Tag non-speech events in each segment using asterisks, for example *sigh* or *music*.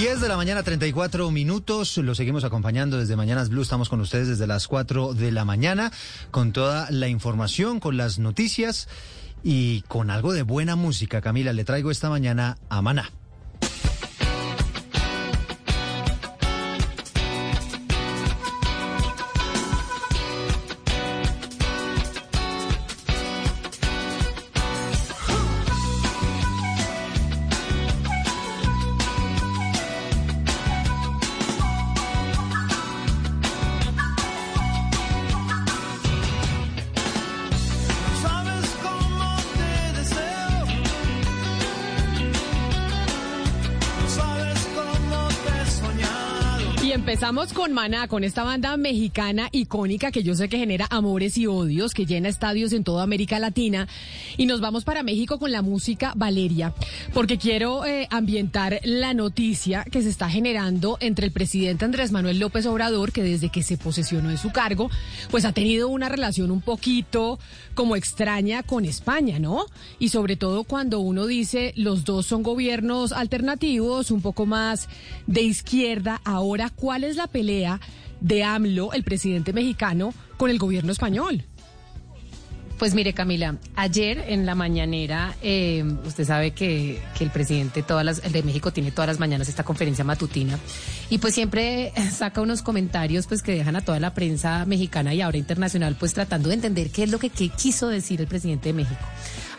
10 de la mañana, 34 minutos. Lo seguimos acompañando desde Mañanas Blue. Estamos con ustedes desde las 4 de la mañana con toda la información, con las noticias y con algo de buena música. Camila, le traigo esta mañana a Maná. Con Maná, con esta banda mexicana icónica que yo sé que genera amores y odios, que llena estadios en toda América Latina. Y nos vamos para México con la música Valeria, porque quiero eh, ambientar la noticia que se está generando entre el presidente Andrés Manuel López Obrador, que desde que se posesionó en su cargo, pues ha tenido una relación un poquito como extraña con España, ¿no? Y sobre todo cuando uno dice los dos son gobiernos alternativos, un poco más de izquierda. Ahora, ¿cuál es la pelea de AMLO, el presidente mexicano, con el gobierno español? Pues mire, Camila, ayer en la mañanera, eh, usted sabe que, que, el presidente todas las, de México tiene todas las mañanas esta conferencia matutina y pues siempre *laughs* saca unos comentarios pues que dejan a toda la prensa mexicana y ahora internacional pues tratando de entender qué es lo que quiso decir el presidente de México.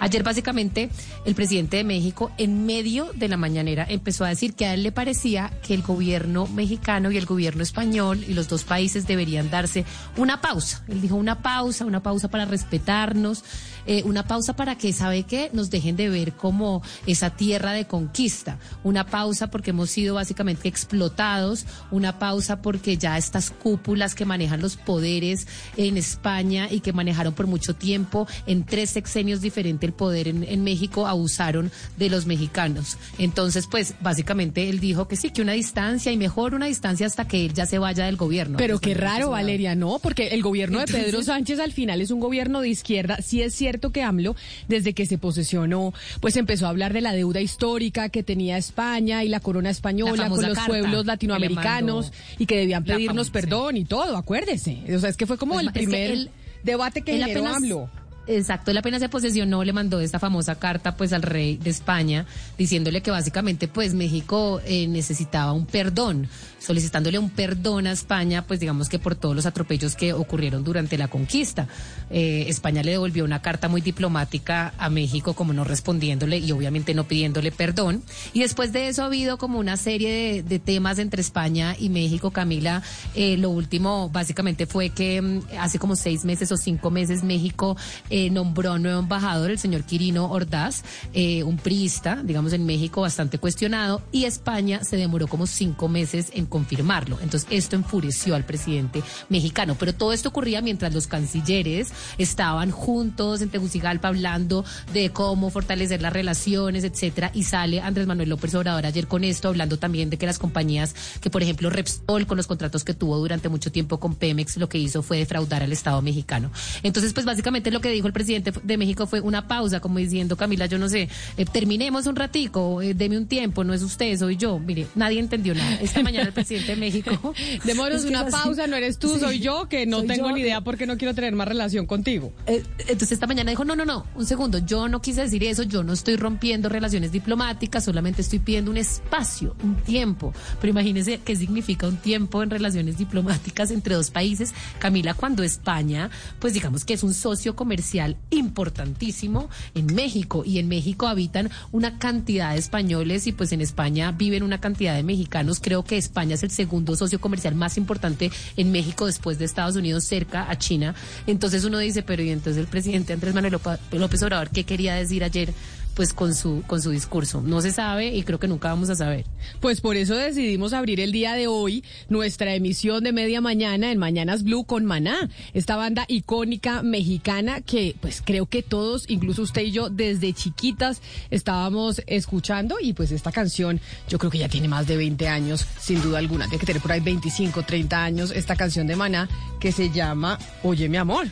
Ayer básicamente el presidente de México en medio de la mañanera empezó a decir que a él le parecía que el gobierno mexicano y el gobierno español y los dos países deberían darse una pausa. Él dijo una pausa, una pausa para respetarnos, eh, una pausa para que, ¿sabe qué? Nos dejen de ver como esa tierra de conquista. Una pausa porque hemos sido básicamente explotados, una pausa porque ya estas cúpulas que manejan los poderes en España y que manejaron por mucho tiempo en tres sexenios diferentes poder en, México abusaron de los mexicanos. Entonces, pues básicamente él dijo que sí, que una distancia y mejor una distancia hasta que él ya se vaya del gobierno. Pero qué raro, Valeria, ¿no? Porque el gobierno de Pedro Sánchez al final es un gobierno de izquierda. Sí es cierto que AMLO, desde que se posesionó, pues empezó a hablar de la deuda histórica que tenía España y la corona española con los pueblos latinoamericanos y que debían pedirnos perdón y todo, acuérdese. O sea, es que fue como pues el primer debate que generó AMLO. Exacto, él apenas se posesionó, le mandó esta famosa carta pues al rey de España diciéndole que básicamente pues México eh, necesitaba un perdón, solicitándole un perdón a España pues digamos que por todos los atropellos que ocurrieron durante la conquista. Eh, España le devolvió una carta muy diplomática a México como no respondiéndole y obviamente no pidiéndole perdón. Y después de eso ha habido como una serie de, temas entre España y México, Camila. Eh, lo último básicamente fue que mm, hace como seis meses o cinco meses México eh, nombró nuevo embajador, el señor Quirino Ordaz, eh, un priista, digamos, en México bastante cuestionado, y España se demoró como cinco meses en confirmarlo. Entonces, esto enfureció al presidente mexicano. Pero todo esto ocurría mientras los cancilleres estaban juntos en Tegucigalpa hablando de cómo fortalecer las relaciones, etcétera, y sale Andrés Manuel López Obrador ayer con esto, hablando también de que las compañías, que por ejemplo Repsol, con los contratos que tuvo durante mucho tiempo con Pemex, lo que hizo fue defraudar al Estado mexicano. Entonces, pues básicamente lo que dijo el presidente de México fue una pausa, como diciendo, Camila, yo no sé, eh, terminemos un ratico, eh, deme un tiempo, no es usted, soy yo. Mire, nadie entendió nada. Esta mañana el presidente de México. *laughs* Démonos una pausa, no eres tú, soy yo, que no tengo ni idea porque no quiero tener más relación contigo. Eh, entonces esta mañana dijo, no, no, no, un segundo, yo no quise decir eso, yo no estoy rompiendo relaciones diplomáticas, solamente estoy pidiendo un espacio, un tiempo. Pero imagínense qué significa un tiempo en relaciones diplomáticas entre dos países. Camila, cuando España, pues digamos que es un socio comercial importantísimo en México y en México habitan una cantidad de españoles y pues en España viven una cantidad de mexicanos. Creo que España es el segundo socio comercial más importante en México después de Estados Unidos cerca a China. Entonces uno dice, pero y entonces el presidente Andrés Manuel López Obrador, ¿qué quería decir ayer? Pues con su con su discurso. No se sabe y creo que nunca vamos a saber. Pues por eso decidimos abrir el día de hoy nuestra emisión de media mañana en Mañanas Blue con Maná, esta banda icónica mexicana que pues creo que todos, incluso usted y yo desde chiquitas estábamos escuchando y pues esta canción yo creo que ya tiene más de 20 años, sin duda alguna, tiene que tener por ahí 25, 30 años esta canción de Maná que se llama Oye mi amor.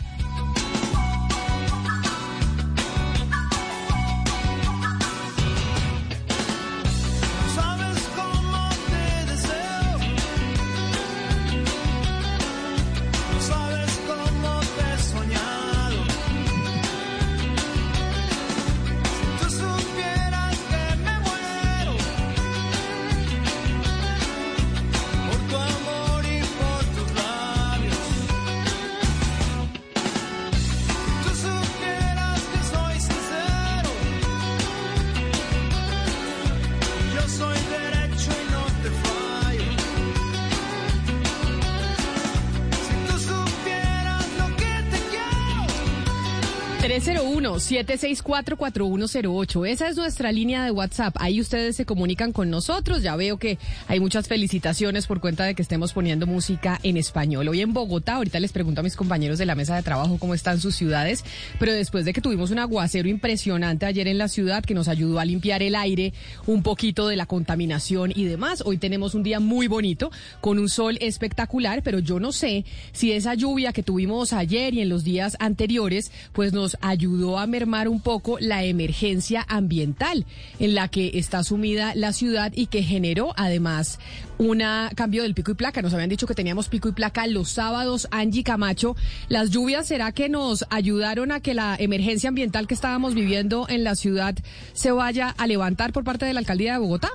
Ocho Esa es nuestra línea de WhatsApp. Ahí ustedes se comunican con nosotros. Ya veo que hay muchas felicitaciones por cuenta de que estemos poniendo música en español. Hoy en Bogotá, ahorita les pregunto a mis compañeros de la mesa de trabajo cómo están sus ciudades, pero después de que tuvimos un aguacero impresionante ayer en la ciudad que nos ayudó a limpiar el aire, un poquito de la contaminación y demás, hoy tenemos un día muy bonito con un sol espectacular, pero yo no sé si esa lluvia que tuvimos ayer y en los días anteriores, pues nos ayudó a un poco la emergencia ambiental en la que está sumida la ciudad y que generó además un cambio del pico y placa. Nos habían dicho que teníamos pico y placa los sábados. Angie Camacho, ¿las lluvias será que nos ayudaron a que la emergencia ambiental que estábamos viviendo en la ciudad se vaya a levantar por parte de la alcaldía de Bogotá?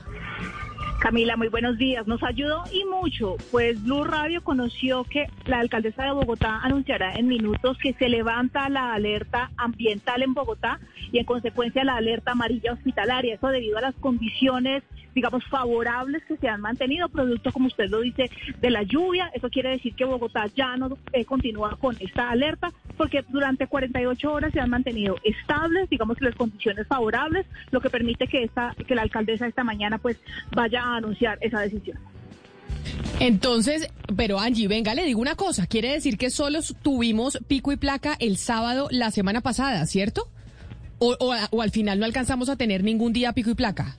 Camila, muy buenos días. Nos ayudó y mucho, pues Blue Radio conoció que la alcaldesa de Bogotá anunciará en minutos que se levanta la alerta ambiental en Bogotá y en consecuencia la alerta amarilla hospitalaria. Eso debido a las condiciones digamos, favorables que se han mantenido, producto, como usted lo dice, de la lluvia. Eso quiere decir que Bogotá ya no eh, continúa con esta alerta, porque durante 48 horas se han mantenido estables, digamos que las condiciones favorables, lo que permite que, esta, que la alcaldesa esta mañana pues vaya a anunciar esa decisión. Entonces, pero Angie, venga, le digo una cosa. Quiere decir que solo tuvimos pico y placa el sábado la semana pasada, ¿cierto? O, o al final no alcanzamos a tener ningún día pico y placa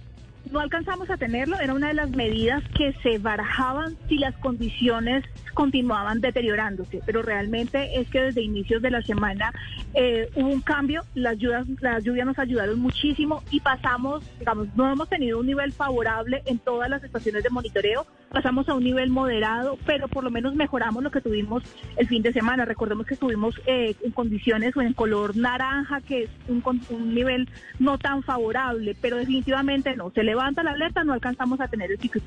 no alcanzamos a tenerlo, era una de las medidas que se barajaban si las condiciones continuaban deteriorándose, pero realmente es que desde inicios de la semana eh, hubo un cambio, las lluvias, las lluvias nos ayudaron muchísimo y pasamos, digamos, no hemos tenido un nivel favorable en todas las estaciones de monitoreo, pasamos a un nivel moderado, pero por lo menos mejoramos lo que tuvimos el fin de semana. Recordemos que estuvimos eh, en condiciones o en color naranja, que es un, un nivel no tan favorable, pero definitivamente no, se levanta la alerta, no alcanzamos a tener el pico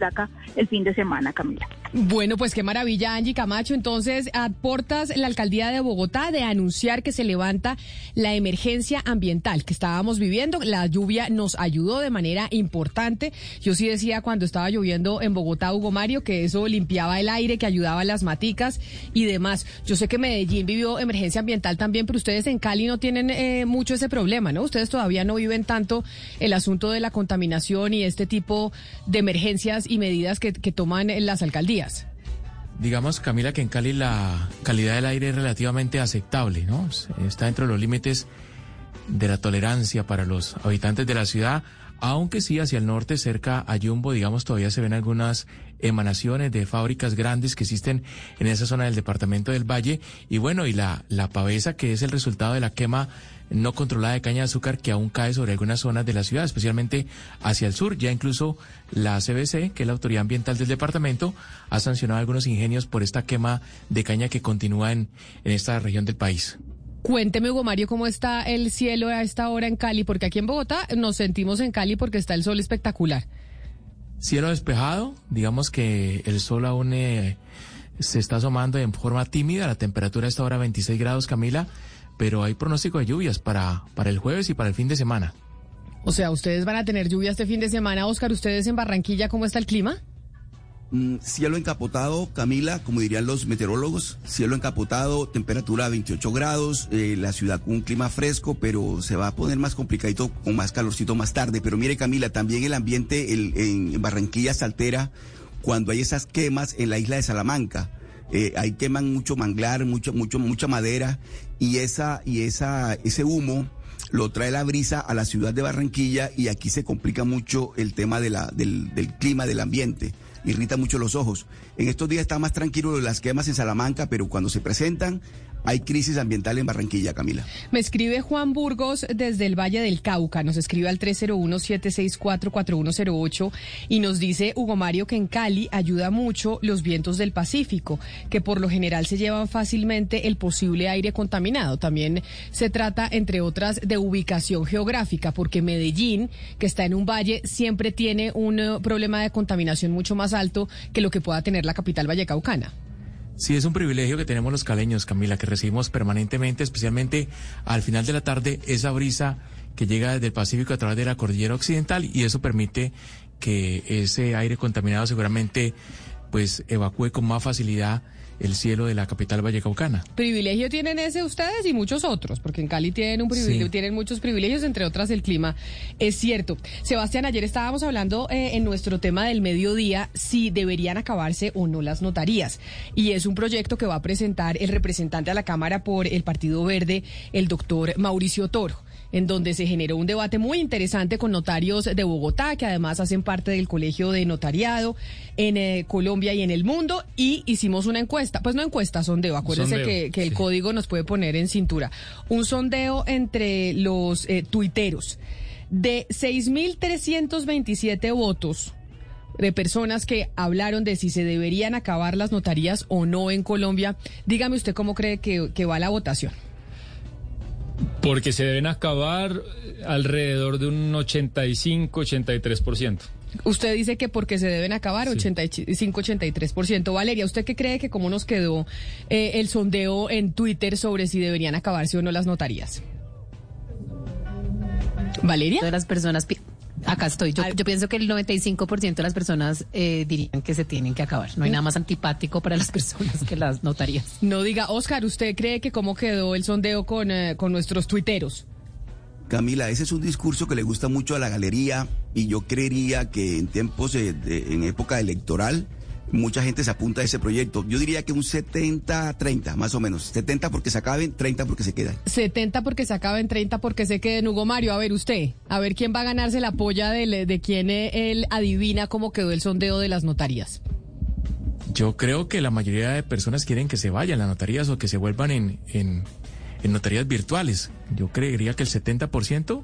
el fin de semana, Camila. Bueno, pues qué maravilla, Angie Camacho. Entonces, aportas la alcaldía de Bogotá de anunciar que se levanta la emergencia ambiental que estábamos viviendo. La lluvia nos ayudó de manera importante. Yo sí decía cuando estaba lloviendo en Bogotá, Hugo Mario, que eso limpiaba el aire, que ayudaba a las maticas y demás. Yo sé que Medellín vivió emergencia ambiental también, pero ustedes en Cali no tienen eh, mucho ese problema, ¿no? Ustedes todavía no viven tanto el asunto de la contaminación y este tipo de emergencias y medidas que, toman las alcaldías. Digamos, Camila, que en Cali la calidad del aire es relativamente aceptable, ¿no? Está dentro de los límites de la tolerancia para los habitantes de la ciudad, aunque sí hacia el norte, cerca a Yumbo, digamos, todavía se ven algunas emanaciones de fábricas grandes que existen en esa zona del departamento del Valle. Y bueno, y la, la pavesa, que es el resultado de la quema no controlada de caña de azúcar que aún cae sobre algunas zonas de la ciudad, especialmente hacia el sur. Ya incluso la CBC, que es la autoridad ambiental del departamento, ha sancionado algunos ingenios por esta quema de caña que continúa en, en esta región del país. Cuénteme, Hugo Mario, cómo está el cielo a esta hora en Cali, porque aquí en Bogotá nos sentimos en Cali porque está el sol espectacular. Cielo despejado, digamos que el sol aún eh, se está asomando en forma tímida, la temperatura a esta hora 26 grados, Camila, pero hay pronóstico de lluvias para, para el jueves y para el fin de semana. O sea, ustedes van a tener lluvias este fin de semana. Oscar, ¿ustedes en Barranquilla cómo está el clima? Mm, cielo encapotado, Camila, como dirían los meteorólogos, cielo encapotado, temperatura 28 grados, eh, la ciudad con un clima fresco, pero se va a poner más complicadito, con más calorcito más tarde. Pero mire, Camila, también el ambiente en Barranquilla se altera cuando hay esas quemas en la isla de Salamanca. Eh, ahí queman mucho manglar, mucho, mucho, mucha madera y esa, y esa, ese humo lo trae la brisa a la ciudad de Barranquilla y aquí se complica mucho el tema de la, del, del clima, del ambiente irrita mucho los ojos. En estos días está más tranquilo las quemas en Salamanca, pero cuando se presentan hay crisis ambiental en Barranquilla, Camila. Me escribe Juan Burgos desde el Valle del Cauca, nos escribe al 301-764-4108 y nos dice Hugo Mario que en Cali ayuda mucho los vientos del Pacífico, que por lo general se llevan fácilmente el posible aire contaminado. También se trata, entre otras, de ubicación geográfica, porque Medellín, que está en un valle, siempre tiene un eh, problema de contaminación mucho más alto que lo que pueda tener la capital vallecaucana. Sí, es un privilegio que tenemos los caleños, Camila, que recibimos permanentemente, especialmente al final de la tarde, esa brisa que llega desde el Pacífico a través de la cordillera occidental y eso permite que ese aire contaminado seguramente pues evacúe con más facilidad el cielo de la capital vallecaucana. Privilegio tienen ese ustedes y muchos otros, porque en Cali tienen un privilegio, tienen muchos privilegios, entre otras el clima. Es cierto. Sebastián, ayer estábamos hablando eh, en nuestro tema del mediodía si deberían acabarse o no las notarías. Y es un proyecto que va a presentar el representante a la Cámara por el Partido Verde, el doctor Mauricio Toro en donde se generó un debate muy interesante con notarios de Bogotá, que además hacen parte del Colegio de Notariado en eh, Colombia y en el mundo, y hicimos una encuesta, pues no encuesta, sondeo, acuérdense que, el código nos puede poner en cintura, un sondeo entre los eh, tuiteros de 6.327 votos de personas que hablaron de si se deberían acabar las notarías o no en Colombia. Dígame usted cómo cree que va la votación. Porque se deben acabar alrededor de un 85-83%. Usted dice que porque se deben acabar 85-83%. Valeria, ¿usted qué cree que cómo nos quedó eh, el sondeo en Twitter sobre si deberían acabarse o no las notarías? Valeria. Todas las personas Acá estoy. Yo, pienso que el 95% de las personas eh, dirían que se tienen que acabar. No hay nada más antipático para las *laughs* personas que las notarías. No diga, Oscar, ¿usted cree que cómo quedó el sondeo con, eh, con nuestros tuiteros? Camila, ese es un discurso que le gusta mucho a la galería y yo creería que en tiempos, de, en época electoral, mucha gente se apunta a ese proyecto. Yo diría que un 70-30, más o menos. 70 porque se acaben, 30 porque se quedan. 70 porque se acaben, 30 porque se queden. Hugo Mario, a ver usted, a ver quién va a ganarse la polla de, de quién él adivina cómo quedó el sondeo de las notarías. Yo creo que la mayoría de personas quieren que se vayan las notarías o que se vuelvan en, en, en notarías virtuales. Yo creería que el 70%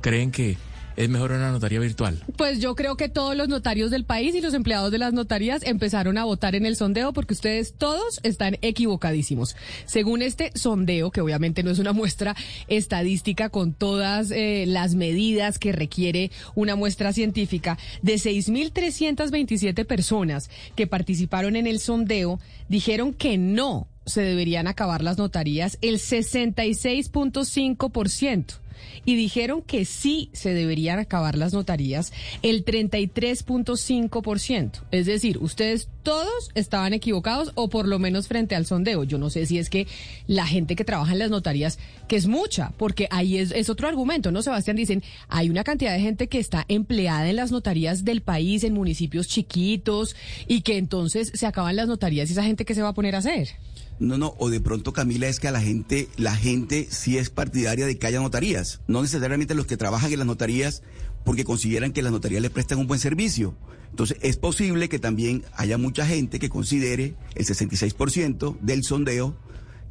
creen que es mejor una notaría virtual? Pues yo creo que todos los notarios del país y los empleados de las notarías empezaron a votar en el sondeo porque ustedes todos están equivocadísimos. Según este sondeo, que obviamente no es una muestra estadística con todas eh, las medidas que requiere una muestra científica, de 6.327 personas que participaron en el sondeo, dijeron que no se deberían acabar las notarías el 66.5% y dijeron que sí se deberían acabar las notarías el 33.5%. Es decir, ustedes todos estaban equivocados o por lo menos frente al sondeo. Yo no sé si es que la gente que trabaja en las notarías, que es mucha, porque ahí es, es otro argumento, ¿no, Sebastián? Dicen, hay una cantidad de gente que está empleada en las notarías del país, en municipios chiquitos, y que entonces se acaban las notarías y esa gente que se va a poner a hacer. No, no, o de pronto Camila es que a la gente, la gente sí es partidaria de que haya notarías. No necesariamente los que trabajan en las notarías porque consideran que las notarías le prestan un buen servicio. Entonces, es posible que también haya mucha gente que considere el 66% del sondeo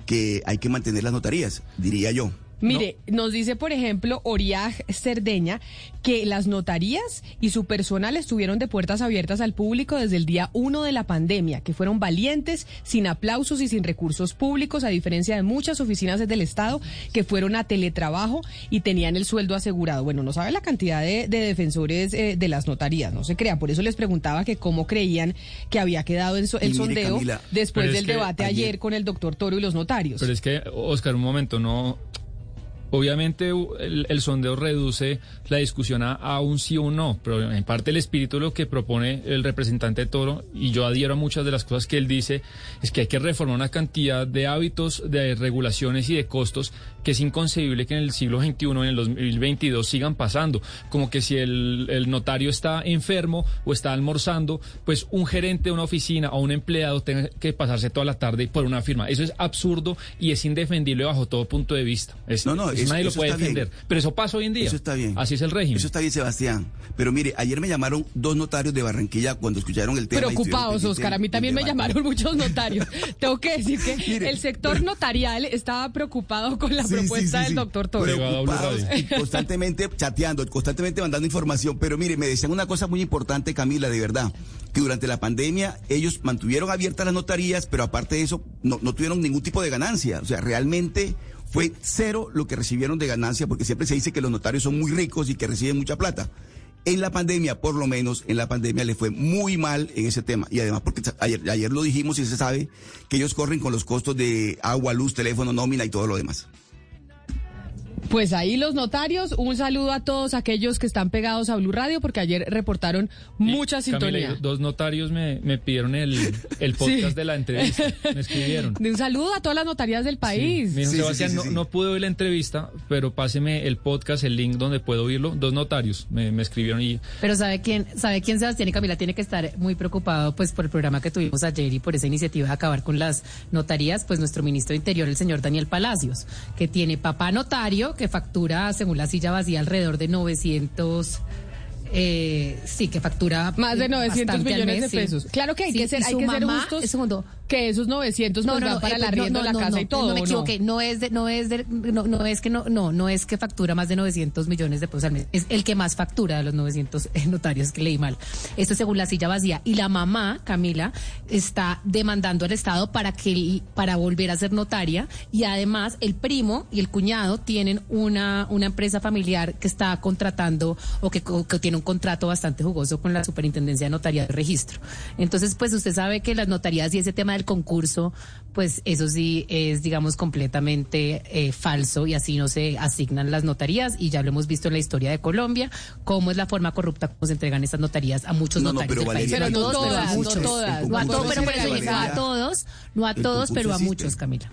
que hay que mantener las notarías, diría yo. Mire, nos dice, por ejemplo, Oriag Cerdeña, que las notarías y su personal estuvieron de puertas abiertas al público desde el día uno de la pandemia, que fueron valientes, sin aplausos y sin recursos públicos, a diferencia de muchas oficinas del Estado que fueron a teletrabajo y tenían el sueldo asegurado. Bueno, no sabe la cantidad de, de defensores eh, de las notarías, no se crea. Por eso les preguntaba que cómo creían que había quedado el, so- el Y mire, sondeo Camila, después del debate ayer, ayer- con el doctor Toro y los notarios. Pero es que, Oscar, un momento, no. Obviamente el, el sondeo reduce la discusión a, a un sí o un no, pero en parte el espíritu lo que propone el representante Toro, y yo adhiero a muchas de las cosas que él dice, es que hay que reformar una cantidad de hábitos, de regulaciones y de costos que es inconcebible que en el siglo XXI, en el 2022, sigan pasando. Como que si el, el notario está enfermo o está almorzando, pues un gerente de una oficina o un empleado tenga que pasarse toda la tarde por una firma. Eso es absurdo y es indefendible bajo todo punto de vista. Es- No, no, eso eso- nadie lo puede bien. defender. Pero eso pasa hoy en día. Eso está bien. Así es el régimen. Eso está bien, Sebastián. Pero mire, ayer me llamaron dos notarios de Barranquilla cuando escucharon el tema. Preocupados, Oscar. A mí también me llamaron *laughs* muchos notarios. Tengo que decir que Mire, el sector notarial estaba preocupado con la Sí, propuesta sí, sí, del doctor y constantemente chateando, constantemente mandando información. Pero mire, me decían una cosa muy importante, Camila, de verdad, que durante la pandemia ellos mantuvieron abiertas las notarías, pero aparte de eso, no, no tuvieron ningún tipo de ganancia. O sea, realmente fue cero lo que recibieron de ganancia, porque siempre se dice que los notarios son muy ricos y que reciben mucha plata. En la pandemia, por lo menos, en la pandemia le fue muy mal en ese tema. Y además, porque ayer, ayer lo dijimos y se sabe que ellos corren con los costos de agua, luz, teléfono, nómina y todo lo demás. Pues ahí los notarios, un saludo a todos aquellos que están pegados a Blue Radio, porque ayer reportaron mucha Y, Camila, sintonía. dos notarios me, me pidieron el, el *laughs* podcast Sí. de la entrevista. Me *laughs* escribieron. De un saludo a todas las notarías del país. Dijo, Sí, sí, Sebastián, sí, sí, no, sí. no pude oír la entrevista, pero páseme el podcast, el link donde puedo oírlo. Dos notarios me, me escribieron y Pero ¿sabe quién, sabe quién Sebastián y Camila tiene que estar muy preocupado pues por el programa que tuvimos ayer y por esa iniciativa de acabar con las notarías? Pues nuestro ministro de Interior, el señor Daniel Palacios, que tiene papá notario que factura, según la silla vacía, alrededor de 900... Eh, sí, que factura Más de 900 bastante al millones mes, de sí. pesos. Claro que hay Sí, que ser, hay que ser justos. segundo, que esos 900 pues van para el eh, arriendo de la casa y todo. No me ¿o equivoqué, no es de, no es de, no, no es que no, no, no es que factura más de 900 millones de pesos al mes. Es el que más factura de los 900 *laughs* notarios que leí mal. Esto según la silla vacía. Y la mamá, Camila, está demandando al Estado para que, para volver a ser notaria. Y además, el primo y el cuñado tienen una, una empresa familiar que está contratando o que, o que tiene un contrato bastante jugoso con la Superintendencia de Notaría de Registro. Entonces, pues usted sabe que las notarías y ese tema del concurso, pues eso sí es, digamos, completamente eh, falso y así no se asignan las notarías y ya lo hemos visto en la historia de Colombia, cómo es la forma corrupta como se entregan estas notarías a muchos No, no, notarios pero del país. Valeria, Pero no todos, pero a todas, no todas. No a todos, pero no a todos, no a todos, pero a muchos. Camila.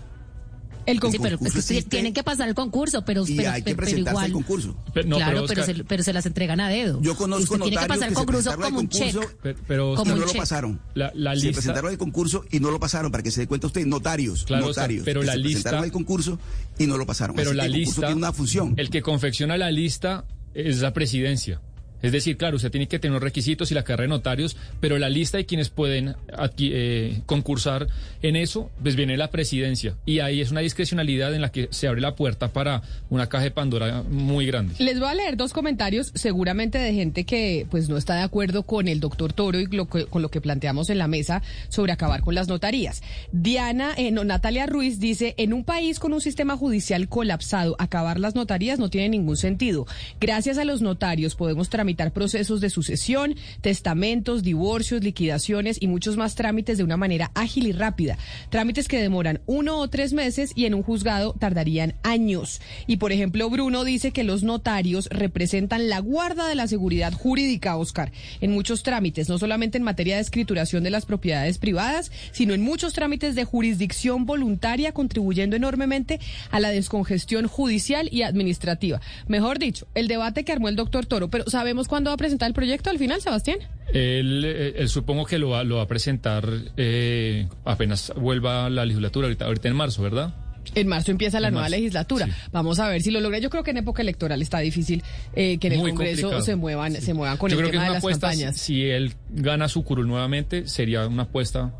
El Sí, concurso. pero es que concurso ustedes existe. tienen que pasar el concurso, pero, Y pero, hay que pero presentarse igual. al concurso. Pero- no, claro, pero pero, se, pero se las entregan a dedo. Yo conozco tiene que notarios pasar el que se concurso presentaron al como un concurso, Pero, pero, Como un no lo pasaron. La- la se presentaron al concurso y no lo pasaron, para que se dé cuenta usted, notarios, Claro, Oscar, notarios. pero que la se lista- presentaron al concurso y no lo pasaron. pero Así la que el concurso lista, tiene una función. el que confecciona la lista es la presidencia. Es decir, claro, usted tiene que tener los requisitos y la carrera de notarios, pero la lista de quienes pueden eh, concursar en eso, pues viene la presidencia. Y ahí es una discrecionalidad en la que se abre la puerta para una caja de Pandora muy grande. Les voy a leer dos comentarios, seguramente de gente que pues no está de acuerdo con el doctor Toro y con lo que planteamos en la mesa sobre acabar con las notarías. Diana, eh, no, Natalia Ruiz dice, en un país con un sistema judicial colapsado, acabar las notarías no tiene ningún sentido. Gracias a los notarios podemos tramitar procesos de sucesión, testamentos, divorcios, liquidaciones y muchos más trámites de una manera ágil y rápida. Trámites que demoran uno o tres meses y en un juzgado tardarían años. Y por ejemplo, Bruno dice que los notarios representan la guarda de la seguridad jurídica, Oscar, en muchos trámites, no solamente en materia de escrituración de las propiedades privadas, sino en muchos trámites de jurisdicción voluntaria, contribuyendo enormemente a la descongestión judicial y administrativa. Mejor dicho, el debate que armó el doctor Toro, pero ¿sabemos cuándo va a presentar el proyecto al final, Sebastián? Él, eh, él supongo que lo va, lo va a presentar eh, apenas vuelva a la legislatura, ahorita, ahorita en marzo, ¿verdad? En marzo empieza la En nueva marzo, legislatura. sí. Vamos a ver si lo logra. Yo creo que en época electoral está difícil eh, que en el Congreso complicado. se muevan, se muevan con Yo el creo que tema es de una las apuesta, campañas. si él gana su curul nuevamente, sería una apuesta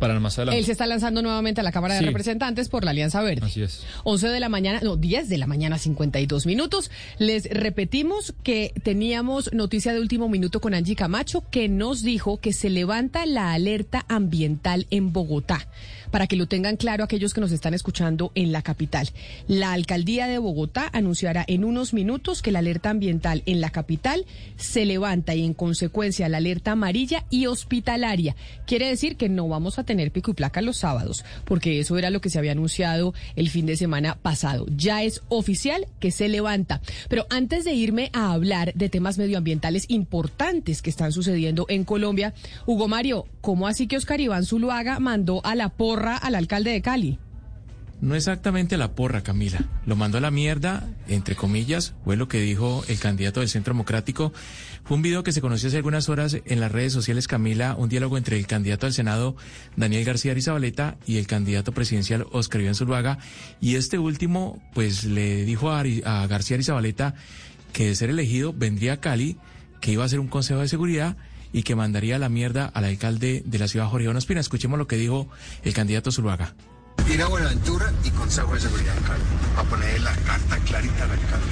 para más adelante. Él se está lanzando nuevamente a la Cámara de. Representantes por la Alianza Verde. Así es. 11 de la mañana, no, 10 de la mañana, 52 minutos. Les repetimos que teníamos noticia de último minuto con Angie Camacho que nos dijo que se levanta la alerta ambiental en Bogotá. Para que lo tengan claro aquellos que nos están escuchando en la capital. La alcaldía de Bogotá anunciará en unos minutos que la alerta ambiental en la capital se levanta y en consecuencia la alerta amarilla y hospitalaria. Quiere decir que no vamos a tener pico y placa los sábados, porque eso era lo que se había anunciado el fin de semana pasado. Ya es oficial que se levanta. Pero antes de irme a hablar de temas medioambientales importantes que están sucediendo en Colombia, Hugo Mario, ¿cómo así que Oscar Iván Zuluaga mandó a la porra al alcalde de Cali? No exactamente a la porra, Camila. Lo mandó a la mierda, entre comillas, fue lo que dijo el candidato del Centro Democrático. Fue un video que se conoció hace algunas horas en las redes sociales, Camila, un diálogo entre el candidato al Senado, Daniel García Arizabaleta, y el candidato presidencial, Oscar Iván Zuluaga. Y este último, pues le dijo a, Ari- a García Arizabaleta que de ser elegido vendría a Cali, que iba a hacer un consejo de seguridad y que mandaría a la mierda al alcalde de la ciudad, Jorge Ospina. Escuchemos lo que dijo el candidato Zuluaga. Ir a Buenaventura y Consejo de Seguridad Cali. A poner la carta clarita al alcalde.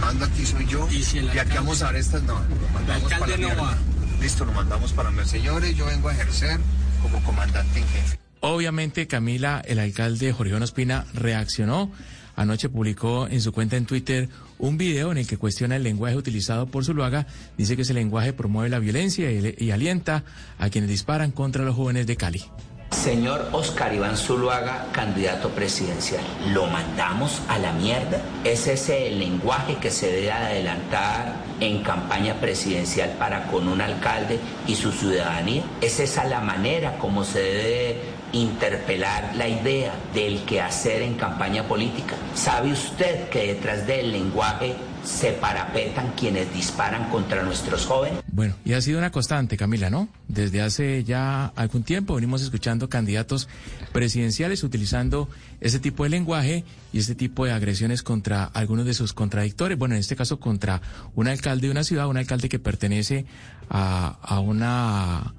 Mando aquí soy yo. Y, aquí vamos a ver estas no. Lo mandamos para la mierda. Listo, lo mandamos para mis señores. Yo vengo a ejercer como comandante en jefe. Obviamente, Camila, el alcalde Jorge Ospina, reaccionó. Anoche publicó en su cuenta en Twitter un video en el que cuestiona el lenguaje utilizado por Zuluaga. Dice que ese lenguaje promueve la violencia y, y alienta a quienes disparan contra los jóvenes de Cali. Señor Oscar Iván Zuluaga, candidato presidencial, ¿lo mandamos a la mierda? ¿Es ese el lenguaje que se debe adelantar en campaña presidencial para con un alcalde y su ciudadanía? ¿Es esa la manera como se debe interpelar la idea del quehacer en campaña política? ¿Sabe usted que detrás del lenguaje se parapetan quienes disparan contra nuestros jóvenes? Bueno, y ha sido una constante, Camila, ¿no? Desde hace ya algún tiempo venimos escuchando candidatos presidenciales utilizando ese tipo de lenguaje y ese tipo de agresiones contra algunos de sus contradictores. Bueno, en este caso contra un alcalde de una ciudad, un alcalde que pertenece a, a una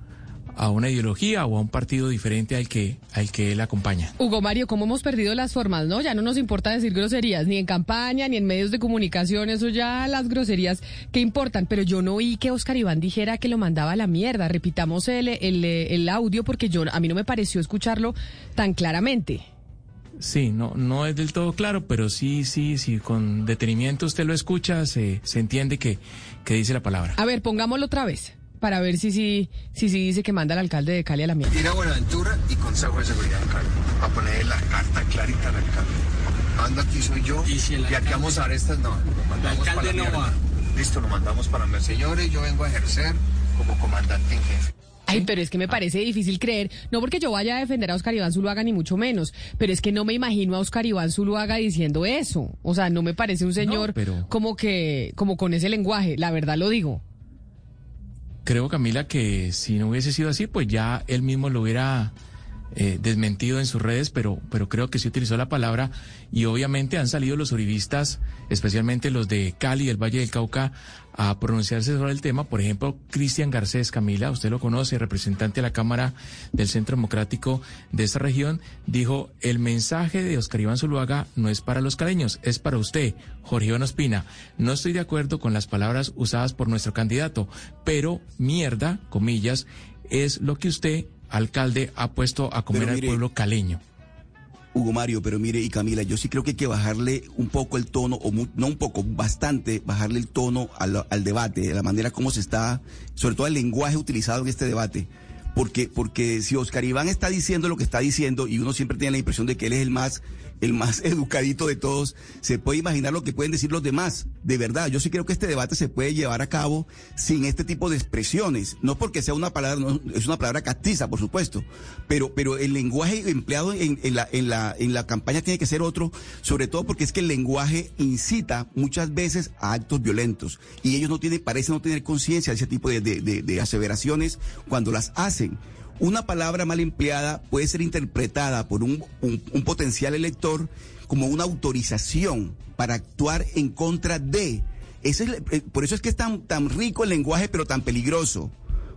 a una ideología o a un partido diferente al que al que él acompaña. Hugo Mario, ¿cómo hemos perdido las formas, no? Ya no nos importa decir groserías, ni en campaña, ni en medios de comunicación, eso ya las groserías que importan. Pero yo no oí que Oscar Iván dijera que lo mandaba a la mierda. Repitamos el, el, el audio porque yo a mí no me pareció escucharlo tan claramente. Sí, no, no es del todo claro, pero sí, sí, sí, con detenimiento usted lo escucha, se, se entiende que, que dice la palabra. A ver, pongámoslo otra vez para ver si sí si, si, dice que manda al alcalde de Cali a la mierda. Ir a Buenaventura y Consejo de Seguridad en Cali. A poner la carta clarita al alcalde. Mando aquí soy yo. Y, aquí vamos a ver estas no. Lo mandamos para la mierda. Listo, lo mandamos para mis señores. Yo vengo a ejercer como comandante en jefe. Ay, pero es que me parece difícil creer, no porque yo vaya a defender a Oscar Iván Zuluaga ni mucho menos, pero es que no me imagino a Oscar Iván Zuluaga diciendo eso. O sea, no me parece un señor No, pero- como que como con ese lenguaje, la verdad lo digo. Creo, Camila, que si no hubiese sido así, pues ya él mismo lo hubiera eh, desmentido en sus redes, pero, pero creo que sí utilizó la palabra y obviamente han salido los uribistas, especialmente los de Cali, del Valle del Cauca, a pronunciarse sobre el tema. Por ejemplo, Cristian Garcés, Camila, usted lo conoce, representante de la Cámara del Centro Democrático de esta región, dijo, el mensaje de Oscar Iván Zuluaga no es para los caleños, es para usted, Jorge Iván Ospina. No estoy de acuerdo con las palabras usadas por nuestro candidato, pero mierda, comillas, es lo que usted, alcalde, ha puesto a comer al pueblo caleño. Hugo Mario, pero mire, y Camila, yo sí creo que hay que bajarle un poco el tono, o no un poco, bastante, bajarle el tono al, al debate, de la manera como se está, sobre todo el lenguaje utilizado en este debate. Porque, porque si Oscar Iván está diciendo lo que está diciendo, y uno siempre tiene la impresión de que él es el más, el más *laughs* educadito de todos, se puede imaginar lo que pueden decir los demás. De verdad, yo sí creo que este debate se puede llevar a cabo sin este tipo de expresiones. No porque sea una palabra, no, es una palabra castiza, por supuesto, pero, pero el lenguaje empleado en, la, en, la, en la campaña tiene que ser otro, sobre todo porque es que el lenguaje incita muchas veces a actos violentos y ellos no tienen, parecen no tener conciencia de ese tipo de, de- de- aseveraciones cuando las hacen. Una palabra mal empleada puede ser interpretada por un, un- potencial elector como una autorización para actuar en contra de. Ese es eh, por eso es que es tan, tan rico el lenguaje, pero tan peligroso.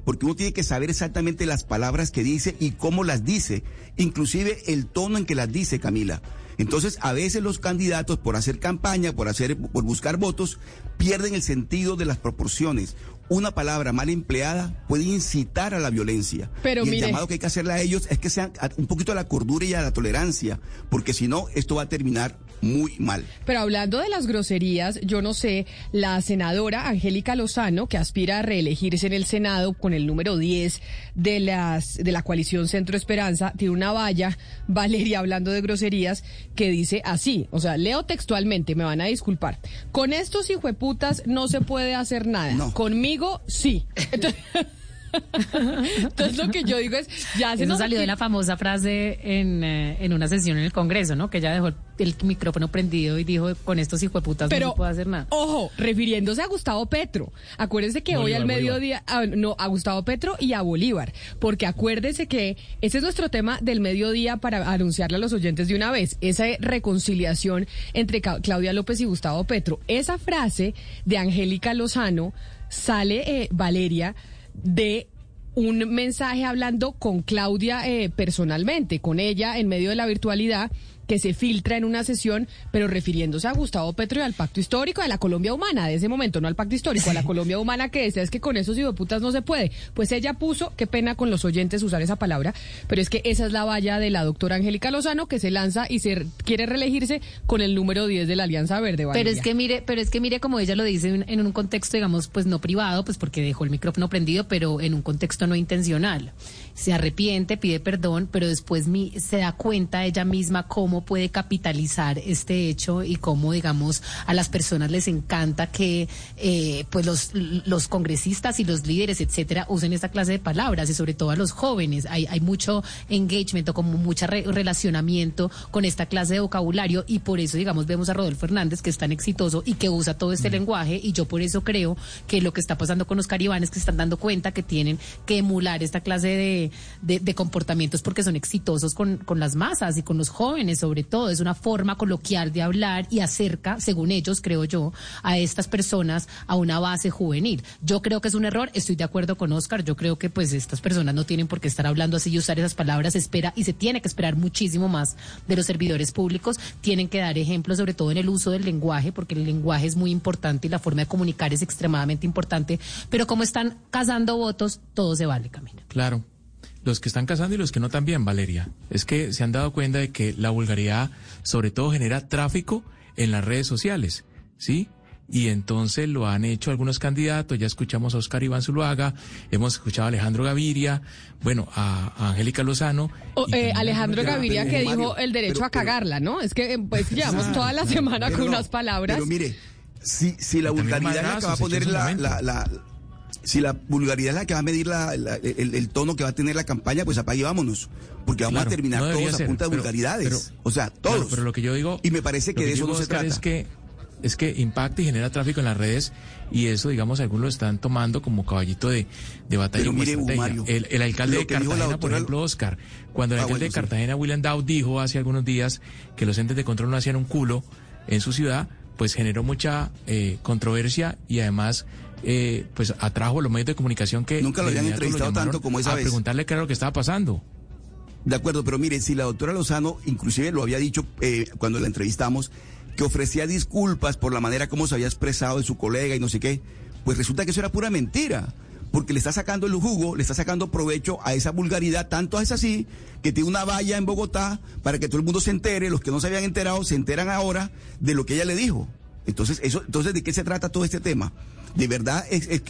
Porque uno tiene que saber exactamente las palabras que dice y cómo las dice, inclusive el tono en que las dice, Camila. Entonces, a veces los candidatos, por hacer campaña, por hacer, por buscar votos, pierden el sentido de las proporciones. Una palabra mal empleada puede incitar a la violencia. Pero y el mire- llamado que hay que hacerle a ellos es que sean un poquito a la cordura y a la tolerancia, porque si no, esto va a terminar muy mal. Pero hablando de las groserías, yo no sé, la senadora Angélica Lozano, que aspira a reelegirse en el Senado con el número 10 de, las, de la coalición Centro Esperanza, tiene una valla, *laughs* Valeria, hablando de groserías, que dice así, o sea, leo textualmente, me van a disculpar, con estos hijueputas no se puede hacer nada, conmigo sí. *laughs* Entonces, entonces lo que yo digo es, ya se Eso nos salió de la famosa frase en, eh, en una sesión en el Congreso, ¿no? Que ella dejó el micrófono prendido y dijo, con estos hijueputas no Pero, se puede hacer nada. Ojo, refiriéndose a Gustavo Petro. Acuérdense que hoy al mediodía, ah, no, a Gustavo Petro y a Bolívar, porque acuérdense que ese es nuestro tema del mediodía para anunciarle a los oyentes de una vez, esa reconciliación entre Ca- Claudia López y Gustavo Petro. Esa frase de Angélica Lozano sale, eh, Valeria, de un mensaje hablando con Claudia eh, personalmente, con ella en medio de la virtualidad que se filtra en una sesión, pero refiriéndose a Gustavo Petro y al pacto histórico de la Colombia humana de ese momento, no al pacto histórico, a la Colombia humana que decía es que con esos putas no se puede. Pues ella puso, qué pena con los oyentes usar esa palabra, pero es que esa es la valla de la doctora Angélica Lozano que se lanza y se quiere reelegirse con el número 10 de la Alianza Verde. Pero Valeria. es que mire, pero es que mire como ella lo dice en, en un contexto, digamos, pues no privado, pues porque dejó el micrófono prendido, pero en un contexto no intencional. Se arrepiente, pide perdón, pero después mi, se da cuenta ella misma cómo puede capitalizar este hecho y cómo, digamos, a las personas les encanta que eh, pues los, los congresistas y los líderes, etcétera, usen esta clase de palabras y sobre todo a los jóvenes. Hay, hay mucho engagement o como mucho relacionamiento con esta clase de vocabulario y por eso, digamos, vemos a Rodolfo Hernández que es tan exitoso y que usa todo este lenguaje y yo por eso creo que lo que está pasando con los caribanes que se están dando cuenta que tienen que emular esta clase de, de- comportamientos porque son exitosos con, con las masas y con los jóvenes sobre todo. Es una forma coloquial de hablar y acerca, según ellos, creo yo, a estas personas a una base juvenil. Yo creo que es un error, estoy de acuerdo con Oscar, yo creo que pues estas personas no tienen por qué estar hablando así y usar esas palabras, espera y se tiene que esperar muchísimo más de los servidores públicos, tienen que dar ejemplos sobre todo en el uso del lenguaje, porque el lenguaje es muy importante y la forma de comunicar es extremadamente importante, pero como están cazando votos, todo se vale, Camila. Claro. Los que están casando y los que no también, Valeria. Es que se han dado cuenta de que la vulgaridad sobre todo genera tráfico en las redes sociales, ¿sí? Y entonces lo han hecho algunos candidatos, ya escuchamos a Oscar Iván Zuluaga, hemos escuchado a Alejandro Gaviria, bueno, a, a Angélica Lozano. O, eh, Alejandro Gaviria que Mario, dijo el derecho pero- a cagarla, ¿no? Es que eh, pues *laughs* llevamos toda la semana con no, unas palabras. Pero mire, si, si la vulgaridad es la que va a poner la- si la vulgaridad es la que va a medir la- la- el, el tono que va a tener la campaña, pues apague y vámonos. Porque vamos Claro, a terminar no todos a ser, punta de pero- vulgaridades. pero- o sea, todos. Claro, pero lo que yo digo. Y me parece que de eso no se trata. Es que, es que impacta y genera tráfico en las redes y eso, digamos, algunos lo están tomando como caballito de, de batalla. Pero mire. Mario, el, el alcalde de Cartagena, por ejemplo, Oscar, cuando el Ah, alcalde bueno, de sí. Cartagena, William Dow, dijo hace algunos días que los entes de control no hacían un culo en su ciudad, pues generó mucha eh, controversia y además eh, pues atrajo a los medios de comunicación que Nunca lo habían entrevistado tanto como esa a vez. preguntarle qué era lo que estaba pasando. De acuerdo, pero mire, si la doctora Lozano, inclusive lo había dicho eh, cuando la entrevistamos, que ofrecía disculpas por la manera como se había expresado de su colega y no sé qué, pues resulta que eso era pura mentira. Porque le está sacando el jugo, le está sacando provecho a esa vulgaridad, tanto es así que tiene una valla en Bogotá para que todo el mundo se entere, los que no se habían enterado se enteran ahora de lo que ella le dijo. Entonces, eso, entonces ¿de qué se trata todo este tema? De verdad es, es,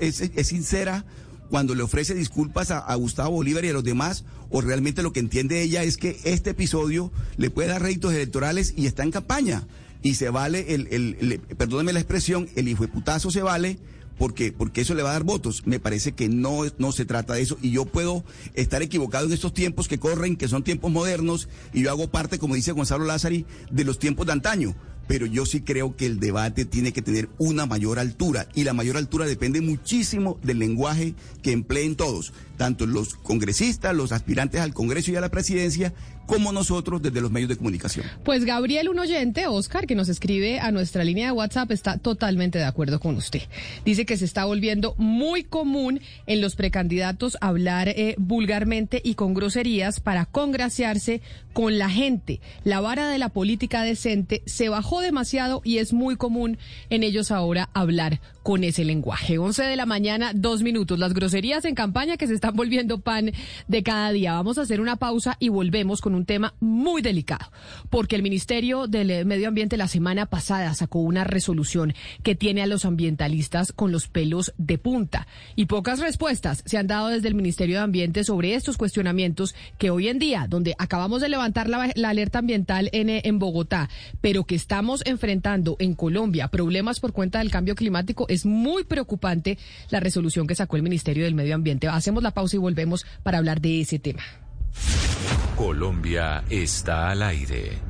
es, es, sincera cuando le ofrece disculpas a, Gustavo Bolívar y a los demás, o realmente lo que entiende ella es que este episodio le puede dar réditos electorales y está en campaña. Y se vale, el, el, el- perdóneme la expresión, el hijo de putazo se vale porque, porque eso le va a dar votos. Me parece que no, no se trata de eso. Y yo puedo estar equivocado en estos tiempos que corren, que son tiempos modernos, y yo hago parte, como dice Gonzalo Lázari, de los tiempos de antaño. Pero yo sí creo que el debate tiene que tener una mayor altura y la mayor altura depende muchísimo del lenguaje que empleen todos, tanto los congresistas, los aspirantes al Congreso y a la presidencia, como nosotros desde los medios de comunicación. Pues Gabriel, un oyente, Oscar, que nos escribe a nuestra línea de WhatsApp, está totalmente de acuerdo con usted. Dice que se está volviendo muy común en los precandidatos hablar eh, vulgarmente y con groserías para congraciarse con la gente. La vara de la política decente se bajó demasiado y es muy común en ellos ahora hablar con ese lenguaje. 11 de la mañana, dos minutos. Las groserías en campaña que se están volviendo pan de cada día. Vamos a hacer una pausa y volvemos con un tema muy delicado, porque el Ministerio del Medio Ambiente la semana pasada sacó una resolución que tiene a los ambientalistas con los pelos de punta. Y pocas respuestas se han dado desde el Ministerio de Ambiente sobre estos cuestionamientos que hoy en día, donde acabamos de levantar la, la alerta ambiental en, en Bogotá, pero que estamos enfrentando en Colombia problemas por cuenta del cambio climático, es muy preocupante la resolución que sacó el Ministerio del Medio Ambiente. Hacemos la pausa y volvemos para hablar de ese tema. Colombia está al aire.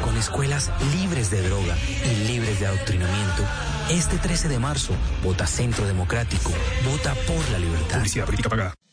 Con escuelas libres de droga y libres de adoctrinamiento, este 13 de marzo, vota Centro Democrático, vota por la libertad.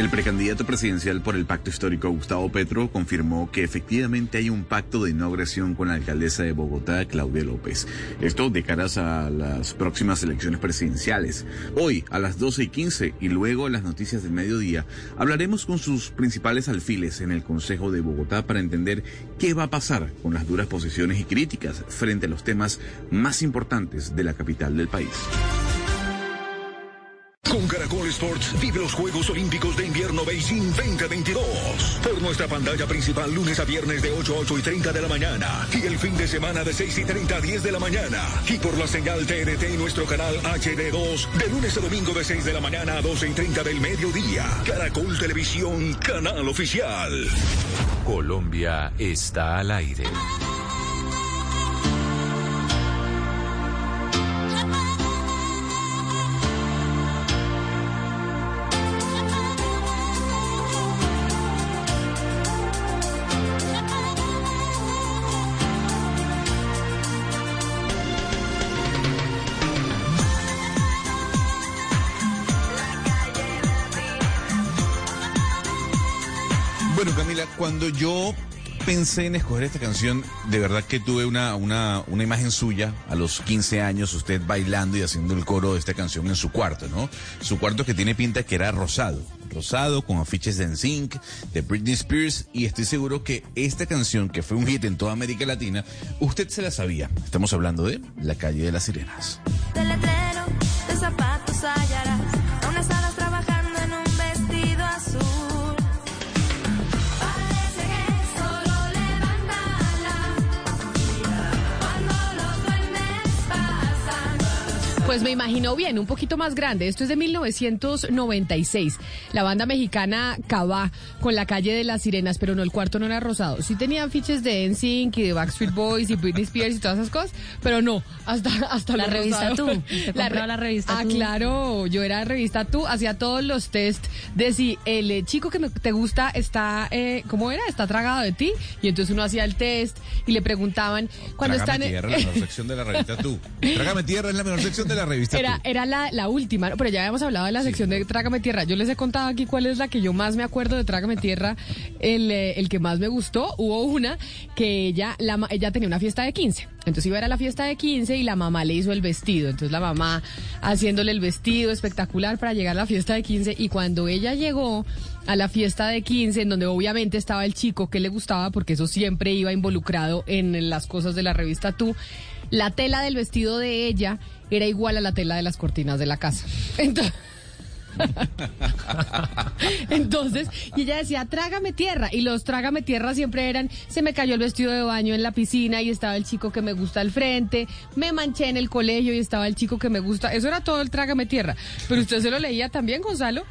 El precandidato presidencial por el pacto histórico Gustavo Petro confirmó que efectivamente hay un pacto de no agresión con la alcaldesa de Bogotá, Claudia López. Esto de caras a las próximas elecciones presidenciales. Hoy a las 12 y 15 y luego en las noticias del mediodía hablaremos con sus principales alfiles en el Consejo de Bogotá para entender qué va a pasar con las duras posiciones y críticas frente a los temas más importantes de la capital del país. Con Caracol Sports vive los Juegos Olímpicos de Invierno Beijing 2022. Por nuestra pantalla principal lunes a viernes de 8 a 8 y 30 de la mañana. Y el fin de semana de 6 y 30 a 10 de la mañana. Y por la señal TNT y nuestro canal HD2 de lunes a domingo de 6 de la mañana a 12 y 30 del mediodía. Caracol Televisión, canal oficial. Colombia está al aire. Pensé en escoger esta canción, de verdad que tuve una, una, una imagen suya a los 15 años, usted bailando y haciendo el coro de esta canción en su cuarto, ¿no? Su cuarto que tiene pinta que era rosado. Rosado, con afiches de NSYNC, de Britney Spears, y estoy seguro que esta canción, que fue un hit en toda América Latina, usted se la sabía. Estamos hablando de La calle de las sirenas. Pues me imagino bien, un poquito más grande. Esto es de 1996. La banda mexicana Cabá con la calle de las sirenas, pero no, el cuarto no era rosado. Sí tenía afiches de NSYNC y de Backstreet Boys y Britney Spears y todas esas cosas, pero no, hasta, hasta La lo revista rosado. Tú. Te la revista Ah, Tú. claro, yo era revista Tú, hacía todos los test de si el eh, chico que me- te gusta está, eh, ¿cómo era? Está tragado de ti. Y entonces uno hacía el test y le preguntaban cuando Trágame están... tierra, la mejor sección de la revista Tú. *laughs* Trágame tierra es la mejor sección de la revista Era, era la, la última, pero ya habíamos hablado de la sección de Trágame Tierra. Yo les he contado aquí cuál es la que yo más me acuerdo de Trágame Tierra, el, eh, el que más me gustó. Hubo una que ella, la, ella tenía una fiesta de 15. Entonces iba a ir a la fiesta de 15 y la mamá le hizo el vestido. Entonces la mamá haciéndole el vestido espectacular para llegar a la fiesta de 15. Y cuando ella llegó a la fiesta de 15, en donde obviamente estaba el chico que le gustaba, porque eso siempre iba involucrado en las cosas de la revista Tú, la tela del vestido de ella era igual a la tela de las cortinas de la casa. Entonces... *laughs* Entonces, y ella decía, trágame tierra. Y los trágame tierra siempre eran, se me cayó el vestido de baño en la piscina y estaba el chico que me gusta al frente, me manché en el colegio y estaba el chico que me gusta. Eso era todo el trágame tierra. Pero usted se lo leía también, Gonzalo.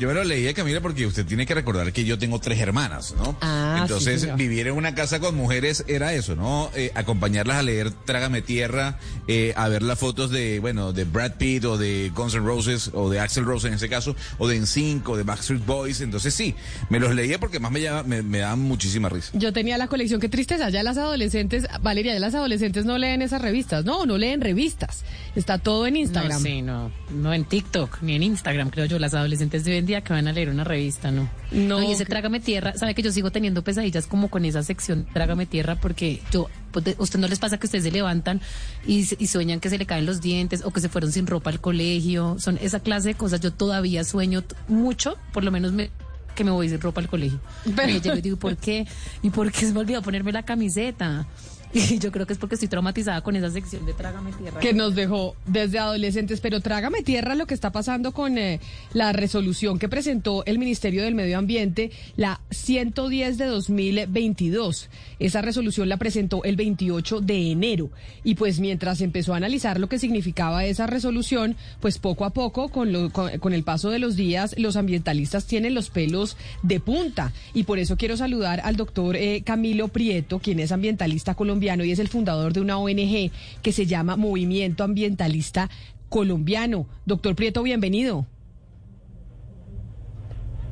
Yo me lo leía, Camila, porque usted tiene que recordar que yo tengo tres hermanas, ¿no? Ah, Entonces, vivir en una casa con mujeres era eso, ¿no? Eh, acompañarlas a leer Trágame Tierra, eh, a ver las fotos de, bueno, de Brad Pitt o de Guns N' Roses o de Axel Rose en ese caso, o de NSYNC o de Backstreet Boys. Entonces, sí, me los leía porque más me, llama- me, me daban muchísima risa. Yo tenía la colección, qué tristeza, ya las adolescentes, Valeria, ya las adolescentes no leen esas revistas, no, no leen revistas, está todo en Instagram. No, sí, no, no en TikTok ni en Instagram, creo yo. Las adolescentes de hoy en día que van a leer una revista, ¿no? No, y ese que- Trágame Tierra, sabe que yo sigo teniendo pesadillas como con esa sección Trágame Tierra porque yo, pues, ¿usted no les pasa que ustedes se levantan y, sueñan que se le caen los dientes o que se fueron sin ropa al colegio? Son esa clase de cosas. Yo todavía sueño mucho, por lo menos me que me voy sin ropa al colegio. Pero- Y llego y digo, ¿por qué? ¿Y por qué se me olvidó ponerme la camiseta? *laughs* Yo creo que es porque estoy traumatizada con esa sección de Trágame Tierra. que nos dejó desde adolescentes, pero trágame tierra lo que está pasando con eh, la resolución que presentó el Ministerio del Medio Ambiente, la 110 de 2022. Esa resolución la presentó el 28 de enero y pues mientras empezó a analizar lo que significaba esa resolución, pues poco a poco con, lo- con, con el paso de los días los ambientalistas tienen los pelos de punta y por eso quiero saludar al doctor eh, Camilo Prieto, quien es ambientalista colombiano y es el fundador de una ONG que se llama Movimiento Ambientalista Colombiano. Doctor Prieto, bienvenido.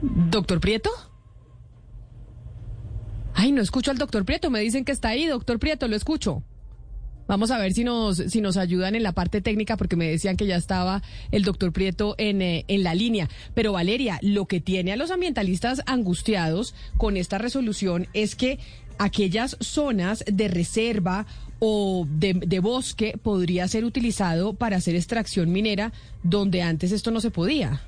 ¿Doctor Prieto? Ay, no escucho al doctor Prieto. Me dicen que está ahí, doctor Prieto, lo escucho. Vamos a ver si nos, si nos ayudan en la parte técnica, porque me decían que ya estaba el doctor Prieto en, eh, en la línea. Pero Valeria, lo que tiene a los ambientalistas angustiados con esta resolución es que aquellas zonas de reserva o de, de bosque podría ser utilizado para hacer extracción minera donde antes esto no se podía.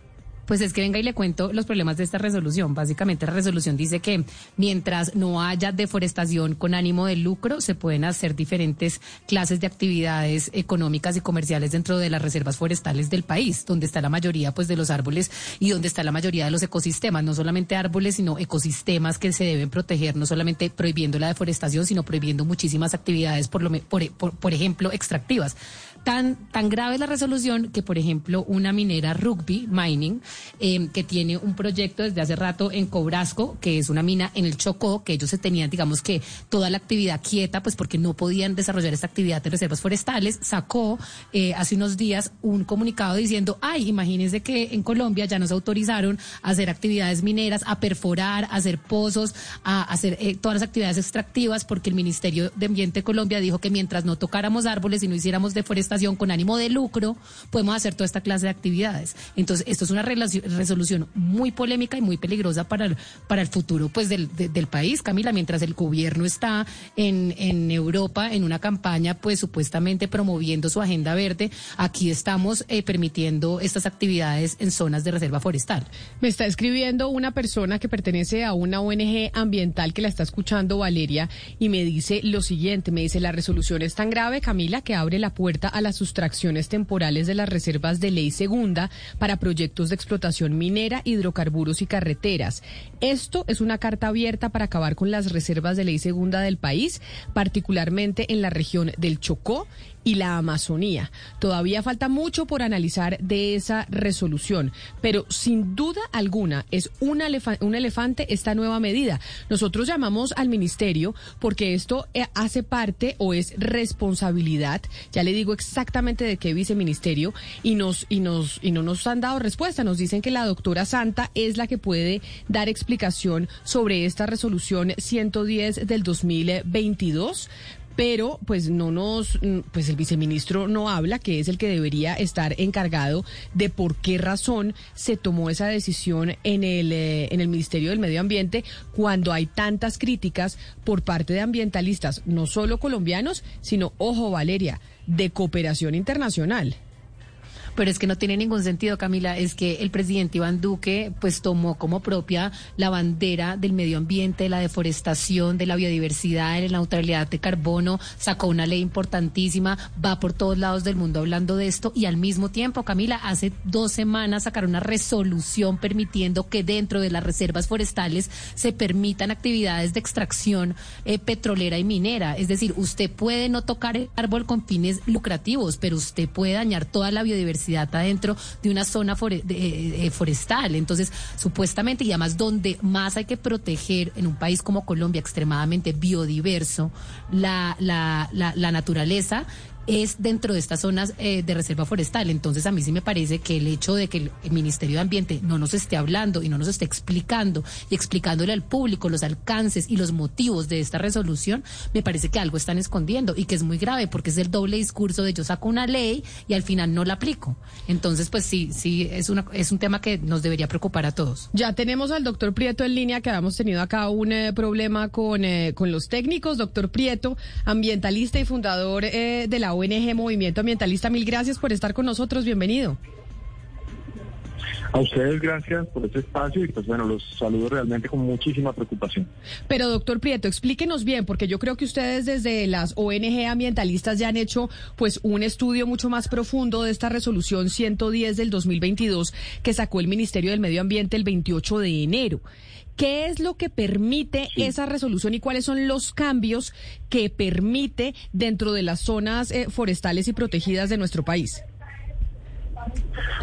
Pues es que venga y le cuento los problemas de esta resolución. Básicamente la resolución dice que mientras no haya deforestación con ánimo de lucro, se pueden hacer diferentes clases de actividades económicas y comerciales dentro de las reservas forestales del país, donde está la mayoría pues de los árboles y donde está la mayoría de los ecosistemas, no solamente árboles, sino ecosistemas que se deben proteger, no solamente prohibiendo la deforestación, sino prohibiendo muchísimas actividades, por, lo, por, por- por ejemplo, extractivas. Tan, tan grave es la resolución que, por ejemplo, una minera Rugby Mining, eh, que tiene un proyecto desde hace rato en Cobrasco, que es una mina en el Chocó, que ellos se tenían, digamos que toda la actividad quieta, pues porque no podían desarrollar esta actividad en reservas forestales, sacó eh, hace unos días un comunicado diciendo, ay, imagínense que en Colombia ya nos autorizaron a hacer actividades mineras, a perforar, a hacer pozos, a hacer eh, todas las actividades extractivas, porque el Ministerio de Ambiente de Colombia dijo que mientras no tocáramos árboles y no hiciéramos deforestación con ánimo de lucro, podemos hacer toda esta clase de actividades. Entonces, esto es una resolución muy polémica y muy peligrosa para el, para el futuro pues del, de- del país, Camila, mientras el gobierno está en, en Europa en una campaña pues supuestamente promoviendo su agenda verde, aquí estamos eh, permitiendo estas actividades en zonas de reserva forestal. Me está escribiendo una persona que pertenece a una ONG ambiental que la está escuchando, Valeria, y me dice lo siguiente, me dice, la resolución es tan grave, Camila, que abre la puerta a las sustracciones temporales de las reservas de ley segunda para proyectos de explotación minera, hidrocarburos y carreteras. Esto es una carta abierta para acabar con las reservas de ley segunda del país, particularmente en la región del Chocó y la Amazonía. Todavía falta mucho por analizar de esa resolución, pero sin duda alguna es un, elefa- un elefante esta nueva medida. Nosotros llamamos al ministerio porque esto eh, hace parte o es responsabilidad, ya le digo exactamente de qué viceministerio, y nos, y nos, y no nos han dado respuesta. Nos dicen que la doctora Santa es la que puede dar explicación sobre esta resolución 110 del 2022 pero pues no nos, pues el viceministro no habla, que es el que debería estar encargado de por qué razón se tomó esa decisión en el, eh, en el Ministerio del Medio Ambiente cuando hay tantas críticas por parte de ambientalistas, no solo colombianos, sino, ojo Valeria, de cooperación internacional. Pero es que no tiene ningún sentido, Camila. Es que el presidente Iván Duque, pues tomó como propia la bandera del medio ambiente, de la deforestación, de la biodiversidad, de la neutralidad de carbono, sacó una ley importantísima, va por todos lados del mundo hablando de esto y al mismo tiempo, Camila, hace dos semanas sacaron una resolución permitiendo que dentro de las reservas forestales se permitan actividades de extracción eh, petrolera y minera. Es decir, usted puede no tocar el árbol con fines lucrativos, pero usted puede dañar toda la biodiversidad biodiversidad adentro de una zona eh, eh, forestal. Entonces, supuestamente, y además donde más hay que proteger en un país como Colombia, extremadamente biodiverso, la, la, la, la naturaleza es dentro de estas zonas eh, de reserva forestal. Entonces, a mí sí me parece que el hecho de que el, Ministerio de Ambiente no nos esté hablando y no nos esté explicando y explicándole al público los alcances y los motivos de esta resolución, me parece que algo están escondiendo y que es muy grave porque es el doble discurso de yo saco una ley y al final no la aplico. Entonces, pues sí, sí, es, una, es un tema que nos debería preocupar a todos. Ya tenemos al doctor Prieto en línea, que habíamos tenido acá un eh, problema con, eh, con los técnicos. Doctor Prieto, ambientalista y fundador de la ONG Movimiento Ambientalista. Mil gracias por estar con nosotros. Bienvenido. A ustedes gracias por este espacio y pues bueno, los saludo realmente con muchísima preocupación. Pero doctor Prieto, explíquenos bien, porque yo creo que ustedes desde las ONG ambientalistas ya han hecho pues un estudio mucho más profundo de esta resolución 110 del 2022 que sacó el Ministerio del Medio Ambiente el 28 de enero. ¿Qué es lo que permite esa resolución y cuáles son los cambios que permite dentro de las zonas eh, forestales y protegidas de nuestro país?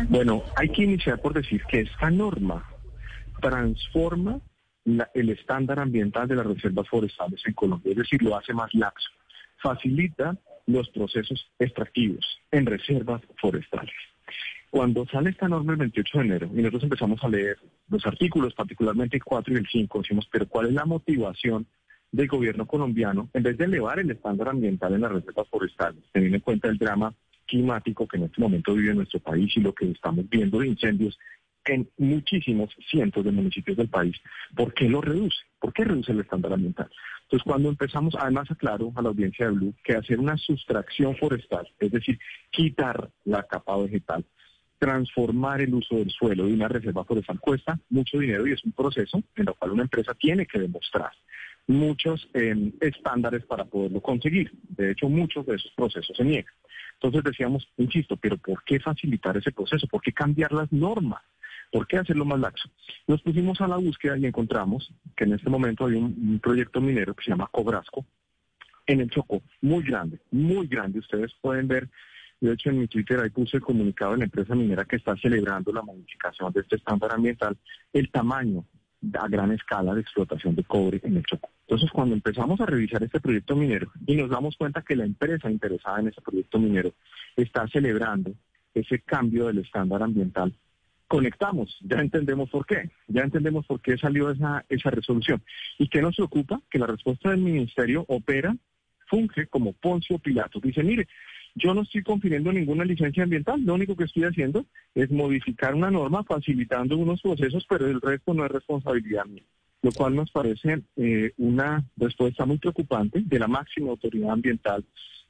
Bueno, hay que iniciar por decir que esta norma transforma la- el estándar ambiental de las reservas forestales en Colombia, es decir, lo hace más laxo, facilita los procesos extractivos en reservas forestales. Cuando sale esta norma el 28 de enero y nosotros empezamos a leer los artículos, particularmente el 4 y el 5, decimos, pero ¿cuál es la motivación del gobierno colombiano en vez de elevar el estándar ambiental en las reservas forestales, teniendo en cuenta el drama climático que en este momento vive nuestro país y lo que estamos viendo de incendios en muchísimos cientos de municipios del país. ¿Por qué lo reduce? ¿Por qué reduce el estándar ambiental? Entonces, cuando empezamos, además aclaro a la audiencia de Blue que hacer una sustracción forestal, es decir, quitar la capa vegetal, transformar el uso del suelo de una reserva forestal cuesta mucho dinero y es un proceso en el cual una empresa tiene que demostrar muchos eh, estándares para poderlo conseguir. De hecho, muchos de esos procesos se niegan. Entonces decíamos, insisto, pero ¿por qué facilitar ese proceso? ¿Por qué cambiar las normas? ¿Por qué hacerlo más laxo? Nos pusimos a la búsqueda y encontramos que en este momento hay un, un proyecto minero que se llama Cobrasco en el Chocó, muy grande, muy grande. Ustedes pueden ver, de hecho en mi Twitter ahí puse el comunicado de la empresa minera que está celebrando la modificación de este estándar ambiental, el tamaño a gran escala de explotación de cobre en el Chocó. Entonces, cuando empezamos a revisar este proyecto minero y nos damos cuenta que la empresa interesada en ese proyecto minero está celebrando ese cambio del estándar ambiental, conectamos, ya entendemos por qué, ya entendemos por qué salió esa, esa resolución. ¿Y qué nos preocupa? Que la respuesta del ministerio opera, funge como Poncio Pilato. Dice, mire, yo no estoy confiriendo ninguna licencia ambiental, lo único que estoy haciendo es modificar una norma facilitando unos procesos, pero el resto no es responsabilidad mía. Lo cual nos parece eh, una respuesta muy preocupante de la máxima autoridad ambiental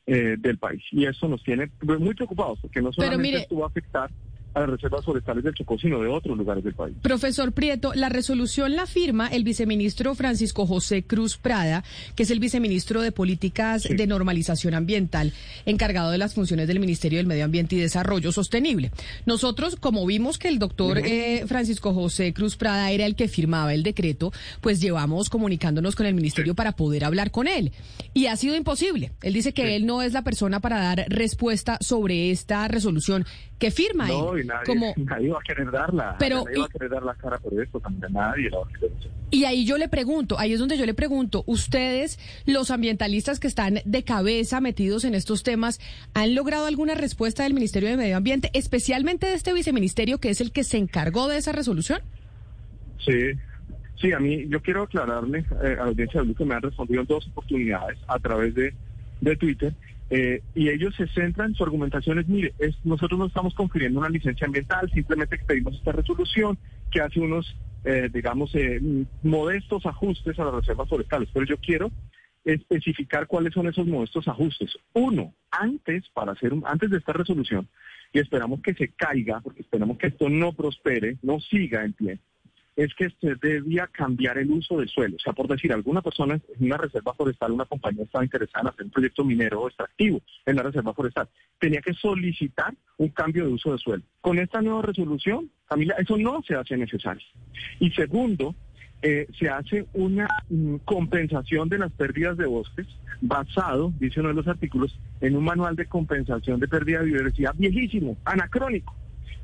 eh, del país. Y eso nos tiene muy preocupados, porque no solamente mire- esto va a afectar a las reservas forestales del Chocó, sino de otros lugares del país. Profesor Prieto, la resolución la firma el viceministro Francisco José Cruz Prada, que es el viceministro de Políticas de Normalización Ambiental, encargado de las funciones del Ministerio del Medio Ambiente y Desarrollo Sostenible. Nosotros, como vimos que el doctor eh, Francisco José Cruz Prada era el que firmaba el decreto, pues llevamos comunicándonos con el ministerio para poder hablar con él. Y ha sido imposible. Él dice que él no es la persona para dar respuesta sobre esta resolución que firma No, él. Y nadie, como *laughs* nadie va a querer darla. Pero, nadie va a y- querer dar la cara por esto, también nadie la va a querer. Y ahí yo le pregunto, ahí es donde yo le pregunto, ustedes, los ambientalistas que están de cabeza metidos en estos temas, ¿han logrado alguna respuesta del Ministerio de Medio Ambiente, especialmente de este viceministerio que es el que se encargó de esa resolución? Sí, sí, a mí yo quiero aclararle eh, a la audiencia de que me han respondido en dos oportunidades a través de, de Twitter. Eh, y ellos se centran, su argumentación es, mire, nosotros no estamos confiriendo una licencia ambiental, simplemente pedimos esta resolución que hace unos, eh, digamos, eh, modestos ajustes a las reservas forestales. Pero yo quiero especificar cuáles son esos modestos ajustes. Uno, antes, para hacer un- antes de esta resolución, y esperamos que se caiga, porque esperamos que esto no prospere, no siga en pie, es que se debía cambiar el uso del suelo. O sea, por decir, alguna persona en una reserva forestal, una compañía estaba interesada en hacer un proyecto minero o extractivo en la reserva forestal, tenía que solicitar un cambio de uso de suelo. Con esta nueva resolución, Camila, eso no se hace necesario. Y segundo, eh, se hace una mm, compensación de las pérdidas de bosques basado, dice uno de los artículos, en un manual de compensación de pérdida de biodiversidad viejísimo, anacrónico.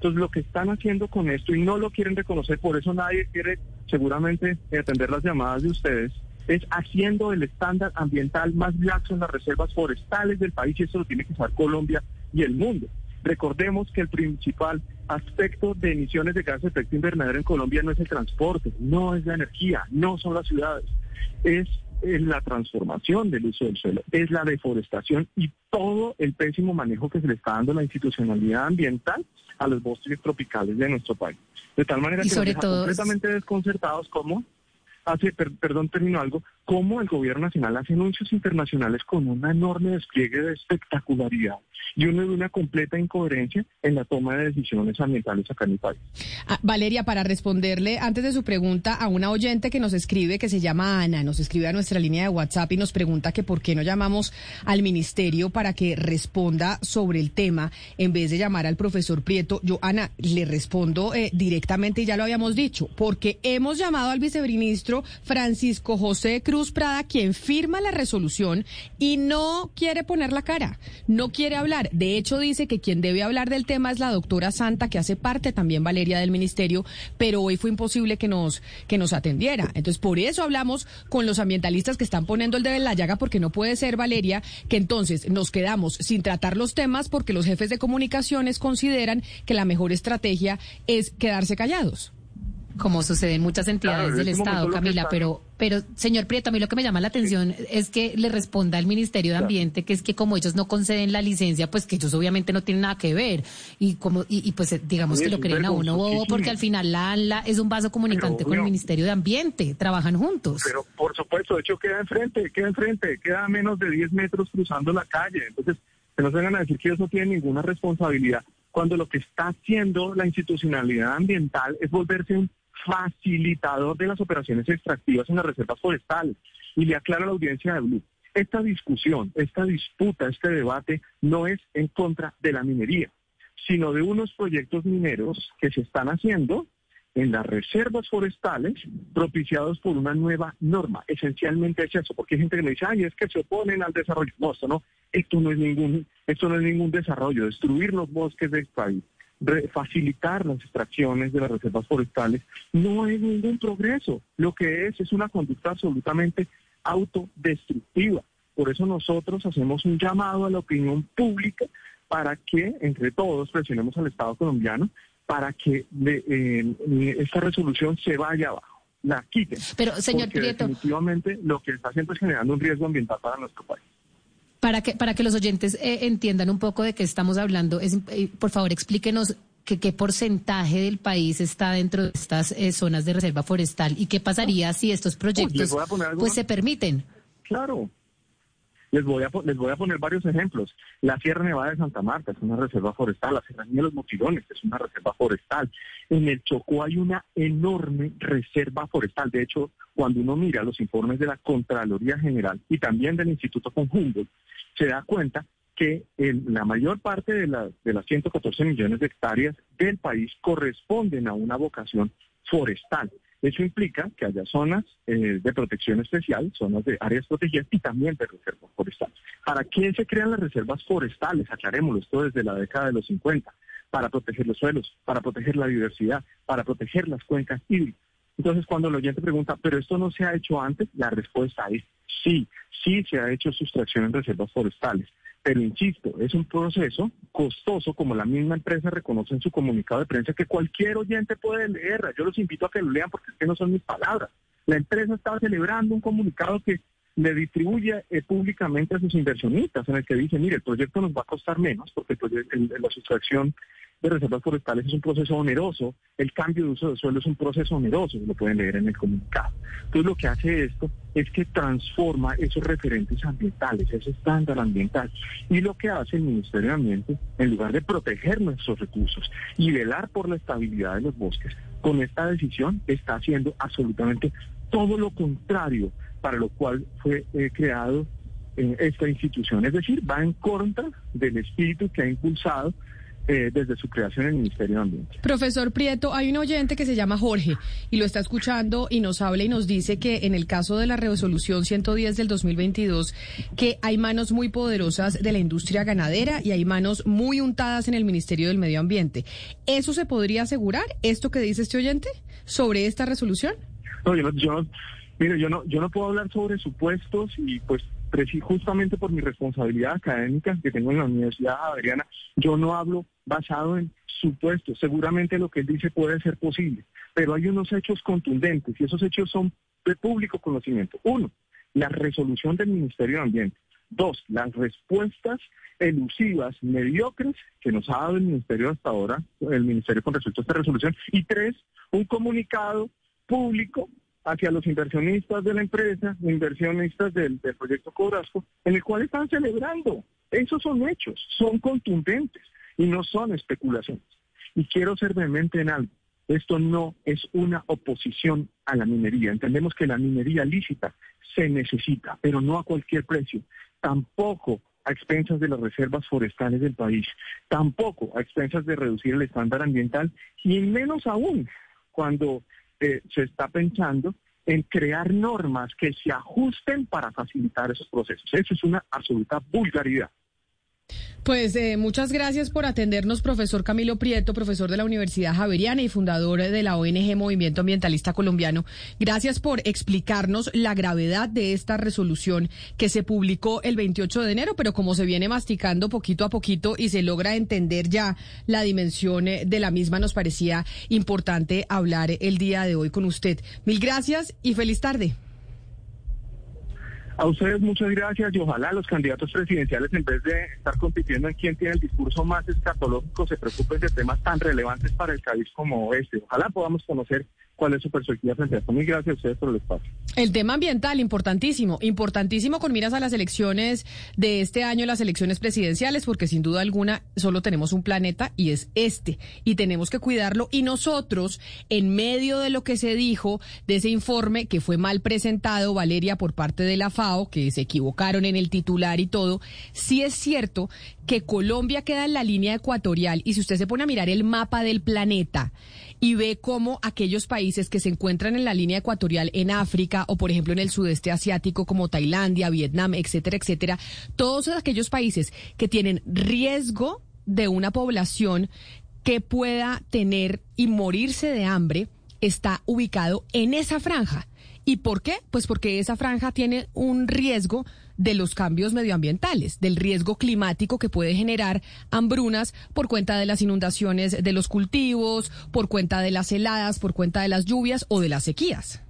Entonces, lo que están haciendo con esto, y no lo quieren reconocer, por eso nadie quiere seguramente atender las llamadas de ustedes, es haciendo el estándar ambiental más laxo en las reservas forestales del país, y eso lo tiene que usar Colombia y el mundo. Recordemos que el principal aspecto de emisiones de gases de efecto invernadero en Colombia no es el transporte, no es la energía, no son las ciudades, es es la transformación del uso del suelo, es la deforestación y todo el pésimo manejo que se le está dando a la institucionalidad ambiental a los bosques tropicales de nuestro país. De tal manera Y que sobre nos deja todo- completamente desconcertados como hace, per- perdón, termino algo, cómo el gobierno nacional hace anuncios internacionales con un enorme despliegue de espectacularidad y uno de una completa incoherencia en la toma de decisiones ambientales acá en el país. Ah, Valeria, para responderle antes de su pregunta a una oyente que nos escribe, que se llama Ana, nos escribe a nuestra línea de WhatsApp y nos pregunta que por qué no llamamos al ministerio para que responda sobre el tema en vez de llamar al profesor Prieto. Yo, Ana, le respondo eh, directamente y ya lo habíamos dicho, porque hemos llamado al viceministro Francisco José Cruz Prada, quien firma la resolución y no quiere poner la cara, no quiere hablar. De hecho, dice que quien debe hablar del tema es la doctora Santa, que hace parte también, Valeria, del ministerio, pero hoy fue imposible que nos, que nos atendiera. Entonces, por eso hablamos con los ambientalistas que están poniendo el dedo en la llaga, porque no puede ser, Valeria, que entonces nos quedamos sin tratar los temas porque los jefes de comunicaciones consideran que la mejor estrategia es quedarse callados. Como sucede en muchas entidades Claro, del este Estado, Camila, está- pero, pero señor Prieto, a mí lo que me llama la atención es que le responda al Ministerio de Claro. Ambiente que es que como ellos no conceden la licencia, pues que ellos obviamente no tienen nada que ver y como y, y, pues eh, digamos que lo creen a uno bobo porque al final la ANLA es un vaso comunicante Pero, con el. Ministerio de Ambiente, trabajan juntos. Pero por supuesto, de hecho queda enfrente, queda enfrente, queda a menos de 10 metros cruzando la calle. Entonces, que no se vengan a decir que ellos no tienen ninguna responsabilidad, cuando lo que está haciendo la institucionalidad ambiental es volverse un facilitador de las operaciones extractivas en las reservas forestales. Y le aclaro a la audiencia de Blue, esta discusión, esta disputa, este debate no es en contra de la minería, sino de unos proyectos mineros que se están haciendo en las reservas forestales propiciados por una nueva norma. Esencialmente es eso, porque hay gente que me dice, ay, es que se oponen al desarrollo. No, esto no, esto no es ningún, esto no es ningún desarrollo, destruir los bosques del país, re- facilitar las extracciones de las reservas forestales, no es ningún progreso. Lo que es es una conducta absolutamente autodestructiva. Por eso nosotros hacemos un llamado a la opinión pública para que entre todos presionemos al Estado colombiano para que eh, esta resolución se vaya abajo, la quiten. Pero, señor porque Prieto. definitivamente lo que está haciendo es generando un riesgo ambiental para nuestro país. Para que, para que los oyentes eh, entiendan un poco de qué estamos hablando, es, eh, por favor explíquenos que, qué porcentaje del país está dentro de estas eh, zonas de reserva forestal y qué pasaría si estos proyectos pues se permiten. Claro. Les voy, a, les voy a poner varios ejemplos. La Sierra Nevada de Santa Marta es una reserva forestal, la Serranía de los Motilones es una reserva forestal. En el Chocó hay una enorme reserva forestal. De hecho, cuando uno mira los informes de la Contraloría General y también del Instituto con Humboldt, se da cuenta que el- la mayor parte de, la- de las 114 millones de hectáreas del país corresponden a una vocación forestal. Eso implica que haya zonas eh, de protección especial, zonas de áreas protegidas y también de reservas forestales. ¿Para qué se crean las reservas forestales? Aclarémoslo, esto desde la década de los 50. Para proteger los suelos, para proteger la diversidad, para proteger las cuencas hídricas. Entonces, cuando el oyente pregunta, ¿pero esto no se ha hecho antes? La respuesta es sí, sí se ha hecho sustracción en reservas forestales. Pero insisto, es un proceso costoso, como la misma empresa reconoce en su comunicado de prensa, que cualquier oyente puede leer. Yo los invito a que lo lean porque es que no son mis palabras. La empresa estaba celebrando un comunicado que le distribuye eh, públicamente a sus inversionistas, en el que dice, mire, el proyecto nos va a costar menos, porque la sustracción de reservas forestales es un proceso oneroso, el cambio de uso de suelo es un proceso oneroso, lo pueden leer en el comunicado. Entonces lo que hace esto es que transforma esos referentes ambientales, ese estándar ambiental. Y lo que hace el Ministerio de Ambiente, en lugar de proteger nuestros recursos y velar por la estabilidad de los bosques, con esta decisión está haciendo absolutamente todo lo contrario para lo cual fue eh, creado eh, esta institución. Es decir, va en contra del espíritu que ha impulsado eh, desde su creación en el Ministerio de Ambiente. Profesor Prieto, hay un oyente que se llama Jorge y lo está escuchando y nos habla y nos dice que en el caso de la resolución 110 del 2022, que hay manos muy poderosas de la industria ganadera y hay manos muy untadas en el Ministerio del Medio Ambiente. ¿Eso se podría asegurar, esto que dice este oyente, sobre esta resolución? No, yo yo, mire, yo no, yo no puedo hablar sobre supuestos y pues justamente por mi responsabilidad académica que tengo en la Universidad Adriana, yo no hablo basado en supuestos. Seguramente lo que él dice puede ser posible, pero hay unos hechos contundentes y esos hechos son de público conocimiento. Uno, la resolución del Ministerio de Ambiente. Dos, las respuestas elusivas, mediocres que nos ha dado el Ministerio hasta ahora, el Ministerio con respecto a esta resolución. Y tres, un comunicado público hacia los inversionistas de la empresa, inversionistas del, del proyecto Cobrasco, en el cual están celebrando. Esos son hechos, son contundentes y no son especulaciones. Y quiero ser vehemente en algo. Esto no es una oposición a la minería. Entendemos que la minería lícita se necesita, pero no a cualquier precio. Tampoco a expensas de las reservas forestales del país. Tampoco a expensas de reducir el estándar ambiental y menos aún cuando se está pensando en crear normas que se ajusten para facilitar esos procesos. Eso es una absoluta vulgaridad. Pues eh, muchas gracias por atendernos, profesor Camilo Prieto, profesor de la Universidad Javeriana y fundador de la ONG Movimiento Ambientalista Colombiano. Gracias por explicarnos la gravedad de esta resolución que se publicó el 28 de enero, pero como se viene masticando poquito a poquito y se logra entender ya la dimensión eh, de la misma, nos parecía importante hablar el día de hoy con usted. Mil gracias y feliz tarde. A ustedes muchas gracias y ojalá los candidatos presidenciales, en vez de estar compitiendo en quién tiene el discurso más escatológico, se preocupen de temas tan relevantes para el país como este. Ojalá podamos conocer cuál es su perspectiva frente a. Muy gracias a ustedes por el espacio. El tema ambiental, importantísimo, importantísimo con miras a las elecciones de este año, las elecciones presidenciales, porque sin duda alguna solo tenemos un planeta y es este, y tenemos que cuidarlo. Y nosotros, en medio de lo que se dijo, de ese informe que fue mal presentado, Valeria, por parte de la FAO, que se equivocaron en el titular y todo, sí es cierto que Colombia queda en la línea ecuatorial, y si usted se pone a mirar el mapa del planeta, y ve cómo aquellos países que se encuentran en la línea ecuatorial en África o por ejemplo en el sudeste asiático como Tailandia, Vietnam, etcétera, etcétera, todos aquellos países que tienen riesgo de una población que pueda tener y morirse de hambre está ubicado en esa franja. ¿Y por qué? Pues porque esa franja tiene un riesgo de los cambios medioambientales, del riesgo climático que puede generar hambrunas por cuenta de las inundaciones de los cultivos, por cuenta de las heladas, por cuenta de las lluvias o de las sequías.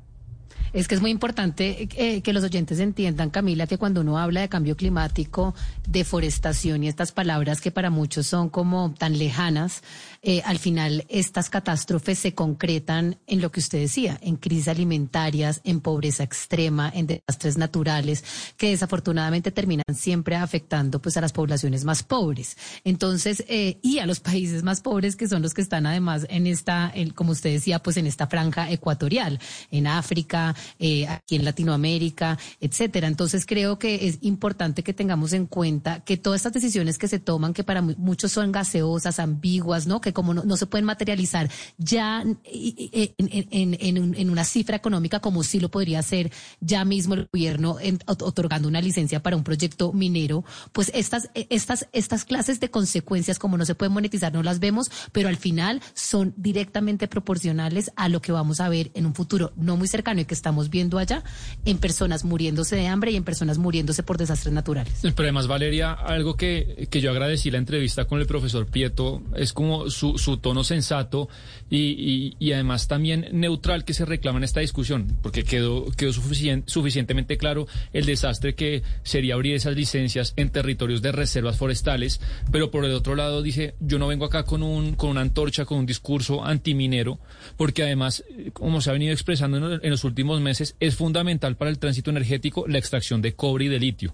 Es que es muy importante eh, que los oyentes entiendan, Camila, que cuando uno habla de cambio climático, deforestación y estas palabras que para muchos son como tan lejanas, eh, al final estas catástrofes se concretan en lo que usted decía, en crisis alimentarias, en pobreza extrema, en desastres naturales, que desafortunadamente terminan siempre afectando pues a las poblaciones más pobres. Entonces, eh, y a los países más pobres que son los que están además en esta, como usted decía, pues en esta franja ecuatorial, en África, eh, aquí en Latinoamérica, etcétera. Entonces creo que es importante que tengamos en cuenta que todas estas decisiones que se toman, que para muchos son gaseosas, ambiguas, ¿no? Que como no, se pueden materializar ya en, una cifra económica como sí lo podría hacer ya mismo el gobierno otorgando una licencia para un proyecto minero, pues estas, estas, estas clases de consecuencias como no se pueden monetizar no las vemos, pero al final son directamente proporcionales a lo que vamos a ver en un futuro no muy cercano y que estamos viendo allá en personas muriéndose de hambre y en personas muriéndose por desastres naturales. Pero además, Valeria, algo que, que yo agradecí la entrevista con el profesor Prieto es como su su, tono sensato y, y, además también neutral que se reclama en esta discusión, porque quedó, quedó suficientemente claro el desastre que sería abrir esas licencias en territorios de reservas forestales, pero por el otro lado dice, yo no vengo acá con, un, con una antorcha, con un discurso antiminero, porque además, como se ha venido expresando en, en los últimos meses, es fundamental para el tránsito energético la extracción de cobre y de litio.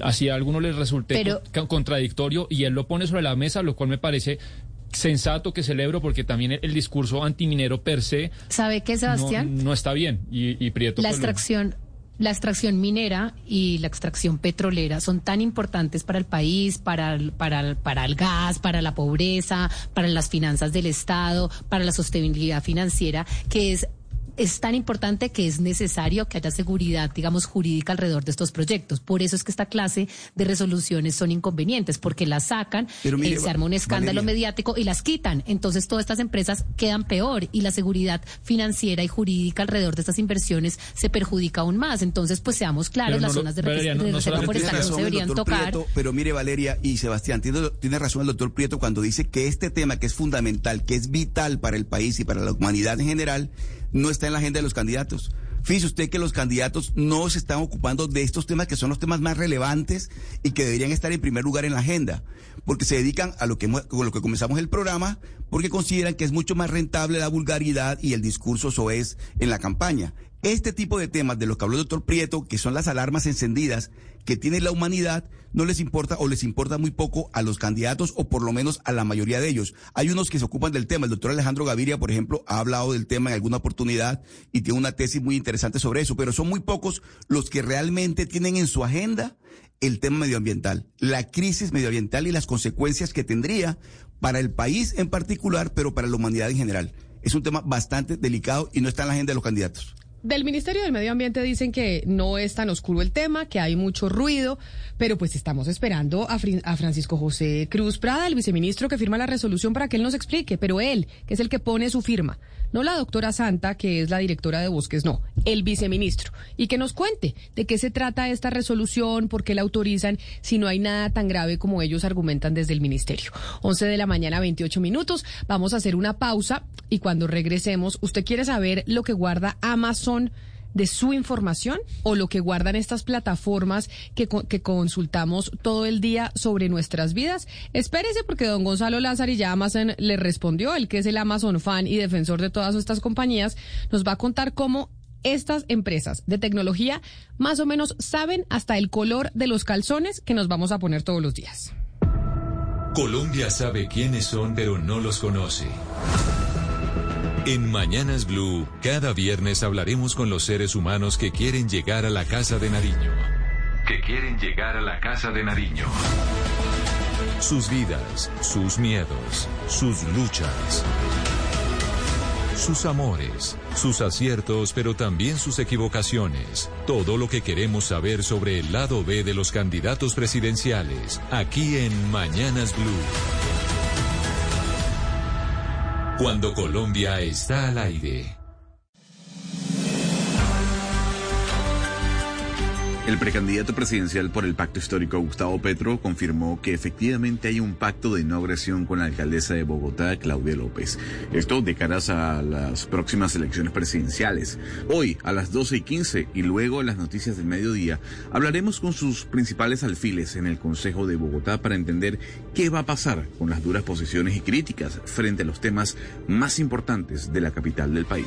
Así a algunos les resulte contradictorio y él lo pone sobre la mesa, lo cual me parece sensato que celebro porque también el, discurso antiminero per se ¿Sabe qué, Sebastián? No, está bien y, Prieto la extracción la extracción minera y la extracción petrolera son tan importantes para el país, para el, para, el, para el gas, para la pobreza, para las finanzas del Estado, para la sostenibilidad financiera, que es es tan importante que es necesario que haya seguridad, digamos, jurídica alrededor de estos proyectos. Por eso es que esta clase de resoluciones son inconvenientes, porque las sacan, eh, se arma un escándalo mediático y las quitan. Entonces todas estas empresas quedan peor y la seguridad financiera y jurídica alrededor de estas inversiones se perjudica aún más. Entonces, pues seamos claros, las zonas de, reserva forestal no se deberían tocar. pero mire, Valeria y Sebastián, tiene, tiene razón el doctor Prieto cuando dice que este tema que es fundamental, que es vital para el país y para la humanidad en general, no está en la agenda de los candidatos. Fíjese usted que los candidatos no se están ocupando de estos temas que son los temas más relevantes y que deberían estar en primer lugar en la agenda, porque se dedican a lo que, con lo que comenzamos el programa, porque consideran que es mucho más rentable la vulgaridad y el discurso soez en la campaña. Este tipo de temas de los que habló el doctor Prieto, que son las alarmas encendidas que tiene la humanidad, no les importa o les importa muy poco a los candidatos o por lo menos a la mayoría de ellos. Hay unos que se ocupan del tema. El doctor Alejandro Gaviria, por ejemplo, ha hablado del tema en alguna oportunidad y tiene una tesis muy interesante sobre eso, pero son muy pocos los que realmente tienen en su agenda el tema medioambiental, la crisis medioambiental y las consecuencias que tendría para el país en particular, pero para la humanidad en general. Es un tema bastante delicado y no está en la agenda de los candidatos. Del Ministerio del Medio Ambiente dicen que no es tan oscuro el tema, que hay mucho ruido, pero pues estamos esperando a, Francisco José Cruz Prada, el viceministro que firma la resolución para que él nos explique, pero él, que es el que pone su firma, no la doctora Santa, que es la directora de Bosques, no, el viceministro, y que nos cuente de qué se trata esta resolución, por qué la autorizan, si no hay nada tan grave como ellos argumentan desde el ministerio. 11 de la mañana, 28 minutos, vamos a hacer una pausa y cuando regresemos, ¿usted quiere saber lo que guarda Amazon? De su información o lo que guardan estas plataformas que, que consultamos todo el día sobre nuestras vidas? Espérese porque don Gonzalo Lázaro ya Amazon le respondió, el que es el Amazon fan y defensor de todas estas compañías, nos va a contar cómo estas empresas de tecnología más o menos saben hasta el color de los calzones que nos vamos a poner todos los días. Colombia sabe quiénes son, pero no los conoce. En Mañanas Blue, cada viernes hablaremos con los seres humanos que quieren llegar a la casa de Nariño. Que quieren llegar a la casa de Nariño. Sus vidas, sus miedos, sus luchas. Sus amores, sus aciertos, pero también sus equivocaciones. Todo lo que queremos saber sobre el lado B de los candidatos presidenciales, aquí en Mañanas Blue. Cuando Colombia está al aire. El precandidato presidencial por el pacto histórico Gustavo Petro confirmó que efectivamente hay un pacto de no agresión con la alcaldesa de Bogotá, Claudia López. Esto de caras a las próximas elecciones presidenciales. Hoy a las 12 y 15 y luego en las noticias del mediodía hablaremos con sus principales alfiles en el Consejo de Bogotá para entender qué va a pasar con las duras posiciones y críticas frente a los temas más importantes de la capital del país.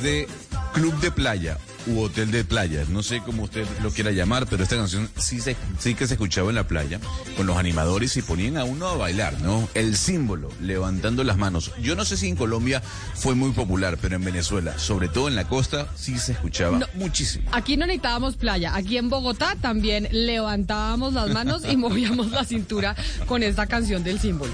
Es de Club de Playa u Hotel de Playa. No sé cómo usted lo quiera llamar, pero esta canción sí, se, sí que se escuchaba en la playa con los animadores y ponían a uno a bailar, ¿no? El símbolo, levantando las manos. Yo no sé si en Colombia fue muy popular, pero en Venezuela, sobre todo en la costa, sí se escuchaba muchísimo. Aquí no necesitábamos playa. Aquí en Bogotá también levantábamos las manos y *laughs* movíamos la cintura con esta canción del símbolo.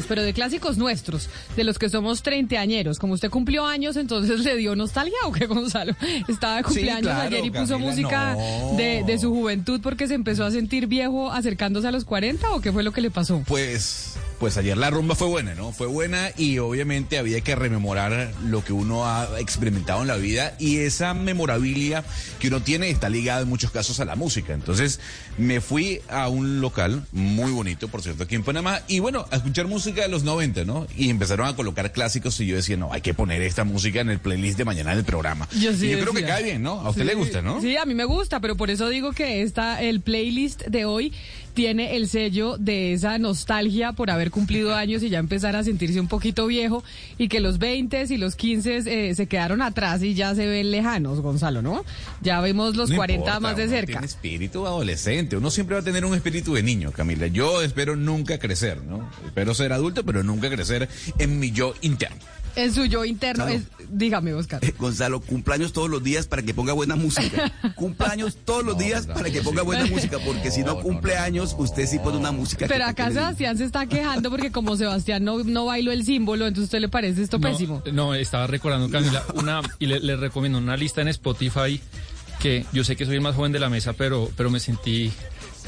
Clásicos, pero de clásicos nuestros, de los que somos treintañeros. Como usted cumplió años, entonces le dio nostalgia o qué, Gonzalo? *laughs* Estaba de cumpleaños claro, ayer y puso Camila, música no. de, de su juventud porque se empezó a sentir viejo acercándose a los 40 o qué fue lo que le pasó? Pues, pues ayer la rumba fue buena, ¿no? Fue buena y obviamente había que rememorar lo que uno ha experimentado en la vida y esa memorabilia que uno tiene está ligada en muchos casos a la música. Entonces me fui a un local muy bonito, por cierto, aquí en Panamá y bueno, a escuchar música de los 90, ¿no? Y empezaron a colocar clásicos y yo decía, no, hay que poner esta música en el playlist de mañana del programa. Yo sí y yo creo que cae bien, ¿no? A usted Sí, le gusta, ¿no? Sí, a mí me gusta, pero por eso digo que esta, el playlist de hoy tiene el sello de esa nostalgia por haber cumplido años y ya empezar a sentirse un poquito viejo y que los 20 y los 15 eh, se quedaron atrás y ya se ven lejanos, Gonzalo, ¿no? Ya vemos los No 40 importa, más de uno cerca. Tiene espíritu adolescente. Uno siempre va a tener un espíritu de niño, Camila. Yo espero nunca crecer, ¿no? Espero ser adulto, pero nunca crecer en mi yo interno. En su yo interno, Claro. es, dígame, Oscar. Eh, Gonzalo, cumpleaños todos los días para que ponga buena música. *laughs* cumpleaños todos los días para que ponga buena música, porque si no cumple años, usted sí pone una música. Pero acá Sebastián se está quejando porque como Sebastián no, no bailó el símbolo, entonces ¿usted le parece esto No, pésimo? No, estaba recordando, Camila, una, y le, le recomiendo una lista en Spotify que yo sé que soy el más joven de la mesa, pero, pero me sentí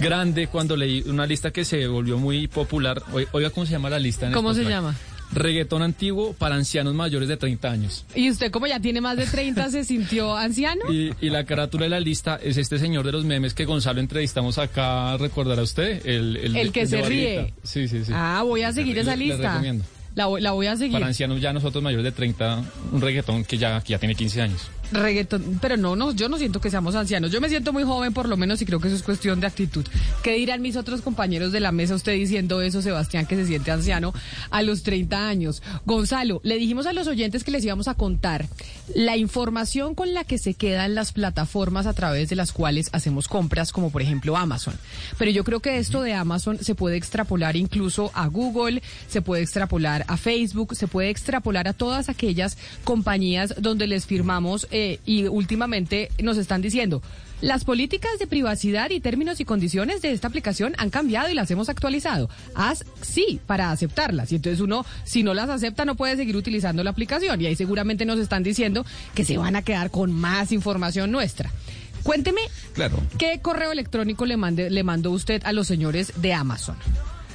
grande cuando leí una lista que se volvió muy popular. Oi- Oiga, ¿cómo se llama la lista? En ¿Cómo se Spotify? llama? Reggaetón antiguo para ancianos mayores de 30 años. ¿Y usted como ya tiene más de 30 se sintió anciano? Y, y la carátula de la lista es este señor de los memes que Gonzalo entrevistamos acá, ¿recordará usted? El, El que de se ríe. Sí, sí, sí. Ah, voy a seguir Le- esa le lista. recomiendo. La, voy- la voy a seguir. Para ancianos ya nosotros mayores de 30, un reggaetón que ya, que ya tiene 15 años. Reggaetón, pero no, no, yo no siento que seamos ancianos. Yo me siento muy joven por lo menos y creo que eso es cuestión de actitud. ¿Qué dirán mis otros compañeros de la mesa usted diciendo eso, Sebastián, que se siente anciano a los 30 años? Gonzalo, le dijimos a los oyentes que les íbamos a contar la información con la que se quedan las plataformas a través de las cuales hacemos compras, como por ejemplo Amazon. Pero yo creo que esto de Amazon se puede extrapolar incluso a Google, se puede extrapolar a Facebook, se puede extrapolar a todas aquellas compañías donde les firmamos eh, y últimamente nos están diciendo. Las políticas de privacidad y términos y condiciones de esta aplicación han cambiado y las hemos actualizado. Haz sí para aceptarlas. Y entonces uno, si no las acepta, no puede seguir utilizando la aplicación. Y ahí seguramente nos están diciendo que se van a quedar con más información nuestra. Cuénteme, Claro. ¿qué correo electrónico le, mande, le mandó usted a los señores de Amazon?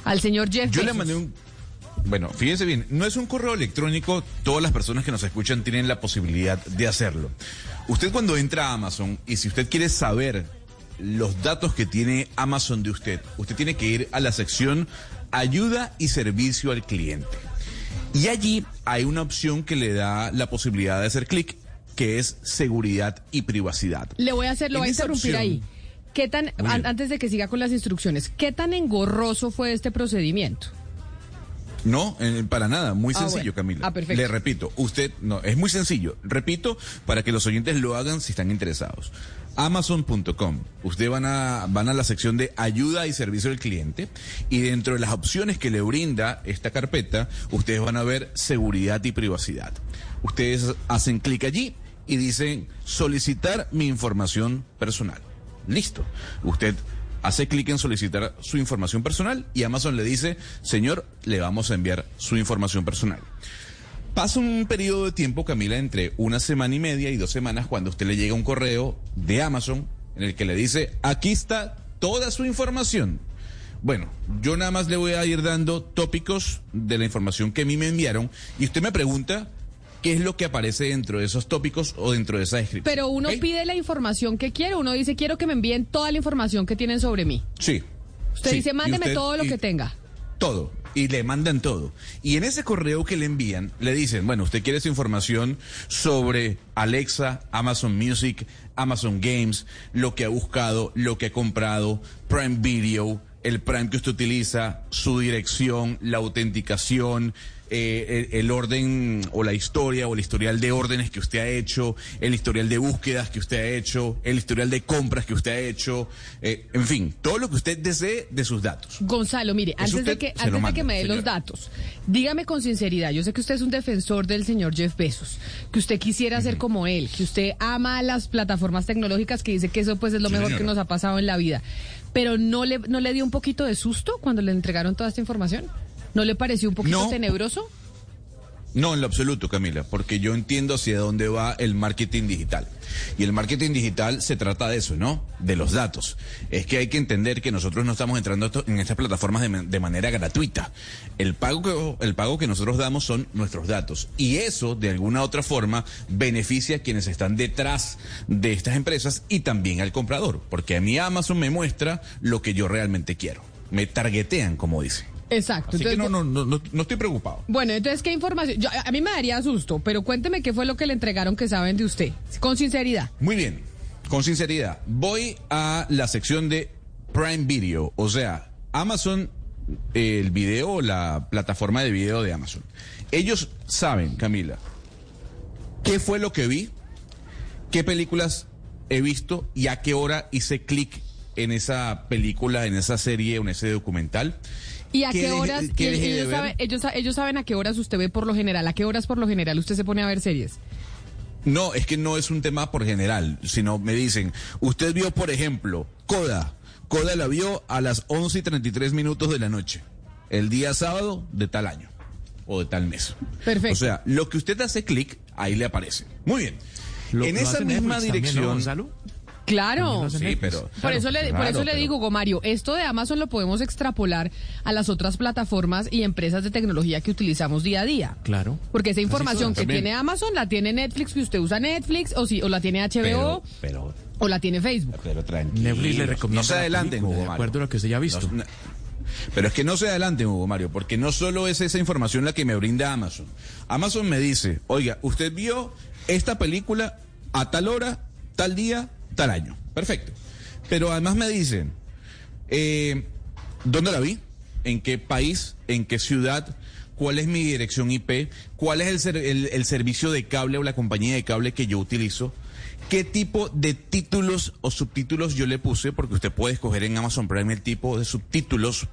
Al señor Jeff Yo le mandé un. Bueno, fíjense bien, no es un correo electrónico, todas las personas que nos escuchan tienen la posibilidad de hacerlo. Usted cuando entra a Amazon y si usted quiere saber los datos que tiene Amazon de usted, usted tiene que ir a la sección ayuda y servicio al cliente. Y allí hay una opción que le da la posibilidad de hacer clic, que es seguridad y privacidad. Le voy a hacer, lo voy a interrumpir opción- ahí. ¿Qué tan, an- antes de que siga con las instrucciones, qué tan engorroso fue este procedimiento? No, eh, para nada, muy Ah, sencillo, bueno. Camila. Ah, perfecto. Le repito, usted, no, es muy sencillo. Repito, para que los oyentes lo hagan si están interesados. Amazon.com. Ustedes van a, van a la sección de ayuda y servicio al cliente y dentro de las opciones que le brinda esta carpeta, ustedes van a ver seguridad y privacidad. Ustedes hacen clic allí y dicen solicitar mi información personal. Listo. Usted hace clic en solicitar su información personal y Amazon le dice, señor, le vamos a enviar su información personal. Pasa un periodo de tiempo, Camila, entre una semana y media y dos semanas cuando usted le llega un correo de Amazon en el que le dice, aquí está toda su información. Bueno, yo nada más le voy a ir dando tópicos de la información que a mí me enviaron y usted me pregunta qué es lo que aparece dentro de esos tópicos o dentro de esa descripción. Pero uno pide la información que quiere, uno dice, quiero que me envíen toda la información que tienen sobre mí. Sí. Usted Sí, dice, mándeme usted- todo lo y- que tenga. Todo. Y le mandan todo. Y en ese correo que le envían, le dicen, bueno, usted quiere esa información sobre Alexa, Amazon Music, Amazon Games, lo que ha buscado, lo que ha comprado, Prime Video, el Prime que usted utiliza, su dirección, la autenticación, eh, el, el orden o la historia o el historial de órdenes que usted ha hecho, el historial de búsquedas que usted ha hecho, el historial de compras que usted ha hecho, eh, en fin, todo lo que usted desee de sus datos. Gonzalo, mire, Eso antes de que, antes de que me dé los datos, dígame con sinceridad, yo sé que usted es un defensor del señor Jeff Bezos, que usted quisiera ser como él, que usted ama las plataformas tecnológicas, que dice que eso pues es lo Sí, mejor señora. que nos ha pasado en la vida, pero ¿no le, no le dio un poquito de susto cuando le entregaron toda esta información? ¿No le pareció un poquito No. tenebroso? No, en lo absoluto, Camila, porque yo entiendo hacia dónde va el marketing digital. Y el marketing digital se trata de eso, ¿no? De los datos. Es que hay que entender que nosotros no estamos entrando en estas plataformas de, de manera gratuita. El pago, que, el pago que nosotros damos son nuestros datos. Y eso, de alguna u otra forma, beneficia a quienes están detrás de estas empresas y también al comprador. Porque a mí Amazon me muestra lo que yo realmente quiero. Me targetean, como dice. Exacto. Así que entonces- no, no, no, no, no estoy preocupado. Bueno, entonces, ¿qué información? Yo- a mí me daría susto, pero cuénteme qué fue lo que le entregaron que saben de usted, con sinceridad. Muy bien, con sinceridad, voy a la sección de Prime Video, o sea, Amazon, el video, la plataforma de video de Amazon. Ellos saben, Camila, qué fue lo que vi, qué películas he visto y a qué hora hice clic en esa película, en esa serie, en ese documental. ¿Y a ¿Qué qué, horas? qué ellos, ver? saben, ellos, ellos saben a qué horas usted ve por lo general. ¿A qué horas por lo general usted se pone a ver series? No, es que no es un tema por general, sino me dicen, usted vio, por ejemplo, Coda. Coda la vio a las 11 y 33 minutos de la noche, el día sábado de tal año o de tal mes. Perfecto. O sea, lo que usted hace clic, ahí le aparece. Muy bien. Lo- en lo esa misma Netflix también, ¿no, dirección. Gonzalo? Claro. Sí, pero. Por eso le, por eso le pero- digo, Gomario, esto de Amazon lo podemos extrapolar a las otras plataformas y empresas de tecnología que utilizamos día a día. Claro. Porque esa información que También. tiene Amazon la tiene Netflix, que usted usa Netflix, o si, o la tiene HBO, Pero, pero, o la tiene Facebook. pero tranquilo. Netflix le recomienda No se la adelanten, Hugo de Mario. acuerdo a lo que usted ya ha visto. No. Pero es que no se adelanten, Hugo Mario, porque no solo es esa información la que me brinda Amazon. Amazon me dice, oiga, usted vio esta película a tal hora, tal día, tal año. Perfecto. Pero además me dicen, eh, ¿dónde la vi? ¿En qué país? ¿En qué ciudad? ¿Cuál es mi dirección IP? ¿Cuál es el, el- el servicio de cable o la compañía de cable que yo utilizo? ¿Qué tipo de títulos o subtítulos yo le puse? Porque usted puede escoger en Amazon Prime el tipo de subtítulos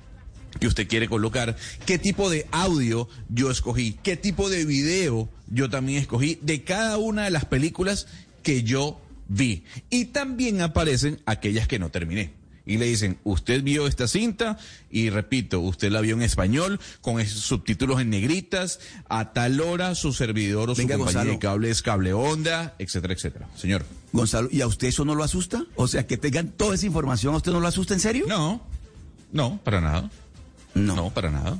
que usted quiere colocar, qué tipo de audio yo escogí, qué tipo de video yo también escogí de cada una de las películas que yo vi. Y también aparecen aquellas que no terminé. Y le dicen, usted vio esta cinta y repito, usted la vio en español con esos subtítulos en negritas, a tal hora su servidor o su Venga, compañía Gonzalo. de cable es cable onda, etcétera, etcétera. Señor. Gonzalo, ¿y a usted eso no lo asusta? O sea, que tengan toda esa información, ¿a usted no lo asusta en serio? No, no, para nada. No, para nada.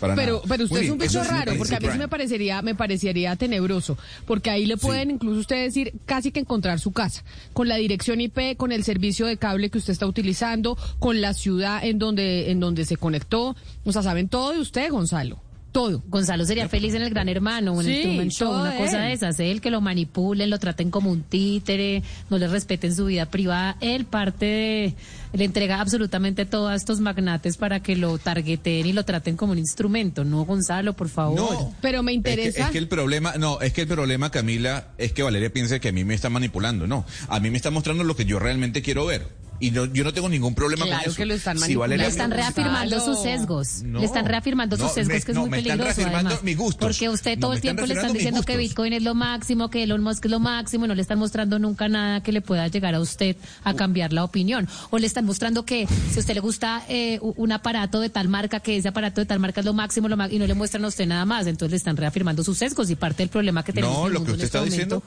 Para Pero, nada. pero usted Muy es un bien, bicho raro, porque a mí sí me parecería, me parecería tenebroso, porque ahí le pueden incluso usted decir casi que encontrar su casa, con la dirección IP, con el servicio de cable que usted está utilizando, con la ciudad en donde, en donde se conectó, o sea, saben todo de usted, Gonzalo, todo. Gonzalo sería feliz en el Gran Hermano o en Sí, el Truman Show, todo una cosa él. de esas. Él que lo manipulen, lo traten como un títere, no le respeten su vida privada. Él parte de, le entrega absolutamente todo a estos magnates para que lo targeten y lo traten como un instrumento. No, Gonzalo, por favor. No. Pero me Es que, interesa. es que el problema, no, es que el problema, Camila, es que Valeria piensa que a mí me está manipulando. No, a mí me está mostrando lo que yo realmente quiero ver. Y no, yo no tengo ningún problema Claro con eso. que lo están Si. Valeria Le están reafirmando sus sesgos. No. Le están reafirmando No, sus sesgos, me- que es no, muy me están peligroso. reafirmando además. mis gustos. Porque usted todo el están tiempo le están reafirmando diciendo que. Bitcoin es lo máximo, que Elon Musk es lo máximo, y no le están mostrando nunca nada que le pueda llegar a usted a cambiar la opinión. O le están mostrando que si a usted le gusta eh, un aparato de tal marca, que ese aparato de tal marca es lo máximo, lo y no le muestran a usted nada más. Entonces le están reafirmando sus sesgos y parte del problema que tenemos No, en el lo este está momento diciendo-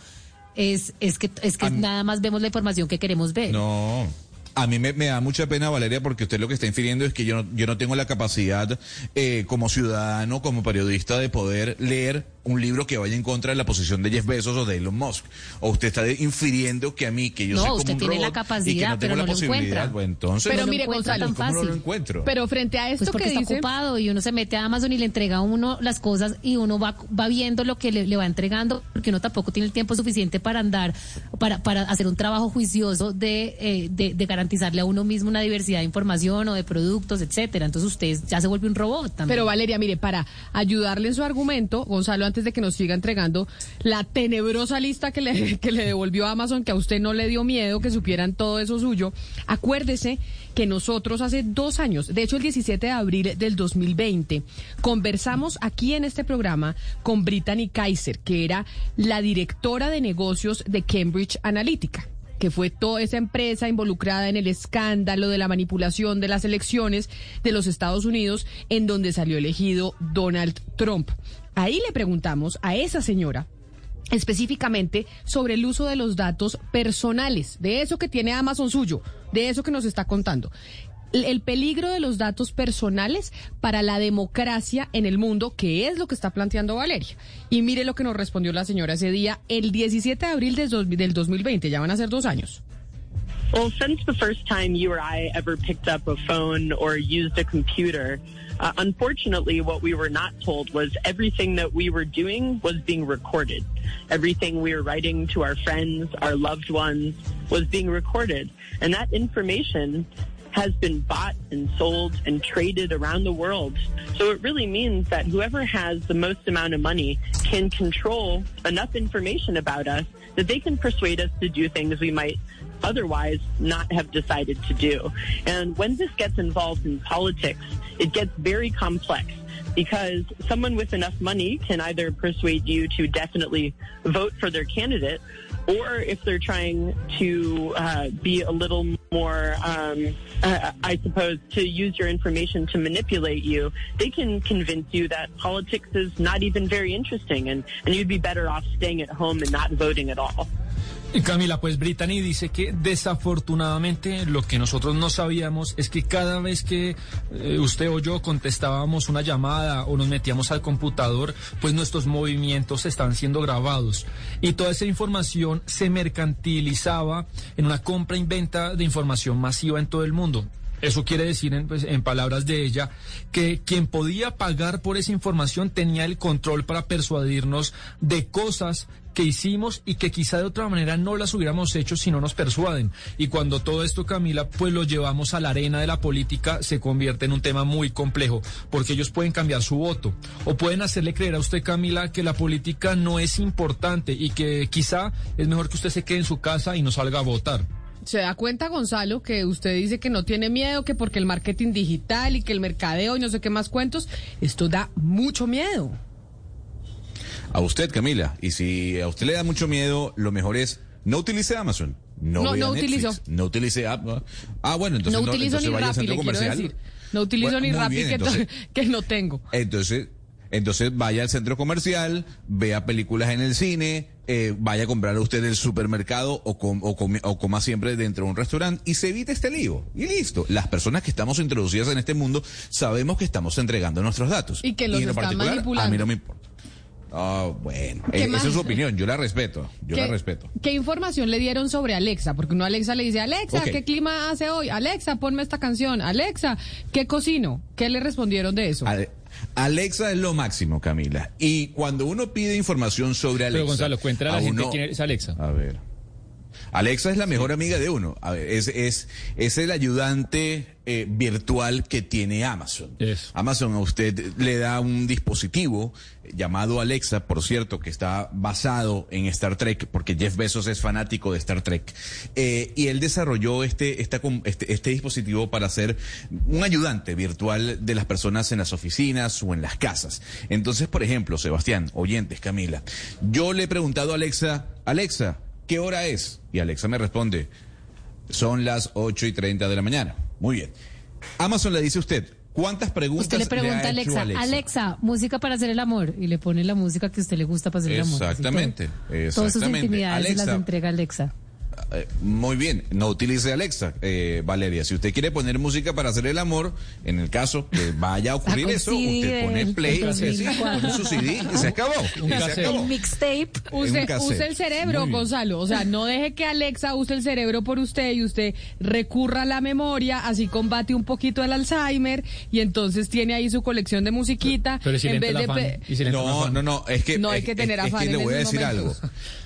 es, es que, es que nada más vemos la información que queremos ver. No. A mí me, me da mucha pena, Valeria, porque usted lo que está infiriendo es que yo no, yo no tengo la capacidad eh, como ciudadano, como periodista, de poder leer un libro que vaya en contra de la posición de Jeff Bezos o de Elon Musk. O usted está infiriendo que a mí, que yo No, soy como usted un tiene la robot y que capacidad, no tengo pero la no lo posibilidad. Bueno, entonces, Pero no lo mire, Gonzalo, tan ¿cómo no lo encuentro? Pero frente a esto Pues porque que está dice, ocupado y uno se mete a Amazon y le entrega a uno las cosas y uno va, va viendo lo que le, le va entregando porque uno tampoco tiene el tiempo suficiente para andar, para, para hacer un trabajo juicioso de, eh, de, de garantizarle a uno mismo una diversidad de información o de productos, etcétera. Entonces usted ya se vuelve un robot también. Pero Valeria, mire, para ayudarle en su argumento, Gonzalo, antes de que nos siga entregando la tenebrosa lista *laughs* que le, devolvió Amazon, que a usted no le dio miedo que supieran todo eso suyo, acuérdese que nosotros hace dos años, de hecho el 17 de abril del 2020, conversamos aquí en este programa con Brittany Kaiser, que era la directora de negocios de Cambridge Analytica. que fue toda esa empresa involucrada en el escándalo de la manipulación de las elecciones de los Estados Unidos, en donde salió elegido Donald Trump. Ahí le preguntamos a esa señora específicamente sobre el uso de los datos personales, de eso que tiene Amazon suyo, de eso que nos está contando. El peligro de los datos personales para la democracia en el mundo, que es lo que está planteando Valeria. Y mire lo que nos respondió la señora ese día, el 17 de abril del 2020, ya van a ser dos años. Well, since the first time you or I ever picked up a phone or used a computer, uh, unfortunately, what we were not told was everything that we were doing was being recorded. Everything we were writing to our friends, our loved ones, was being recorded. And that information has been bought and sold and traded around the world. So it really means that whoever has the most amount of money can control enough information about us that they can persuade us to do things we might otherwise not have decided to do. And when this gets involved in politics, it gets very complex because someone with enough money can either persuade you to definitely vote for their candidate or if they're trying to uh, be a little more, um, uh, I suppose, to use your information to manipulate you, they can convince you that politics is not even very interesting and, and you'd be better off staying at home and not voting at all. Camila, pues Brittany dice que desafortunadamente lo que nosotros no sabíamos es que cada vez que eh, usted o yo contestábamos una llamada o nos metíamos al computador, pues nuestros movimientos estaban siendo grabados y toda esa información se mercantilizaba en una compra y venta de información masiva en todo el mundo. Eso quiere decir, en, pues, en, palabras de ella, que quien podía pagar por esa información tenía el control para persuadirnos de cosas que hicimos y que quizá de otra manera no las hubiéramos hecho si no nos persuaden. Y cuando todo esto, Camila, pues lo llevamos a la arena de la política, se convierte en un tema muy complejo, porque ellos pueden cambiar su voto o pueden hacerle creer a usted, Camila, que la política no es importante y que quizá es mejor que usted se quede en su casa y no salga a votar. ¿Se da cuenta, Gonzalo, que usted dice que no tiene miedo, que porque el marketing digital y que el mercadeo y no sé qué más cuentos, esto da mucho miedo? A usted, Camila. Y si a usted le da mucho miedo, lo mejor es no utilice Amazon. No, no, no utilizo. No utilice Ah, bueno, entonces no, utilizo ni vaya Rappi, Decir. No utilizo ni Rappi que, *laughs* que no tengo. Entonces, entonces vaya al centro comercial, vea películas en el cine, eh, vaya a comprar a usted del supermercado o, o, coma siempre dentro de un restaurante y se evite este lío. Y listo. Las personas que estamos introducidas en este mundo sabemos que estamos entregando nuestros datos. Y que los están manipulando. A mí no me importa. Ah, bueno, eh, esa es su opinión, yo la respeto, yo la respeto. ¿Qué información le dieron sobre Alexa? Porque uno a Alexa le dice, Alexa, ¿qué clima hace hoy? Alexa, ponme esta canción. Alexa, ¿qué cocino? ¿Qué le respondieron de eso? Alexa es lo máximo, Camila. Y cuando uno pide información sobre Alexa... Pero Gonzalo, cuéntale a la gente quién es Alexa. A ver. Alexa es la mejor amiga de uno. es, es, es el ayudante eh, virtual que tiene Amazon. Amazon a usted le da un dispositivo llamado Alexa, por cierto, que está basado en Star Trek, porque Jeff Bezos es fanático de Star Trek. Eh, y él desarrolló este, este, este, dispositivo para ser un ayudante virtual de las personas en las oficinas o en las casas. Entonces, por ejemplo, Sebastián, oyentes, Camila, yo le he preguntado a Alexa, Alexa, ¿qué hora es? Y Alexa me responde, son las 8 y 30 de la mañana. Muy bien. Amazon le dice a usted, ¿Cuántas preguntas Usted le pregunta a Alexa, Alexa, música para hacer el amor, y le pone la música que a usted le gusta para hacer el amor. Exactamente. Todas sus intimidades las entrega Alexa. Eh, muy bien, no utilice Alexa, eh, Valeria. Si usted quiere poner música para hacer el amor, en el caso que vaya a *laughs* ocurrir eso, usted pone play, pone su CD y se acabó. *laughs* El mixtape. Use, use el cerebro, Gonzalo. O sea, no deje que Alexa use el cerebro por usted y usted recurra a la memoria, así combate un poquito el Alzheimer y entonces tiene ahí su colección de musiquita. Pero si en vez de no, no, no, es que no hay que tener afán es que le voy a decir algo.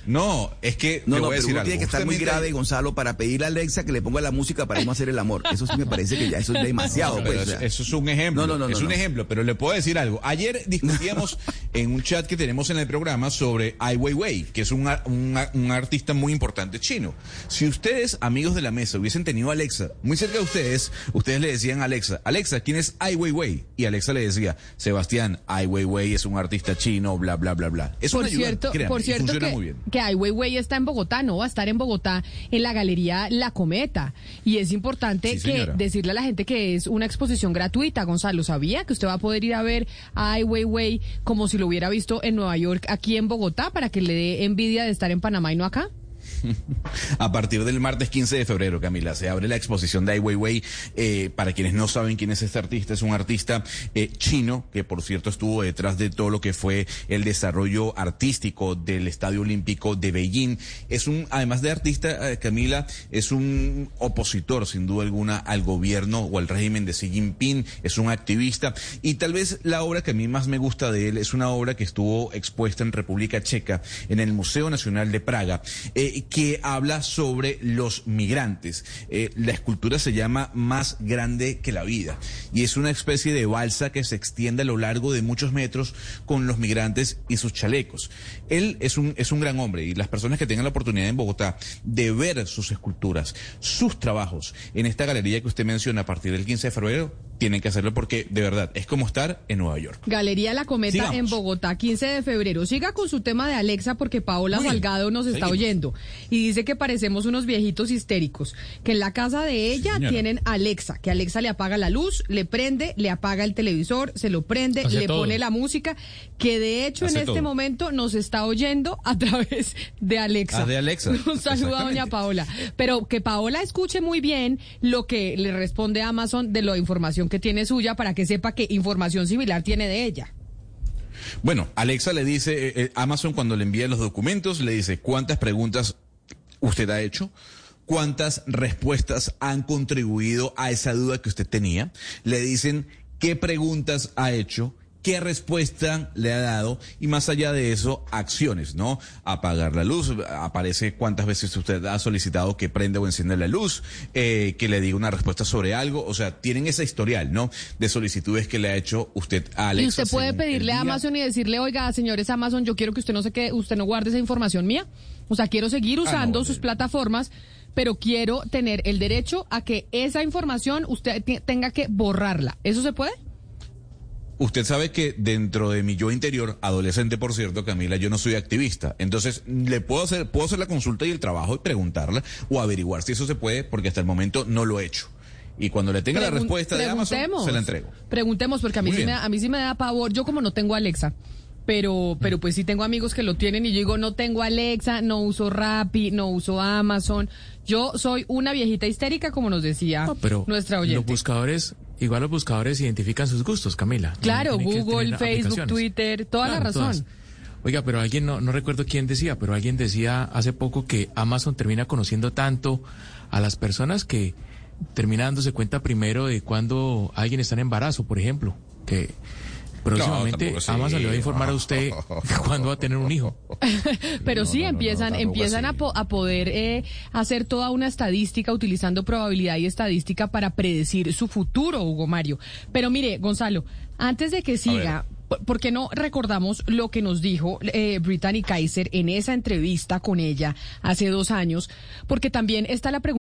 No, es que no, le voy a decir algo. Tiene que estar muy grave, Gonzalo, para pedirle a Alexa que le ponga la música para no hacer el amor. Eso sí me parece que ya eso es demasiado. Pues, eso, es un ejemplo. No, no, no, es un ejemplo, pero le puedo decir algo. Ayer *laughs* discutíamos en un chat que tenemos en el programa sobre Ai Weiwei, que es un, un, artista muy importante chino. Si ustedes, amigos de la mesa, hubiesen tenido a Alexa muy cerca de ustedes, ustedes le decían a Alexa, Alexa, ¿quién es Ai Weiwei? Y Alexa le decía, Sebastián, Ai Weiwei es un artista chino, bla, bla, bla, bla. Es por cierto, por cierto que, que Ai Weiwei está en Bogotá, no va a estar en Bogotá Bogotá en la galería La Cometa. Y es importante Sí, que decirle a la gente que es una exposición gratuita. Gonzalo, ¿sabía que usted va a poder ir a ver a Ai Weiwei como si lo hubiera visto en Nueva York, aquí en Bogotá, para que le dé envidia de estar en Panamá y no acá? *laughs* A partir del martes 15 de febrero, Camila, se abre la exposición de Ai Weiwei. Eh, para quienes no saben quién es este artista, es un artista eh, chino que, por cierto, estuvo detrás de todo lo que fue el desarrollo artístico del Estadio Olímpico de Beijing. Es un, además de artista, eh, Camila, es un opositor, sin duda alguna, al gobierno o al régimen de Xi Jinping. Es un activista. Y tal vez la obra que a mí más me gusta de él es una obra que estuvo expuesta en República Checa, en el Museo Nacional de Praga, que habla sobre los migrantes. Eh, la escultura se llama Más grande que la vida y es una especie de balsa que se extiende a lo largo de muchos metros con los migrantes y sus chalecos. Él es un, es un gran hombre y las personas que tengan la oportunidad en Bogotá de ver sus esculturas, sus trabajos en esta galería que usted menciona a partir del 15 de febrero, tienen que hacerlo porque de verdad es como estar en Nueva York. Galería La Cometa Sigamos. en Bogotá, 15 de febrero. Siga con su tema de Alexa porque Paola bien. Salgado nos está Seguimos. oyendo y dice que parecemos unos viejitos histéricos, que en la casa de ella señora. tienen Alexa, que Alexa le apaga la luz, le prende, le apaga el televisor, se lo prende, Hace le todo. pone la música, que de hecho en este todo. momento nos está oyendo a través de Alexa. Ah, de Alexa. *laughs* Un saludo a doña. Paola. Pero que Paola escuche muy bien lo que le responde Amazon de la información que tiene suya para que sepa qué información similar tiene de ella. Bueno, Alexa le dice, eh, eh, Amazon cuando le envía los documentos, le dice cuántas preguntas usted ha hecho, cuántas respuestas han contribuido a esa duda que usted tenía, le dicen qué preguntas ha hecho, qué respuesta le ha dado y más allá de eso, acciones, ¿no? Apagar la luz, aparece cuántas veces usted ha solicitado que prenda o encienda la luz, eh, que le diga una respuesta sobre algo, o sea, tienen ese historial, ¿no? De solicitudes que le ha hecho usted a Alexa. y usted puede pedirle a. Amazon y decirle, oiga, señores Amazon, yo quiero que usted no se quede, usted no guarde esa información mía. O sea, quiero seguir Ah, no, usando sus plataformas, pero quiero tener el derecho a que esa información usted te- tenga que borrarla. ¿Eso se puede? Usted sabe que dentro de mi yo interior, adolescente por cierto, Camila, yo no soy activista. Entonces, le puedo hacer, puedo hacer la consulta y el trabajo y preguntarla o averiguar si eso se puede, porque hasta el momento no lo he hecho. Y cuando le tenga la respuesta de Amazon, se la entrego. Preguntemos, porque a mí, sí me, a mí sí me da pavor. Yo como no tengo Alexa, pero, pero pues sí tengo amigos que lo tienen y yo digo, no tengo Alexa, no uso Rappi, no uso Amazon. Yo soy una viejita histérica, como nos decía Pero nuestra los oyente. buscadores, igual los buscadores identifican sus gustos, Camila. Claro, Google, Facebook. Twitter, toda la razón. todas. Oiga, pero alguien, no, no recuerdo quién decía, pero alguien decía hace poco que Amazon termina conociendo tanto a las personas que termina dándose cuenta primero de cuando alguien está en embarazo, por ejemplo, que próximamente. Amazon le va a informar a usted *laughs* cuándo va a tener un hijo. Pero No, sí no, no, empiezan, no, empiezan a, así. po- a poder eh, hacer toda una estadística utilizando probabilidad y estadística para predecir su futuro, Hugo Mario. Pero mire, Gonzalo, antes de que siga, ¿por por qué no recordamos lo que nos dijo eh, Brittany Kaiser en esa entrevista con ella hace dos años? Porque también está la pregunta.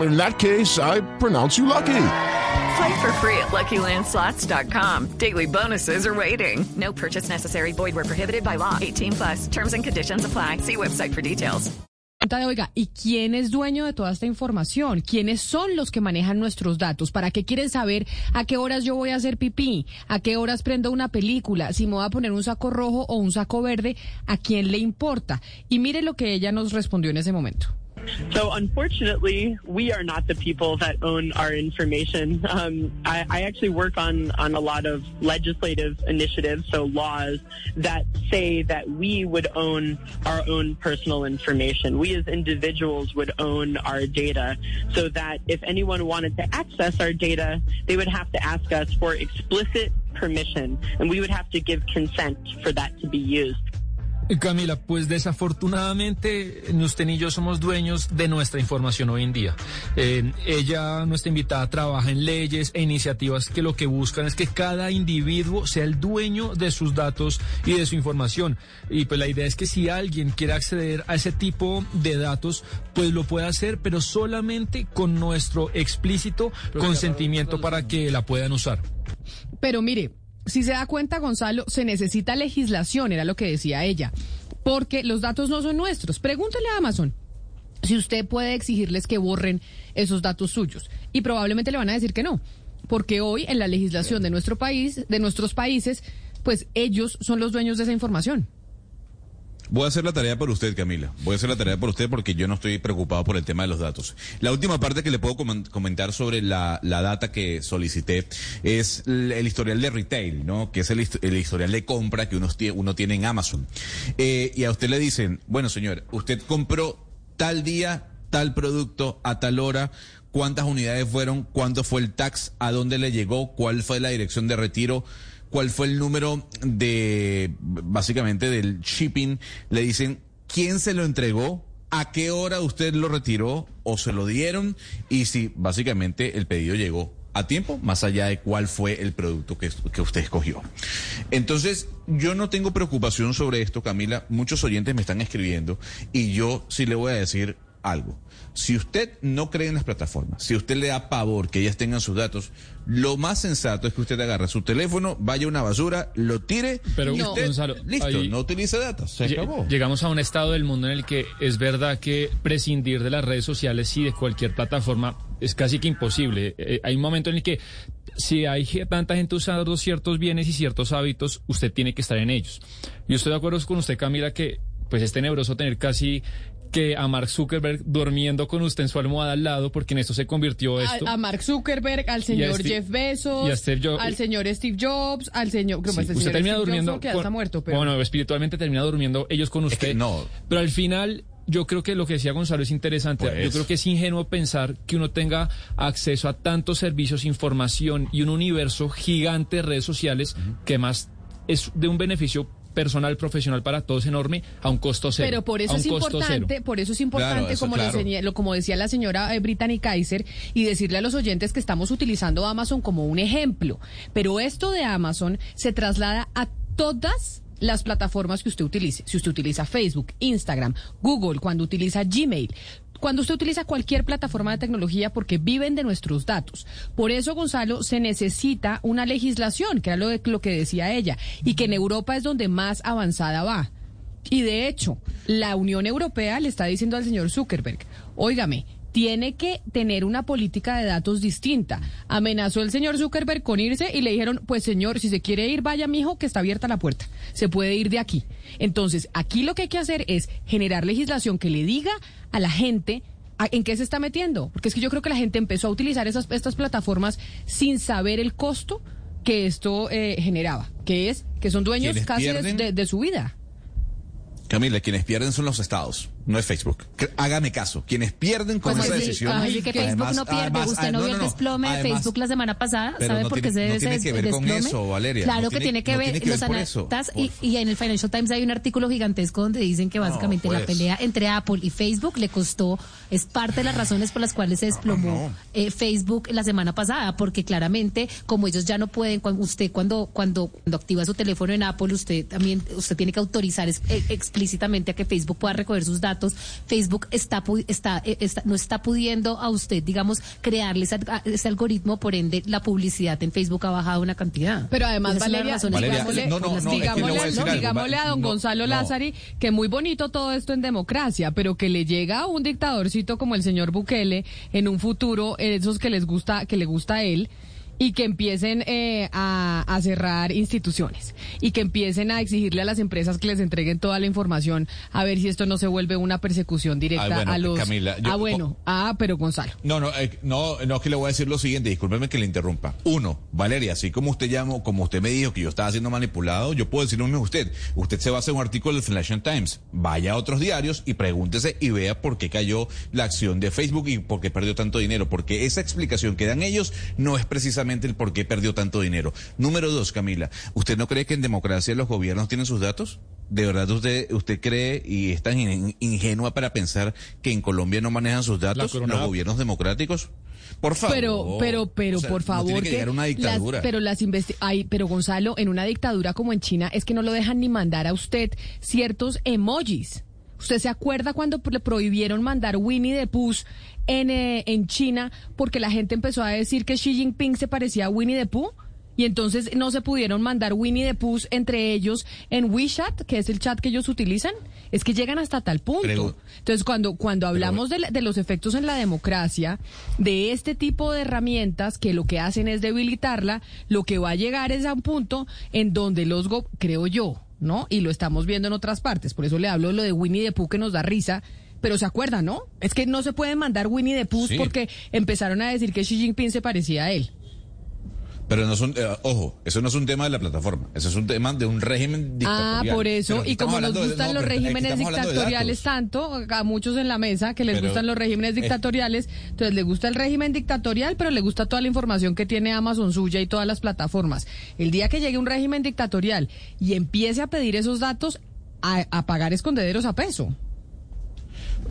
In that case, I pronounce you lucky. Play for free at LuckyLandSlots.com. Daily bonuses are waiting. No purchase necessary. Void where prohibited by law. 18 plus. Terms and conditions apply. See website for details. de, oiga, ¿y quién es dueño de toda esta información? ¿Quiénes son los que manejan nuestros datos? ¿Para qué quieren saber a qué horas yo voy a hacer pipí? ¿A qué horas prendo una película? Si me voy a poner un saco rojo o un saco verde, ¿a quién le importa? Y mire lo que ella nos respondió en ese momento. So unfortunately, we are not the people that own our information. Um, I, I actually work on, on a lot of legislative initiatives, so laws that say that we would own our own personal information. We as individuals would own our data so that if anyone wanted to access our data, they would have to ask us for explicit permission and we would have to give consent for that to be used. Camila, pues desafortunadamente usted y yo somos dueños de nuestra información hoy en día. Eh, ella, nuestra invitada, trabaja en leyes e iniciativas que lo que buscan es que cada individuo sea el dueño de sus datos y de su información. Y pues la idea es que si alguien quiere acceder a ese tipo de datos, pues lo puede hacer, pero solamente con nuestro explícito consentimiento para que la puedan usar. Pero mire, si se da cuenta, Gonzalo, se necesita legislación, era lo que decía ella, porque los datos no son nuestros. Pregúntele a Amazon si usted puede exigirles que borren esos datos suyos. Y probablemente le van a decir que no, porque hoy en la legislación de nuestro país, de nuestros países, pues ellos son los dueños de esa información. Voy a hacer la tarea por usted, Camila. Voy a hacer la tarea por usted porque yo no estoy preocupado por el tema de los datos. La última parte que le puedo comentar sobre la, data que solicité es el, historial de retail, ¿no? Que es el, historial de compra que uno, uno tiene en Amazon. Eh, y a usted le dicen, bueno, señor, usted compró tal día, tal producto, a tal hora, cuántas unidades fueron, cuánto fue el tax, a dónde le llegó, cuál fue la dirección de retiro cuál fue el número de, básicamente, del shipping. Le dicen quién se lo entregó, a qué hora usted lo retiró o se lo dieron y si básicamente el pedido llegó a tiempo, más allá de cuál fue el producto que, que, usted escogió. Entonces, yo no tengo preocupación sobre esto, Camila. Muchos oyentes me están escribiendo y yo sí le voy a decir algo. Si usted no cree en las plataformas, si usted le da pavor que ellas tengan sus datos, lo más sensato es que usted agarre su teléfono, vaya a una basura, lo tire Pero, y usted, Gonzalo, listo, no utilice datos. Se acabó. Llegamos a un estado del mundo en el que es verdad que prescindir de las redes sociales y de cualquier plataforma es casi que imposible. Eh, hay un momento en el que si hay tanta gente usando ciertos bienes y ciertos hábitos, usted tiene que estar en ellos. Yo estoy de acuerdo con usted, Camila, que pues es tenebroso tener casi que a Mark Zuckerberg durmiendo con usted en su almohada al lado, porque en esto se convirtió esto. A, Mark Zuckerberg, al señor Jeff Bezos, al señor Steve Jobs, al señor... Sí, usted termina durmiendo... que está muerto, pero... Bueno, espiritualmente termina durmiendo ellos con usted. no. Pero al final yo creo que lo que decía Gonzalo es interesante. Yo creo que es ingenuo pensar que uno tenga acceso a tantos servicios, información y un universo gigante de redes sociales que más es de un beneficio personal, profesional para todos enorme a un costo cero. Pero por eso es importante, por eso es importante, como, lo, como decía la señora eh, Brittany Kaiser, y decirle a los oyentes que estamos utilizando Amazon como un ejemplo. Pero esto de Amazon se traslada a todas las plataformas que usted utilice. Si usted utiliza Facebook, Instagram, Google, cuando utiliza Gmail, cuando usted utiliza cualquier plataforma de tecnología porque viven de nuestros datos. Por eso, Gonzalo, se necesita una legislación, que era lo, de, lo que decía ella, y que en Europa es donde más avanzada va. Y de hecho, la Unión Europea le está diciendo al señor Zuckerberg, óigame, tiene que tener una política de datos distinta. Amenazó el señor Zuckerberg con irse y le dijeron, pues señor, si se quiere ir, vaya mijo, que está abierta la puerta. Se puede ir de aquí. Entonces, aquí lo que hay que hacer es generar legislación que le diga a la gente en qué se está metiendo. Porque es que yo creo que la gente empezó a utilizar esas, estas plataformas sin saber el costo que esto eh, generaba, que es que son dueños casi de su vida. Camila, quienes pierden son los estados no es Facebook. Hágame caso. Quienes pierden con pues esa decisión. Ay, que Facebook no pierde. Usted no, vio el desplome de Facebook la semana pasada. ¿Sabe por qué se debe no tiene que ver con eso, Valeria. Claro que tiene que ver. los analistas y, y, en el Financial Times hay un artículo gigantesco donde dicen que básicamente la pues. pelea entre Apple y Facebook le costó, es parte de las razones por las cuales se desplomó eh, Facebook la semana pasada, porque claramente, como ellos ya no pueden, cuando usted cuando, cuando, cuando activa su teléfono en Apple, usted también, usted tiene que autorizar eh, explícitamente a que Facebook pueda recoger sus datos Facebook está, está, eh, está, no está pudiendo a usted, digamos, crearle ese, algoritmo, por ende la publicidad en Facebook ha bajado una cantidad. Pero además, Valeria, digámosle, a don Gonzalo Lázari que muy bonito todo esto en democracia, pero que le llega a un dictadorcito como el señor Bukele en un futuro, esos que les gusta, que le gusta a él, y que empiecen eh, a, cerrar instituciones y que empiecen a exigirle a las empresas que les entreguen toda la información a ver si esto no se vuelve una persecución directa a los ah bueno. Ah pero Gonzalo. No no eh, no no es que le voy a decir lo siguiente discúlpeme que le interrumpa. Uno Valeria así como usted llamó como usted me dijo que yo estaba siendo manipulado yo puedo decirle a usted. Usted se va a hacer un artículo del Financial Times. Vaya a otros diarios y pregúntese y vea por qué cayó la acción de Facebook y por qué perdió tanto dinero porque esa explicación que dan ellos no es precisamente el por qué perdió tanto dinero. Número dos, Camila, ¿usted no cree que en democracia los gobiernos tienen sus datos? ¿De verdad usted, usted cree y es tan in- ingenua para pensar que en Colombia no manejan sus datos los gobiernos democráticos? Por favor. Pero, pero, pero, O sea, por no favor, tiene que a una las- dictadura. pero las investi- ay, pero Gonzalo, en una dictadura como en China es que no lo dejan ni mandar a usted ciertos emojis. ¿Usted se acuerda cuando le prohibieron mandar Winnie the Pooh en, eh, en China porque la gente empezó a decir que Xi Jinping se parecía a Winnie the Pooh? Y entonces no se pudieron mandar Winnie the Pooh entre ellos en WeChat, que es el chat que ellos utilizan. Es que llegan hasta tal punto. Entonces, cuando, cuando hablamos de, la- de los efectos en la democracia, de este tipo de herramientas que lo que hacen es debilitarla, lo que va a llegar es a un punto en donde los, go- creo yo, ¿no? Y lo estamos viendo en otras partes. Por eso le hablo de lo de Winnie the Pooh que nos da risa. Pero se acuerdan, ¿no? Es que no se puede mandar Winnie the Pooh Sí. porque empezaron a decir que Xi Jinping se parecía a él. Pero no es un, eh, ojo, eso no es un tema de la plataforma, eso es un tema de un régimen Ah, dictatorial. por eso, y como nos de- gustan no, los regímenes dictatoriales tanto, a muchos en la mesa que les Pero, gustan los regímenes eh, dictatoriales, entonces le gusta el régimen dictatorial, pero le gusta toda la información que tiene Amazon suya y todas las plataformas. El día que llegue un régimen dictatorial y empiece a pedir esos datos, a, a pagar escondederos a peso.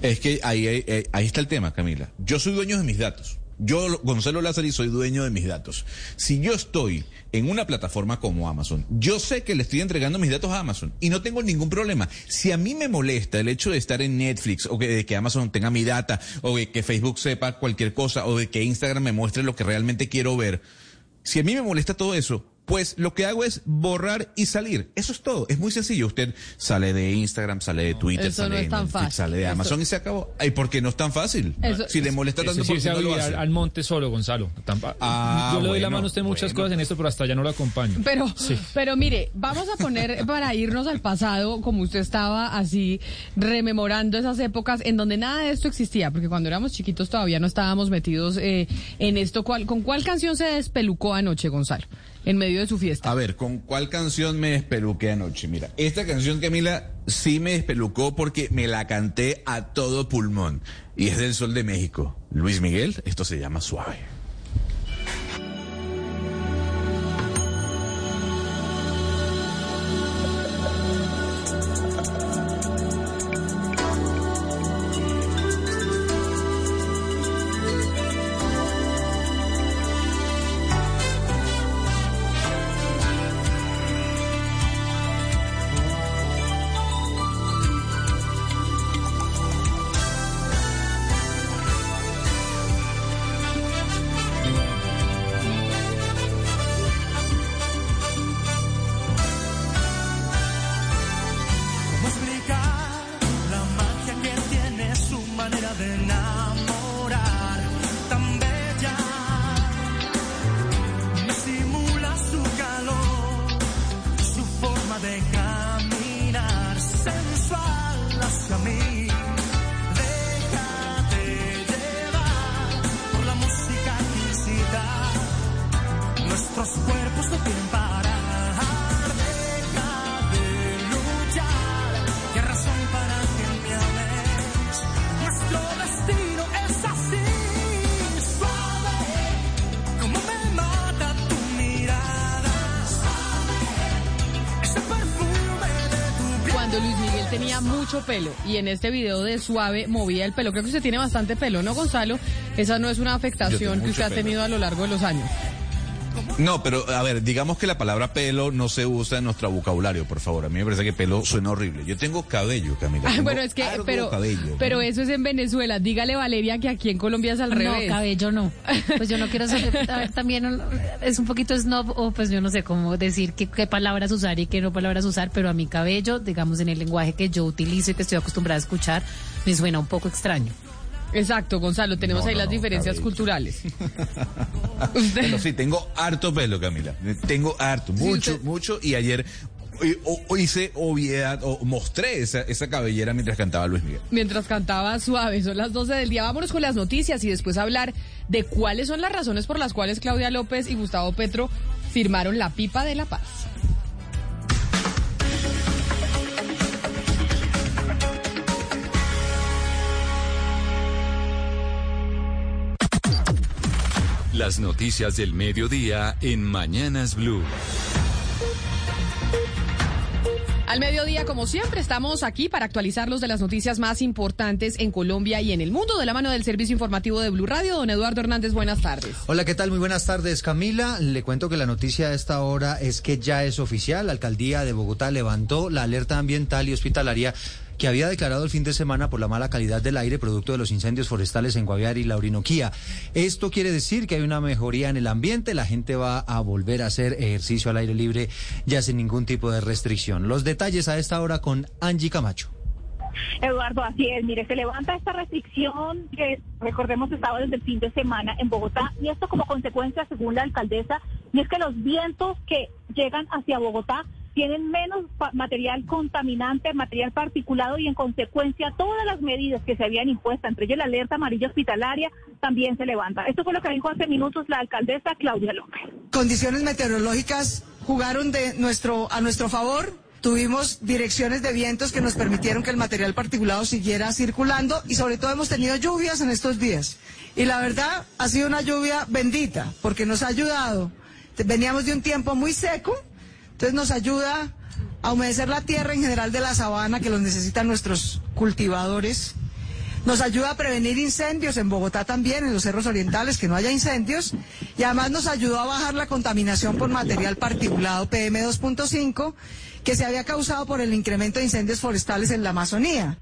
Es que ahí, ahí, ahí está el tema, Camila. Yo soy dueño de mis datos. Yo, Gonzalo Lázaro, soy dueño de mis datos. Si yo estoy en una plataforma como Amazon, yo sé que le estoy entregando mis datos a Amazon y no tengo ningún problema. Si a mí me molesta el hecho de estar en Netflix o que, de que Amazon tenga mi data o de que Facebook sepa cualquier cosa o de que Instagram me muestre lo que realmente quiero ver, si a mí me molesta todo eso, pues lo que hago es borrar y salir. Eso es todo. Es muy sencillo. Usted sale de Instagram, sale de Twitter, Eso no sale es de tan Netflix, fácil. sale de Eso- Amazon y se acabó. Ay, ¿por qué no es tan fácil? Eso- si le molesta Eso tanto, sí ¿por irse qué a no lo hace? al, monte solo, Gonzalo. Ah, Yo le doy la mano a usted en muchas bueno. cosas en esto, pero hasta allá no lo acompaño. Pero, Sí. pero mire, vamos a poner *laughs* para irnos al pasado, como usted estaba así rememorando esas épocas en donde nada de esto existía, porque cuando éramos chiquitos todavía no estábamos metidos eh, en esto. ¿Cuál, ¿Con cuál canción se despelucó anoche, Gonzalo, en medio de su fiesta? A ver, ¿con cuál canción me despeluqué anoche? Mira, esta canción, Camila, sí me despelucó porque me la canté a todo pulmón. Y es del Sol de México. Luis Miguel, esto se llama Suave. Pelo y en este video de Suave movía el pelo. Creo que usted tiene bastante pelo, ¿no, Gonzalo? Esa no es una afectación que usted ha tenido a lo largo de los años. No, pero a ver, digamos que la palabra pelo no se usa en nuestro vocabulario, por favor. A mí me parece que pelo suena horrible. Yo tengo cabello, Camila. Tengo bueno, es que, pero, cabello. pero eso es en Venezuela. Dígale, Valeria, que aquí en Colombia es al revés. No, cabello no. Pues yo no quiero ser, *laughs* a ver, también es un poquito snob o pues yo no sé cómo decir qué, qué palabras usar y qué no palabras usar, pero a mi cabello, digamos en el lenguaje que yo utilizo y que estoy acostumbrada a escuchar, me suena un poco extraño. Exacto, Gonzalo, tenemos No, ahí no, las diferencias culturales. *laughs* Bueno, sí, tengo harto pelo, Camila. Tengo harto, mucho, usted- mucho. Y ayer eh, o hice obviedad o mostré esa, esa cabellera mientras cantaba Luis Miguel. Mientras cantaba suave, son las 12 del día. Vámonos con las noticias y después hablar de cuáles son las razones por las cuales Claudia López y Gustavo Petro firmaron la pipa de la paz. Las noticias del mediodía en Mañanas Blue. Al mediodía, como siempre, estamos aquí para actualizarlos de las noticias más importantes en Colombia y en el mundo de la mano del servicio informativo de Blue Radio. Don Eduardo Hernández, buenas tardes. Hola, ¿qué tal? Muy buenas tardes, Camila. Le cuento que la noticia a esta hora es que ya es oficial. La alcaldía de Bogotá levantó la alerta ambiental y hospitalaria que había declarado el fin de semana por la mala calidad del aire producto de los incendios forestales en Guaviare y la Orinoquía. Esto quiere decir que hay una mejoría en el ambiente, la gente va a volver a hacer ejercicio al aire libre ya sin ningún tipo de restricción. Los detalles a esta hora con Angie Camacho. Eduardo, así es. Mire, se levanta esta restricción que recordemos estaba desde el fin de semana en Bogotá y esto como consecuencia, según la alcaldesa, y es que los vientos que llegan hacia Bogotá tienen menos material contaminante, material particulado y en consecuencia todas las medidas que se habían impuesto, entre ellas la alerta amarilla hospitalaria, también se levanta. Esto fue lo que dijo hace minutos la alcaldesa Claudia López. Condiciones meteorológicas jugaron de nuestro a nuestro favor. Tuvimos direcciones de vientos que nos permitieron que el material particulado siguiera circulando y sobre todo hemos tenido lluvias en estos días. Y la verdad ha sido una lluvia bendita porque nos ha ayudado. Veníamos de un tiempo muy seco, entonces nos ayuda a humedecer la tierra en general de la sabana que los necesitan nuestros cultivadores. Nos ayuda a prevenir incendios en Bogotá también, en los cerros orientales, que no haya incendios. Y además nos ayudó a bajar la contaminación por material particulado PM2.5 que se había causado por el incremento de incendios forestales en la Amazonía.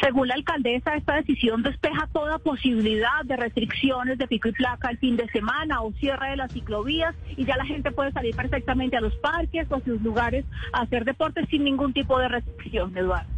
Según la alcaldesa, esta decisión despeja toda posibilidad de restricciones de pico y placa el fin de semana o cierre de las ciclovías y ya la gente puede salir perfectamente a los parques o a sus lugares a hacer deporte sin ningún tipo de restricción, Eduardo.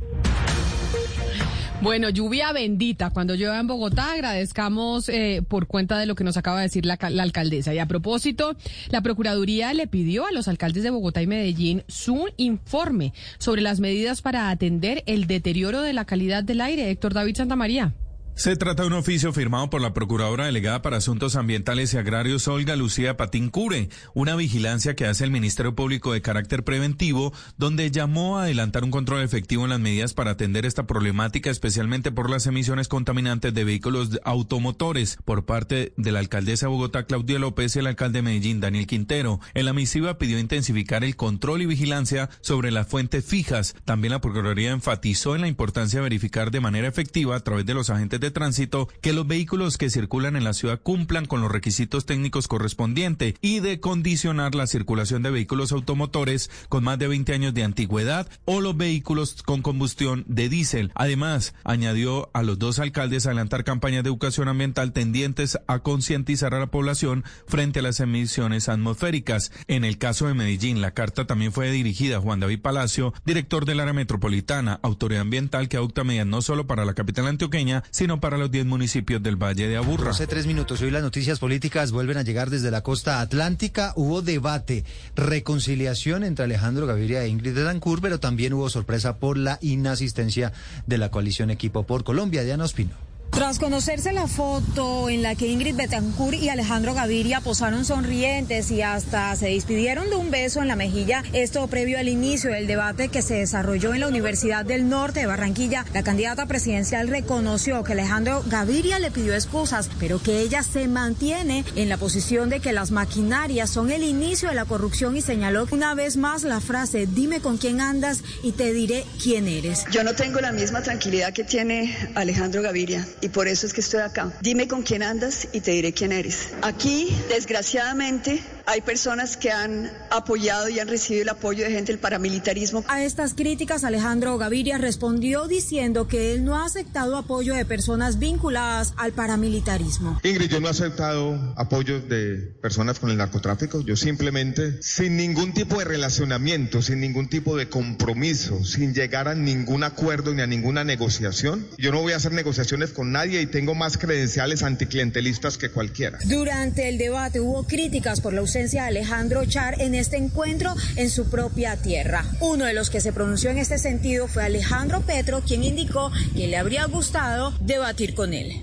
Bueno, lluvia bendita. Cuando llueva en Bogotá, agradezcamos eh, por cuenta de lo que nos acaba de decir la, la, alcaldesa. Y a propósito, la Procuraduría le pidió a los alcaldes de Bogotá y Medellín su informe sobre las medidas para atender el deterioro de la calidad del aire. Héctor David Santamaría. Se trata de un oficio firmado por la Procuradora Delegada para Asuntos Ambientales y Agrarios, Olga Lucía Patín Cure, una vigilancia que hace el Ministerio Público de carácter preventivo, donde llamó a adelantar un control efectivo en las medidas para atender esta problemática, especialmente por las emisiones contaminantes de vehículos automotores, por parte de la alcaldesa de Bogotá, Claudia López, y el alcalde de Medellín, Daniel Quintero. En la misiva pidió intensificar el control y vigilancia sobre las fuentes fijas. También la Procuraduría enfatizó en la importancia de verificar de manera efectiva a través de los agentes de tránsito que los vehículos que circulan en la ciudad cumplan con los requisitos técnicos correspondientes y de condicionar la circulación de vehículos automotores con más de 20 años de antigüedad o los vehículos con combustión de diésel. Además, añadió a los dos alcaldes adelantar campañas de educación ambiental tendientes a concientizar a la población frente a las emisiones atmosféricas. En el caso de Medellín, la carta también fue dirigida a Juan David Palacio, director del área metropolitana, autoridad ambiental que adopta medidas no solo para la capital antioqueña, sino para los 10 municipios del Valle de Aburra. Hace tres minutos, hoy las noticias políticas vuelven a llegar desde la costa atlántica. Hubo debate, reconciliación entre Alejandro Gaviria e Ingrid Betancourt, pero también hubo sorpresa por la inasistencia de la coalición Equipo por Colombia. Diana Ospino. Tras conocerse la foto en la que Ingrid Betancourt y Alejandro Gaviria posaron sonrientes y hasta se despidieron de un beso en la mejilla, esto previo al inicio del debate que se desarrolló en la Universidad del Norte de Barranquilla, la candidata presidencial reconoció que Alejandro Gaviria le pidió excusas, pero que ella se mantiene en la posición de que las maquinarias son el inicio de la corrupción y señaló una vez más la frase, dime con quién andas y te diré quién eres. Yo no tengo la misma tranquilidad que tiene Alejandro Gaviria y por eso es que estoy acá. Dime con quién andas y te diré quién eres. Aquí, desgraciadamente, hay personas que han apoyado y han recibido el apoyo de gente del paramilitarismo. A estas críticas, Alejandro Gaviria respondió diciendo que él no ha aceptado apoyo de personas vinculadas al paramilitarismo. Ingrid, yo no he aceptado apoyo de personas con el narcotráfico. Yo simplemente, sin ningún tipo de relacionamiento, sin ningún tipo de compromiso, sin llegar a ningún acuerdo ni a ninguna negociación, yo no voy a hacer negociaciones con nadie y tengo más credenciales anticlientelistas que cualquiera. Durante el debate hubo críticas por la ausencia de Alejandro Char en este encuentro en su propia tierra. Uno de los que se pronunció en este sentido fue Alejandro Petro, quien indicó que le habría gustado debatir con él.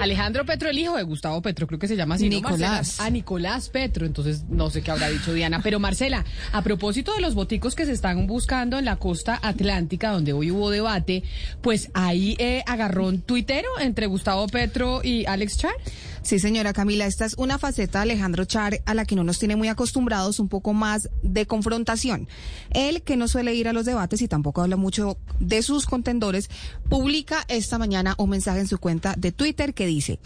Alejandro Petro, el hijo de Gustavo Petro, creo que se llama así. ¿no, Nicolás. Marcela? Ah, Nicolás Petro, entonces no sé qué habrá dicho Diana. Pero Marcela, a propósito de los boticos que se están buscando en la costa atlántica, donde hoy hubo debate, pues ahí eh, agarrón tuitero entre Gustavo Petro y Alex Char. Sí, señora Camila, esta es una faceta de Alejandro Char a la que no nos tiene muy acostumbrados, un poco más de confrontación. Él, que no suele ir a los debates y tampoco habla mucho de sus contendores, publica esta mañana un mensaje en su cuenta de Twitter que dice...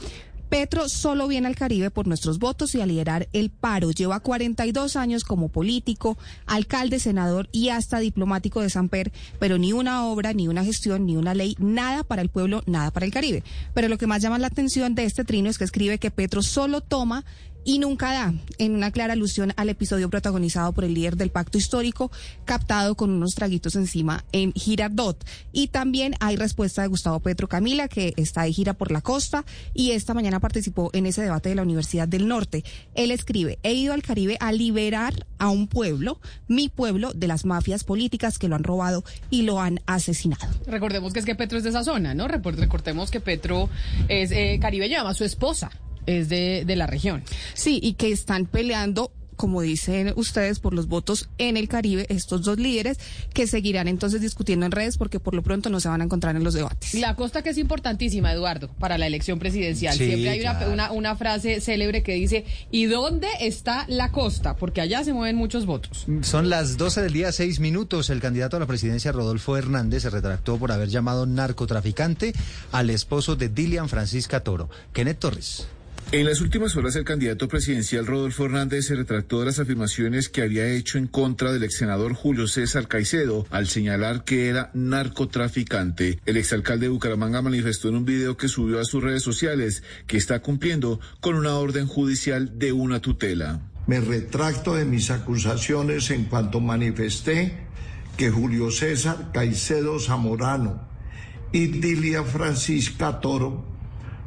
Petro solo viene al Caribe por nuestros votos y a liderar el paro. Lleva 42 años como político, alcalde, senador y hasta diplomático de Samper, pero ni una obra, ni una gestión, ni una ley, nada para el pueblo, nada para el Caribe. Pero lo que más llama la atención de este trino es que escribe que Petro solo toma y nunca da, en una clara alusión al episodio protagonizado por el líder del pacto histórico, captado con unos traguitos encima en Girardot. Y también hay respuesta de Gustavo Petro Camila, que está de gira por la costa y esta mañana participó en ese debate de la Universidad del Norte. Él escribe, he ido al Caribe a liberar a un pueblo, mi pueblo, de las mafias políticas que lo han robado y lo han asesinado. Recordemos que es que Petro es de esa zona, ¿no? Recordemos que Petro es eh, caribeño, además su esposa es de, de la región. Sí, y que están peleando como dicen ustedes, por los votos en el Caribe, estos dos líderes que seguirán entonces discutiendo en redes porque por lo pronto no se van a encontrar en los debates. La costa que es importantísima, Eduardo, para la elección presidencial. Sí, Siempre hay una, una, una frase célebre que dice, ¿y dónde está la costa? Porque allá se mueven muchos votos. Son las 12 del día, 6 minutos. El candidato a la presidencia, Rodolfo Hernández, se retractó por haber llamado narcotraficante al esposo de Dilian Francisca Toro, Kenneth Torres. En las últimas horas, el candidato presidencial Rodolfo Hernández se retractó de las afirmaciones que había hecho en contra del ex senador Julio César Caicedo al señalar que era narcotraficante. El exalcalde de Bucaramanga manifestó en un video que subió a sus redes sociales que está cumpliendo con una orden judicial de una tutela. Me retracto de mis acusaciones en cuanto manifesté que Julio César Caicedo Zamorano y Dilia Francisca Toro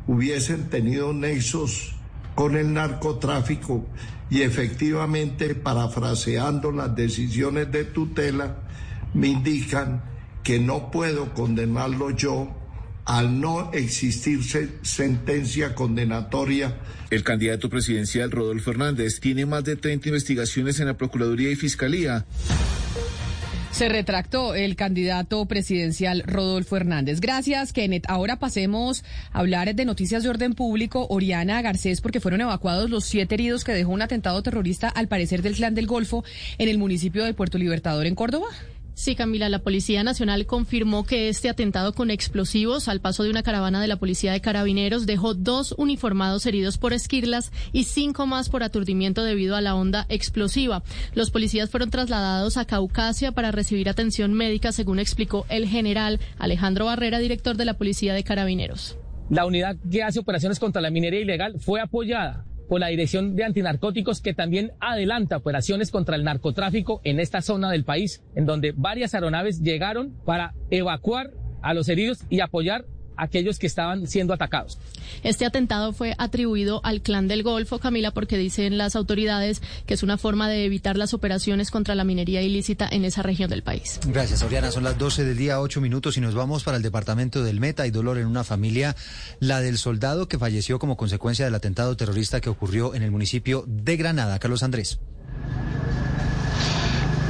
hubiesen tenido nexos con el narcotráfico y efectivamente, parafraseando las decisiones de tutela, me indican que no puedo condenarlo yo al no existir se- sentencia condenatoria El candidato presidencial Rodolfo Hernández tiene más de 30 investigaciones en la Procuraduría y Fiscalía. Se retractó el candidato presidencial Rodolfo Hernández. Gracias, Kenneth. Ahora pasemos a hablar de noticias de orden público. Oriana Garcés, porque fueron evacuados los siete heridos que dejó un atentado terrorista, al parecer del Clan del Golfo, en el municipio de Puerto Libertador, en Córdoba. Sí, Camila, la Policía Nacional confirmó que este atentado con explosivos al paso de una caravana de la Policía de Carabineros dejó dos uniformados heridos por esquirlas y cinco más por aturdimiento debido a la onda explosiva. Los policías fueron trasladados a Caucasia para recibir atención médica, según explicó el general Alejandro Barrera, director de la Policía de Carabineros. La unidad que hace operaciones contra la minería ilegal fue apoyada por la Dirección de Antinarcóticos que también adelanta operaciones contra el narcotráfico en esta zona del país, en donde varias aeronaves llegaron para evacuar a los heridos y apoyar aquellos que estaban siendo atacados. Este atentado fue atribuido al Clan del Golfo, Camila, porque dicen las autoridades que es una forma de evitar las operaciones contra la minería ilícita en esa región del país. Gracias, Oriana. Son las 12 del día, 8 minutos y nos vamos para el departamento del Meta. Hay dolor en una familia, la del soldado que falleció como consecuencia del atentado terrorista que ocurrió en el municipio de Granada. Carlos Andrés.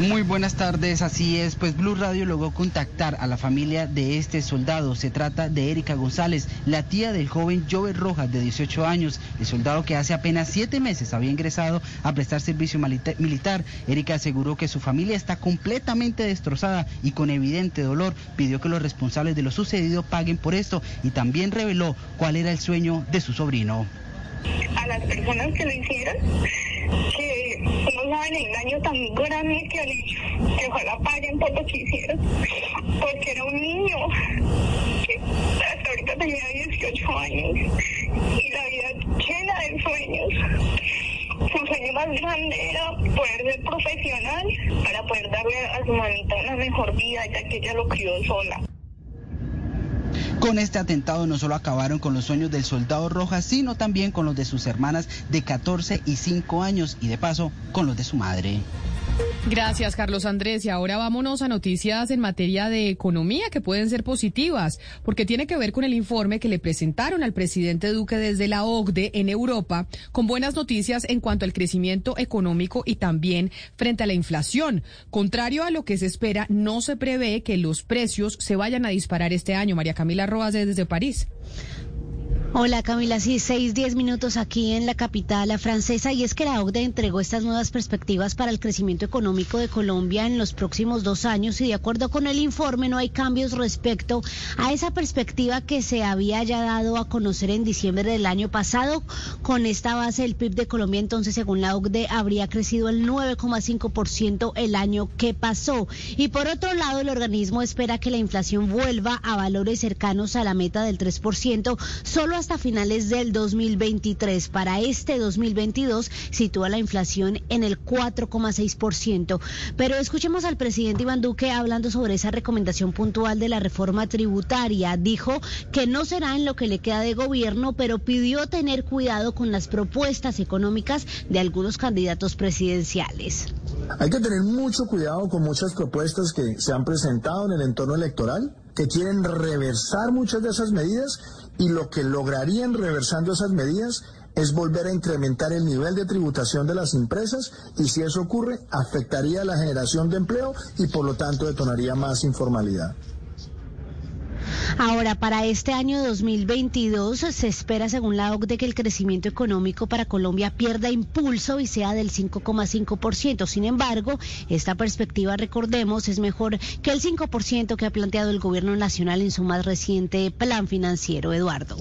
Muy buenas tardes, así es, pues Blue Radio logró contactar a la familia de este soldado. Se trata de Erika González, la tía del joven Jover Rojas de 18 años, el soldado que hace apenas siete meses había ingresado a prestar servicio militar. Erika aseguró que su familia está completamente destrozada y con evidente dolor pidió que los responsables de lo sucedido paguen por esto y también reveló cuál era el sueño de su sobrino. a las personas que lo hicieron, que no saben tan grande que han hecho, que ojalá paguen por lo que hicieron, porque era un niño que hasta ahorita tenía 18 años y la vida llena de sueños. Su sueño más grande era poder ser profesional para poder darle a su mamita una mejor vida, ya que ella lo crió sola. Con este atentado no solo acabaron con los sueños del soldado Rojas, sino también con los de sus hermanas de 14 y 5 años y de paso con los de su madre. Gracias, Carlos Andrés. Y ahora vámonos a noticias en materia de economía que pueden ser positivas, porque tiene que ver con el informe que le presentaron al presidente Duque desde la OCDE en Europa, con buenas noticias en cuanto al crecimiento económico y también frente a la inflación. Contrario a lo que se espera, no se prevé que los precios se vayan a disparar este año. María Camila Roas desde París. Hola Camila, sí, seis, diez minutos aquí en la capital la francesa y es que la OCDE entregó estas nuevas perspectivas para el crecimiento económico de Colombia en los próximos dos años y de acuerdo con el informe no hay cambios respecto a esa perspectiva que se había ya dado a conocer en diciembre del año pasado. Con esta base el PIB de Colombia entonces según la OCDE habría crecido el 9,5% el año que pasó y por otro lado el organismo espera que la inflación vuelva a valores cercanos a la meta del 3%, solo hasta finales del 2023. Para este 2022 sitúa la inflación en el 4,6%. Pero escuchemos al presidente Iván Duque hablando sobre esa recomendación puntual de la reforma tributaria. Dijo que no será en lo que le queda de gobierno, pero pidió tener cuidado con las propuestas económicas de algunos candidatos presidenciales. Hay que tener mucho cuidado con muchas propuestas que se han presentado en el entorno electoral, que quieren reversar muchas de esas medidas y lo que lograrían reversando esas medidas es volver a incrementar el nivel de tributación de las empresas y si eso ocurre afectaría la generación de empleo y por lo tanto detonaría más informalidad. Ahora, para este año 2022 se espera, según la OCDE, que el crecimiento económico para Colombia pierda impulso y sea del 5,5%. Sin embargo, esta perspectiva, recordemos, es mejor que el 5% que ha planteado el gobierno nacional en su más reciente plan financiero. Eduardo.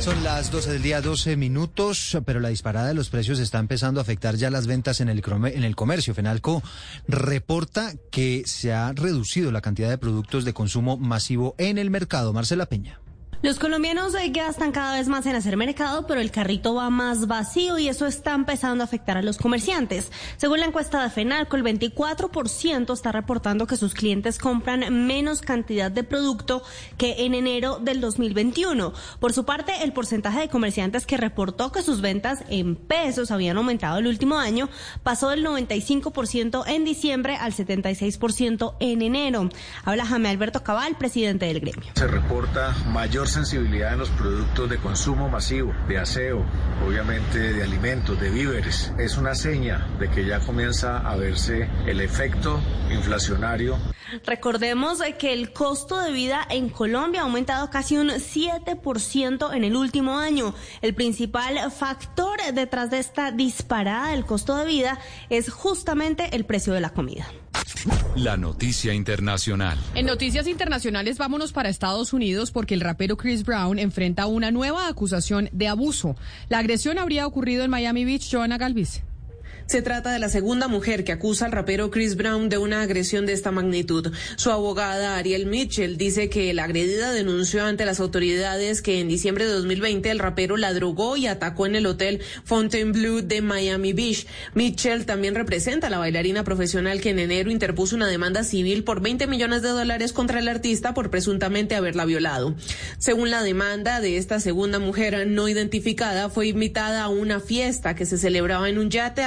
Son las 12 del día, 12 minutos, pero la disparada de los precios está empezando a afectar ya las ventas en el, en el comercio. Fenalco reporta que se ha reducido la cantidad de productos de consumo masivo en el mercado. Marcela Peña. Los colombianos gastan cada vez más en hacer mercado, pero el carrito va más vacío y eso está empezando a afectar a los comerciantes. Según la encuesta de FENALCO, el 24% está reportando que sus clientes compran menos cantidad de producto que en enero del 2021. Por su parte, el porcentaje de comerciantes que reportó que sus ventas en pesos habían aumentado el último año pasó del 95% en diciembre al 76% en enero. Habla Jaime Alberto Cabal, presidente del gremio. Se reporta mayor sensibilidad en los productos de consumo masivo, de aseo, obviamente de alimentos, de víveres. Es una seña de que ya comienza a verse el efecto inflacionario. Recordemos que el costo de vida en Colombia ha aumentado casi un 7% en el último año. El principal factor detrás de esta disparada del costo de vida es justamente el precio de la comida. La noticia internacional. En noticias internacionales vámonos para Estados Unidos porque el rapero Chris Brown enfrenta una nueva acusación de abuso. La agresión habría ocurrido en Miami Beach, Joana Galvis. Se trata de la segunda mujer que acusa al rapero Chris Brown de una agresión de esta magnitud. Su abogada Ariel Mitchell dice que la agredida denunció ante las autoridades que en diciembre de 2020 el rapero la drogó y atacó en el hotel Fontainebleau de Miami Beach. Mitchell también representa a la bailarina profesional que en enero interpuso una demanda civil por 20 millones de dólares contra el artista por presuntamente haberla violado. Según la demanda de esta segunda mujer no identificada, fue invitada a una fiesta que se celebraba en un yate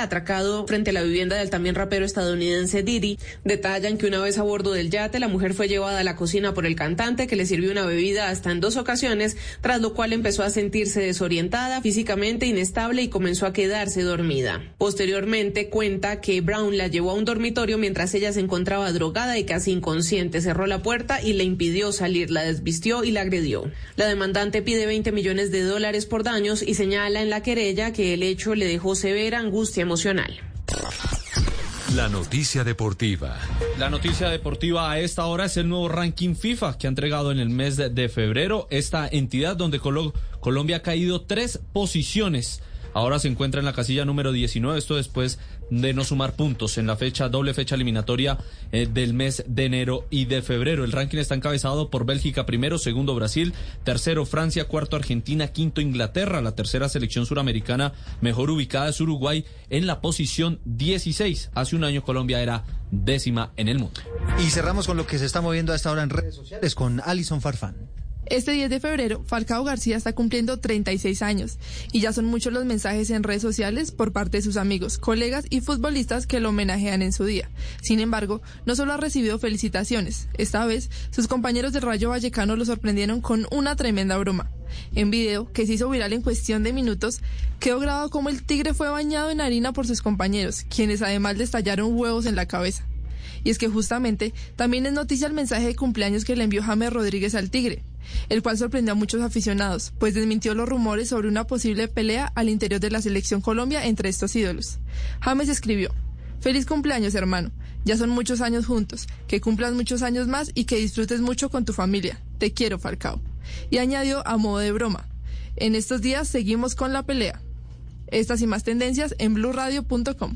frente a la vivienda del también rapero estadounidense Diddy. Detallan que una vez a bordo del yate, la mujer fue llevada a la cocina por el cantante, que le sirvió una bebida hasta en dos ocasiones, tras lo cual empezó a sentirse desorientada, físicamente inestable y comenzó a quedarse dormida. Posteriormente cuenta que Brown la llevó a un dormitorio mientras ella se encontraba drogada y casi inconsciente. Cerró la puerta y le impidió salir, la desvistió y la agredió. La demandante pide 20 millones de dólares por daños y señala en la querella que el hecho le dejó severa angustia emocional. La noticia deportiva. La noticia deportiva a esta hora es el nuevo ranking FIFA que ha entregado en el mes de, de febrero esta entidad donde Colo Colombia ha caído tres posiciones. Ahora se encuentra en la casilla número 19, esto después de no sumar puntos en la fecha, doble fecha eliminatoria eh, del mes de enero y de febrero. El ranking está encabezado por Bélgica primero, segundo Brasil, tercero Francia, cuarto Argentina, quinto Inglaterra. La tercera selección suramericana mejor ubicada es Uruguay en la posición 16. Hace un año Colombia era décima en el mundo. Y cerramos con lo que se está moviendo a esta hora en redes sociales con Alison Farfán. Este 10 de febrero, Falcao García está cumpliendo 36 años y ya son muchos los mensajes en redes sociales por parte de sus amigos, colegas y futbolistas que lo homenajean en su día. Sin embargo, no solo ha recibido felicitaciones, esta vez sus compañeros del Rayo Vallecano lo sorprendieron con una tremenda broma. En video, que se hizo viral en cuestión de minutos, quedó grabado como el tigre fue bañado en harina por sus compañeros, quienes además le estallaron huevos en la cabeza. Y es que justamente también es noticia el mensaje de cumpleaños que le envió James Rodríguez al Tigre, el cual sorprendió a muchos aficionados, pues desmintió los rumores sobre una posible pelea al interior de la selección Colombia entre estos ídolos. James escribió, Feliz cumpleaños, hermano. Ya son muchos años juntos. Que cumplas muchos años más y que disfrutes mucho con tu familia. Te quiero, Falcao. Y añadió a modo de broma. En estos días seguimos con la pelea. Estas y más tendencias en blurradio.com.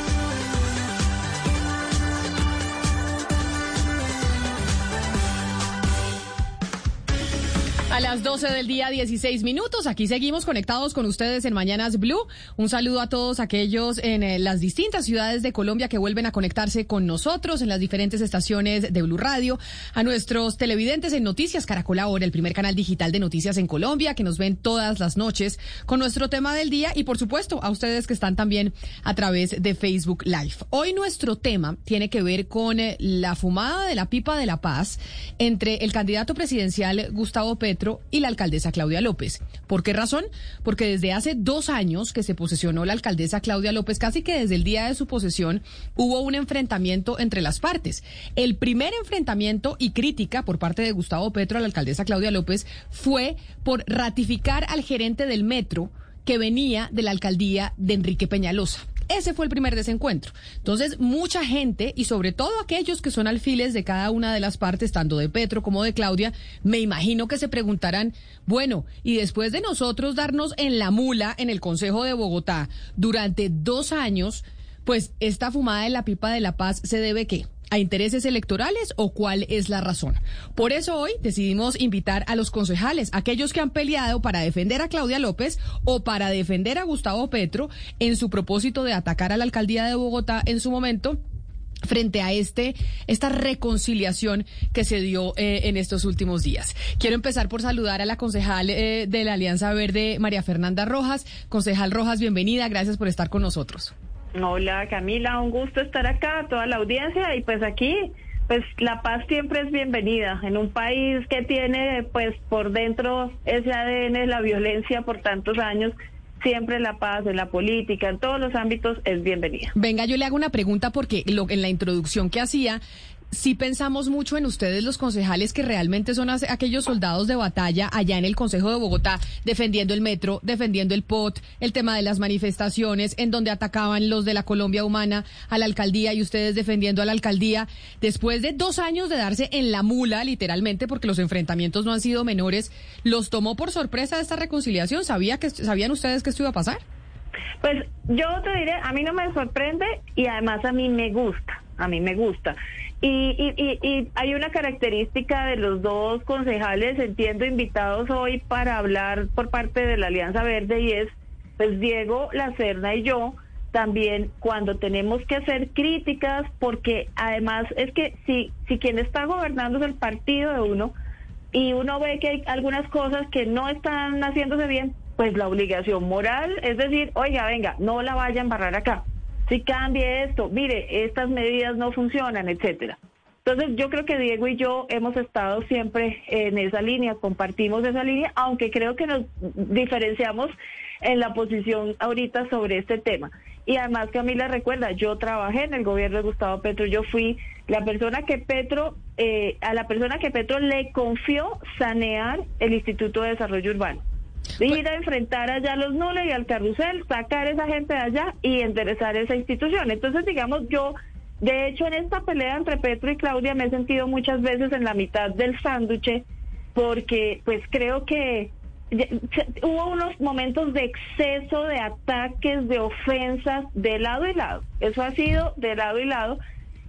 A las 12 del día, 16 minutos. Aquí seguimos conectados con ustedes en Mañanas Blue. Un saludo a todos aquellos en eh, las distintas ciudades de Colombia que vuelven a conectarse con nosotros en las diferentes estaciones de Blue Radio. A nuestros televidentes en Noticias Caracol Ahora, el primer canal digital de noticias en Colombia, que nos ven todas las noches con nuestro tema del día. Y por supuesto, a ustedes que están también a través de Facebook Live. Hoy nuestro tema tiene que ver con eh, la fumada de la pipa de la paz entre el candidato presidencial Gustavo Petro y la alcaldesa Claudia López. ¿Por qué razón? Porque desde hace dos años que se posesionó la alcaldesa Claudia López, casi que desde el día de su posesión, hubo un enfrentamiento entre las partes. El primer enfrentamiento y crítica por parte de Gustavo Petro a la alcaldesa Claudia López fue por ratificar al gerente del metro que venía de la alcaldía de Enrique Peñalosa. Ese fue el primer desencuentro. Entonces, mucha gente, y sobre todo aquellos que son alfiles de cada una de las partes, tanto de Petro como de Claudia, me imagino que se preguntarán, bueno, y después de nosotros darnos en la mula en el Consejo de Bogotá durante dos años, pues esta fumada de la pipa de la paz se debe qué? A intereses electorales o cuál es la razón. Por eso hoy decidimos invitar a los concejales, aquellos que han peleado para defender a Claudia López o para defender a Gustavo Petro en su propósito de atacar a la alcaldía de Bogotá en su momento frente a este esta reconciliación que se dio eh, en estos últimos días. Quiero empezar por saludar a la concejal eh, de la Alianza Verde, María Fernanda Rojas. Concejal Rojas, bienvenida, gracias por estar con nosotros. Hola Camila, un gusto estar acá, toda la audiencia y pues aquí, pues la paz siempre es bienvenida en un país que tiene pues por dentro ese ADN, la violencia por tantos años. Siempre la paz en la política, en todos los ámbitos, es bienvenida. Venga, yo le hago una pregunta porque lo, en la introducción que hacía sí pensamos mucho en ustedes los concejales que realmente son aquellos soldados de batalla allá en el Consejo de Bogotá defendiendo el metro, defendiendo el POT, el tema de las manifestaciones en donde atacaban los de la Colombia Humana a la alcaldía y ustedes defendiendo a la alcaldía después de dos años de darse en la mula literalmente porque los enfrentamientos no han sido menores, ¿los tomó por sorpresa esta reconciliación? ¿Sabía que, ¿Sabían ustedes que esto iba a pasar? Pues yo te diré, a mí no me sorprende y además a mí me gusta, a mí me gusta. Y, y, y, hay una característica de los dos concejales, entiendo, invitados hoy para hablar por parte de la Alianza Verde y es, pues Diego Lacerna y yo, también cuando tenemos que hacer críticas, porque además es que si, si quien está gobernando es el partido de uno y uno ve que hay algunas cosas que no están haciéndose bien, pues la obligación moral es decir, oiga, venga, no la vayan a embarrar acá si cambie esto, mire, estas medidas no funcionan, etcétera. Entonces yo creo que Diego y yo hemos estado siempre en esa línea, compartimos esa línea, aunque creo que nos diferenciamos en la posición ahorita sobre este tema. Y además Camila recuerda, yo trabajé en el gobierno de Gustavo Petro, yo fui la persona que Petro, eh, a la persona que Petro le confió sanear el Instituto de Desarrollo Urbano. Pues ir a enfrentar allá a los nulos y al carrusel, sacar esa gente de allá y enderezar esa institución. Entonces, digamos, yo, de hecho, en esta pelea entre Petro y Claudia me he sentido muchas veces en la mitad del sándwich porque pues creo que hubo unos momentos de exceso de ataques, de ofensas de lado y lado. Eso ha sido de lado y lado.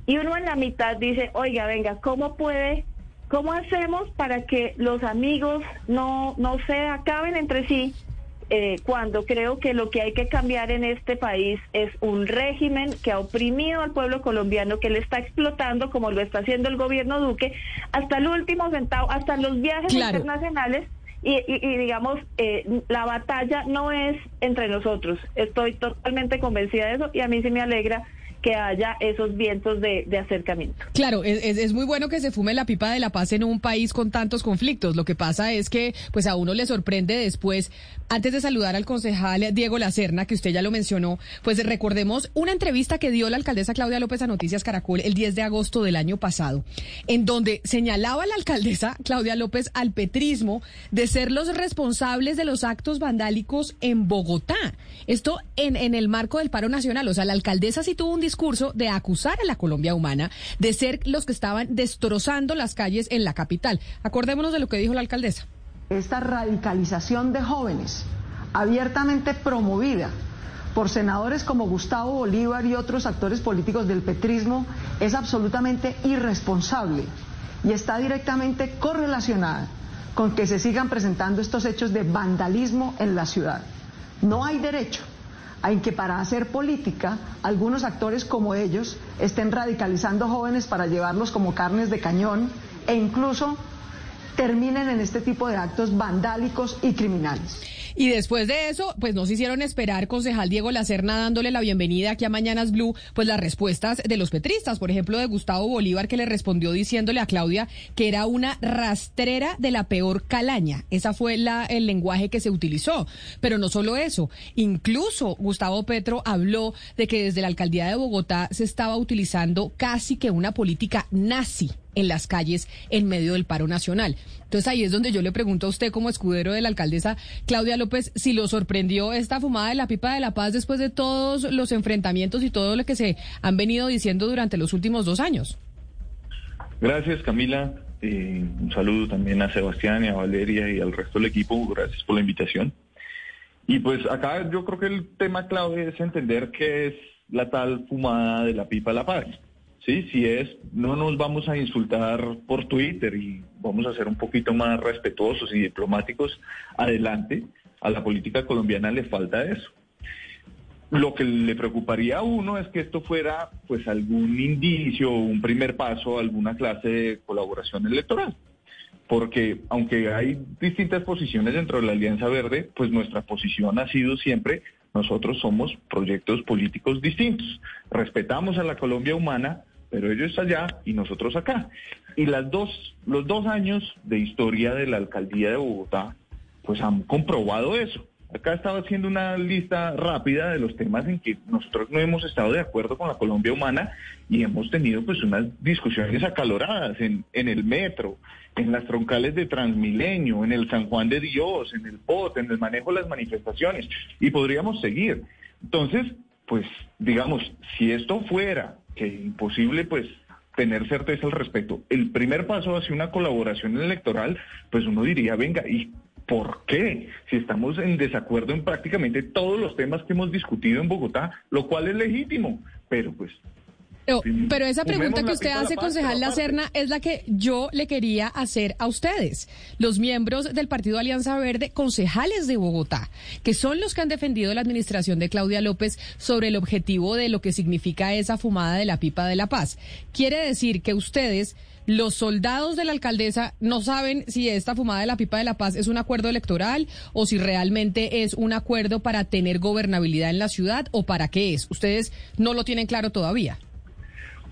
Y uno en la mitad dice, oiga, venga, ¿cómo puede, cómo hacemos para que los amigos no, no se acaben entre sí? Eh, cuando creo que lo que hay que cambiar en este país es un régimen que ha oprimido al pueblo colombiano, que le está explotando como lo está haciendo el gobierno Duque, hasta el último centavo, hasta los viajes internacionales. Y, y, digamos, eh, la batalla no es entre nosotros. Estoy totalmente convencida de eso y a mí sí me alegra que haya esos vientos de, acercamiento. Claro, es, muy bueno que se fume la pipa de la paz en un país con tantos conflictos. Lo que pasa es que pues a uno le sorprende después, antes de saludar al concejal Diego Lacerna, que usted ya lo mencionó, pues recordemos una entrevista que dio la alcaldesa Claudia López a Noticias Caracol el 10 de agosto del año pasado, en donde señalaba la alcaldesa Claudia López al petrismo de ser los responsables de los actos vandálicos en Bogotá. Esto en, en el marco del paro nacional. O sea, la alcaldesa sí tuvo un discurso de acusar a la Colombia humana de ser los que estaban destrozando las calles en la capital. Acordémonos de lo que dijo la alcaldesa. Esta radicalización de jóvenes abiertamente promovida por senadores como Gustavo Bolívar y otros actores políticos del petrismo es absolutamente irresponsable y está directamente correlacionada con que se sigan presentando estos hechos de vandalismo en la ciudad. No hay derecho en que para hacer política algunos actores como ellos estén radicalizando jóvenes para llevarlos como carnes de cañón e incluso terminen en este tipo de actos vandálicos y criminales. Y después de eso, pues nos hicieron esperar, concejal Diego Lacerna, dándole la bienvenida aquí a Mañanas Blue, pues las respuestas de los petristas, por ejemplo, de Gustavo Bolívar, que le respondió diciéndole a Claudia que era una rastrera de la peor calaña. Esa fue el lenguaje que se utilizó. Pero no solo eso, incluso Gustavo Petro habló de que desde la alcaldía de Bogotá se estaba utilizando casi que una política nazi en las calles en medio del paro nacional. Entonces ahí es donde yo le pregunto a usted como escudero de la alcaldesa Claudia López si lo sorprendió esta fumada de la pipa de la paz después de todos los enfrentamientos y todo lo que se han venido diciendo durante los últimos dos años. Gracias Camila. Eh, un saludo también a Sebastián y a Valeria y al resto del equipo. Gracias por la invitación. Y pues acá yo creo que el tema clave es entender qué es la tal fumada de la pipa de la paz. Sí, si es, no nos vamos a insultar por Twitter y vamos a ser un poquito más respetuosos y diplomáticos. Adelante, a la política colombiana le falta eso. Lo que le preocuparía a uno es que esto fuera pues algún indicio, un primer paso, alguna clase de colaboración electoral. Porque aunque hay distintas posiciones dentro de la Alianza Verde, pues nuestra posición ha sido siempre nosotros somos proyectos políticos distintos. Respetamos a la Colombia humana, pero ellos allá y nosotros acá. Y las dos, los dos años de historia de la alcaldía de Bogotá, pues han comprobado eso. Acá estaba haciendo una lista rápida de los temas en que nosotros no hemos estado de acuerdo con la Colombia humana y hemos tenido pues unas discusiones acaloradas en, en el metro, en las troncales de Transmilenio, en el San Juan de Dios, en el POT, en el manejo de las manifestaciones y podríamos seguir. Entonces, pues digamos, si esto fuera que imposible pues tener certeza al respecto. El primer paso hacia una colaboración electoral, pues uno diría, venga, ¿y por qué? Si estamos en desacuerdo en prácticamente todos los temas que hemos discutido en Bogotá, lo cual es legítimo, pero pues pero, esa pregunta que usted hace, concejal La Serna, es la que yo le quería hacer a ustedes, los miembros del Partido Alianza Verde, concejales de Bogotá, que son los que han defendido la administración de Claudia López sobre el objetivo de lo que significa esa fumada de la pipa de la paz. Quiere decir que ustedes los soldados de la alcaldesa no saben si esta fumada de la pipa de la paz es un acuerdo electoral o si realmente es un acuerdo para tener gobernabilidad en la ciudad o para qué es. Ustedes no lo tienen claro todavía.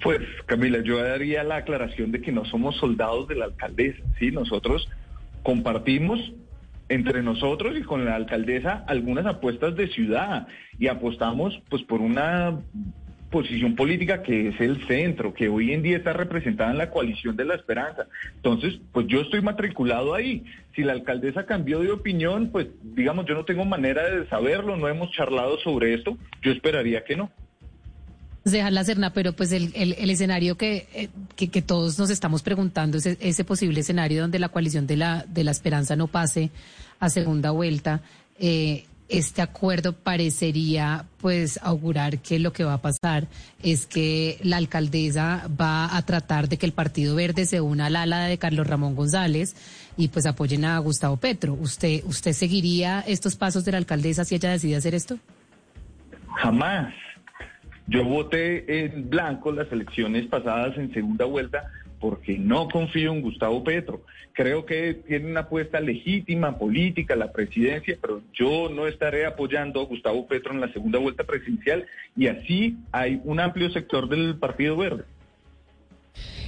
Pues Camila, yo daría la aclaración de que no somos soldados de la alcaldesa, ¿sí? Nosotros compartimos entre nosotros y con la alcaldesa algunas apuestas de ciudad y apostamos pues por una posición política que es el centro, que hoy en día está representada en la coalición de la esperanza. Entonces, pues yo estoy matriculado ahí. Si la alcaldesa cambió de opinión, pues digamos, yo no tengo manera de saberlo, no hemos charlado sobre esto, yo esperaría que no. Dejar la Serna, pero pues el, el, el escenario que, eh, que, que, todos nos estamos preguntando es ese posible escenario donde la coalición de la, de la esperanza no pase a segunda vuelta. Eh, este acuerdo parecería pues augurar que lo que va a pasar es que la alcaldesa va a tratar de que el Partido Verde se una al ala de Carlos Ramón González y pues apoyen a Gustavo Petro. ¿Usted, usted seguiría estos pasos de la alcaldesa si ella decide hacer esto? Jamás. Yo voté en blanco las elecciones pasadas en segunda vuelta porque no confío en Gustavo Petro. Creo que tiene una apuesta legítima política la presidencia, pero yo no estaré apoyando a Gustavo Petro en la segunda vuelta presidencial y así hay un amplio sector del Partido Verde.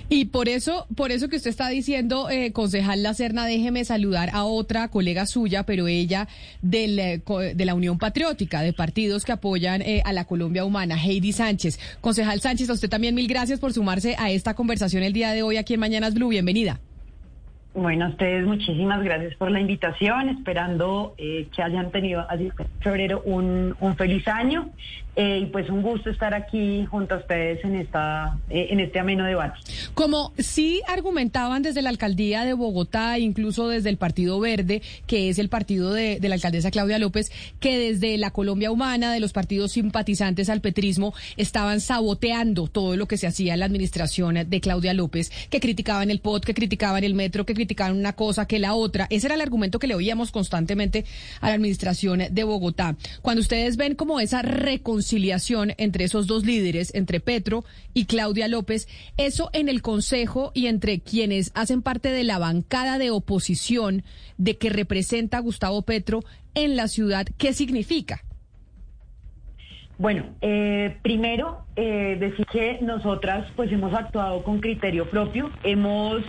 Y por eso, por eso que usted está diciendo, eh, concejal Lacerna, déjeme saludar a otra colega suya, pero ella del, eh, de la Unión Patriótica, de partidos que apoyan eh, a la Colombia Humana, Heidi Sánchez. Concejal Sánchez, a usted también mil gracias por sumarse a esta conversación el día de hoy aquí en Mañanas Blue. Bienvenida. Bueno, a ustedes muchísimas gracias por la invitación, esperando eh, que hayan tenido así febrero un, un feliz año eh, y pues un gusto estar aquí junto a ustedes en esta eh, en este ameno debate. Como sí argumentaban desde la alcaldía de Bogotá, incluso desde el Partido Verde, que es el partido de, la alcaldesa Claudia López, que desde la Colombia Humana, de los partidos simpatizantes al petrismo, estaban saboteando todo lo que se hacía en la administración de Claudia López, que criticaban el POT, que criticaban el metro, que criticaban una cosa que la otra. Ese era el argumento que le oíamos constantemente a la administración de Bogotá. Cuando ustedes ven como esa reconciliación entre esos dos líderes, entre Petro y Claudia López, eso en el Consejo y entre quienes hacen parte de la bancada de oposición de que representa Gustavo Petro en la ciudad, ¿qué significa? Bueno, eh, primero eh, decir que nosotras pues hemos actuado con criterio propio, hemos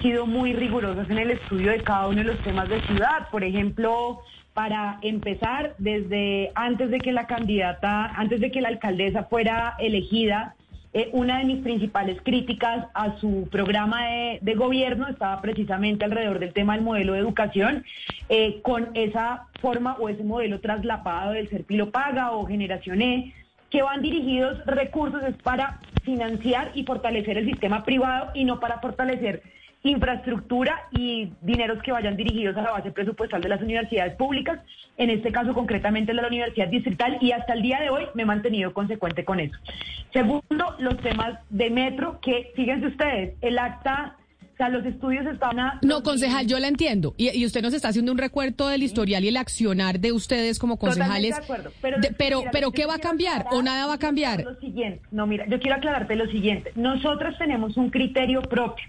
sido muy rigurosas en el estudio de cada uno de los temas de ciudad, por ejemplo, para empezar desde antes de que la candidata, antes de que la alcaldesa fuera elegida, eh, una de mis principales críticas a su programa de, gobierno estaba precisamente alrededor del tema del modelo de educación, eh, con esa forma o ese modelo traslapado del Serpilo Paga o Generación E, que van dirigidos recursos es para financiar y fortalecer el sistema privado y no para fortalecer infraestructura y dineros que vayan dirigidos a la base presupuestal de las universidades públicas, en este caso concretamente de la Universidad Distrital, y hasta el día de hoy me he mantenido consecuente con eso. Segundo, los temas de metro, que fíjense ustedes, el acta o sea, los estudios estaban a... No, concejal, yo la entiendo. Y, usted nos está haciendo un recuerdo del historial y el accionar de ustedes como concejales. de acuerdo. Pero, pero, pero ¿qué va a cambiar o nada va a cambiar? Lo siguiente. No, mira, yo quiero aclararte lo siguiente. Nosotros tenemos un criterio propio.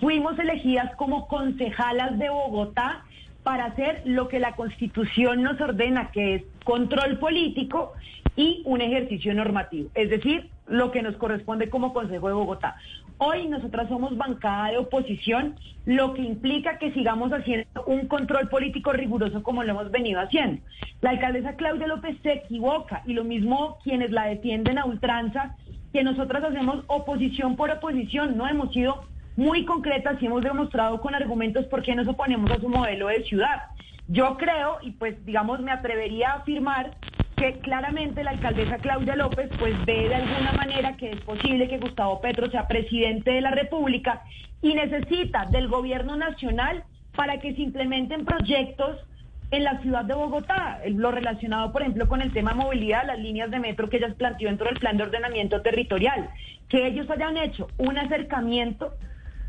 Fuimos elegidas como concejalas de Bogotá para hacer lo que la Constitución nos ordena, que es control político y un ejercicio normativo, es decir, lo que nos corresponde como Consejo de Bogotá. Hoy nosotras somos bancada de oposición, lo que implica que sigamos haciendo un control político riguroso como lo hemos venido haciendo. La alcaldesa Claudia López se equivoca y lo mismo quienes la defienden a ultranza, que nosotras hacemos oposición por oposición, no hemos sido muy concretas y hemos demostrado con argumentos por qué nos oponemos a su modelo de ciudad. Yo creo, y pues digamos me atrevería a afirmar, que claramente la alcaldesa Claudia López pues ve de alguna manera que es posible que Gustavo Petro sea presidente de la República y necesita del gobierno nacional para que se implementen proyectos en la ciudad de Bogotá, lo relacionado, por ejemplo, con el tema movilidad, las líneas de metro que ellas planteó dentro del plan de ordenamiento territorial, que ellos hayan hecho un acercamiento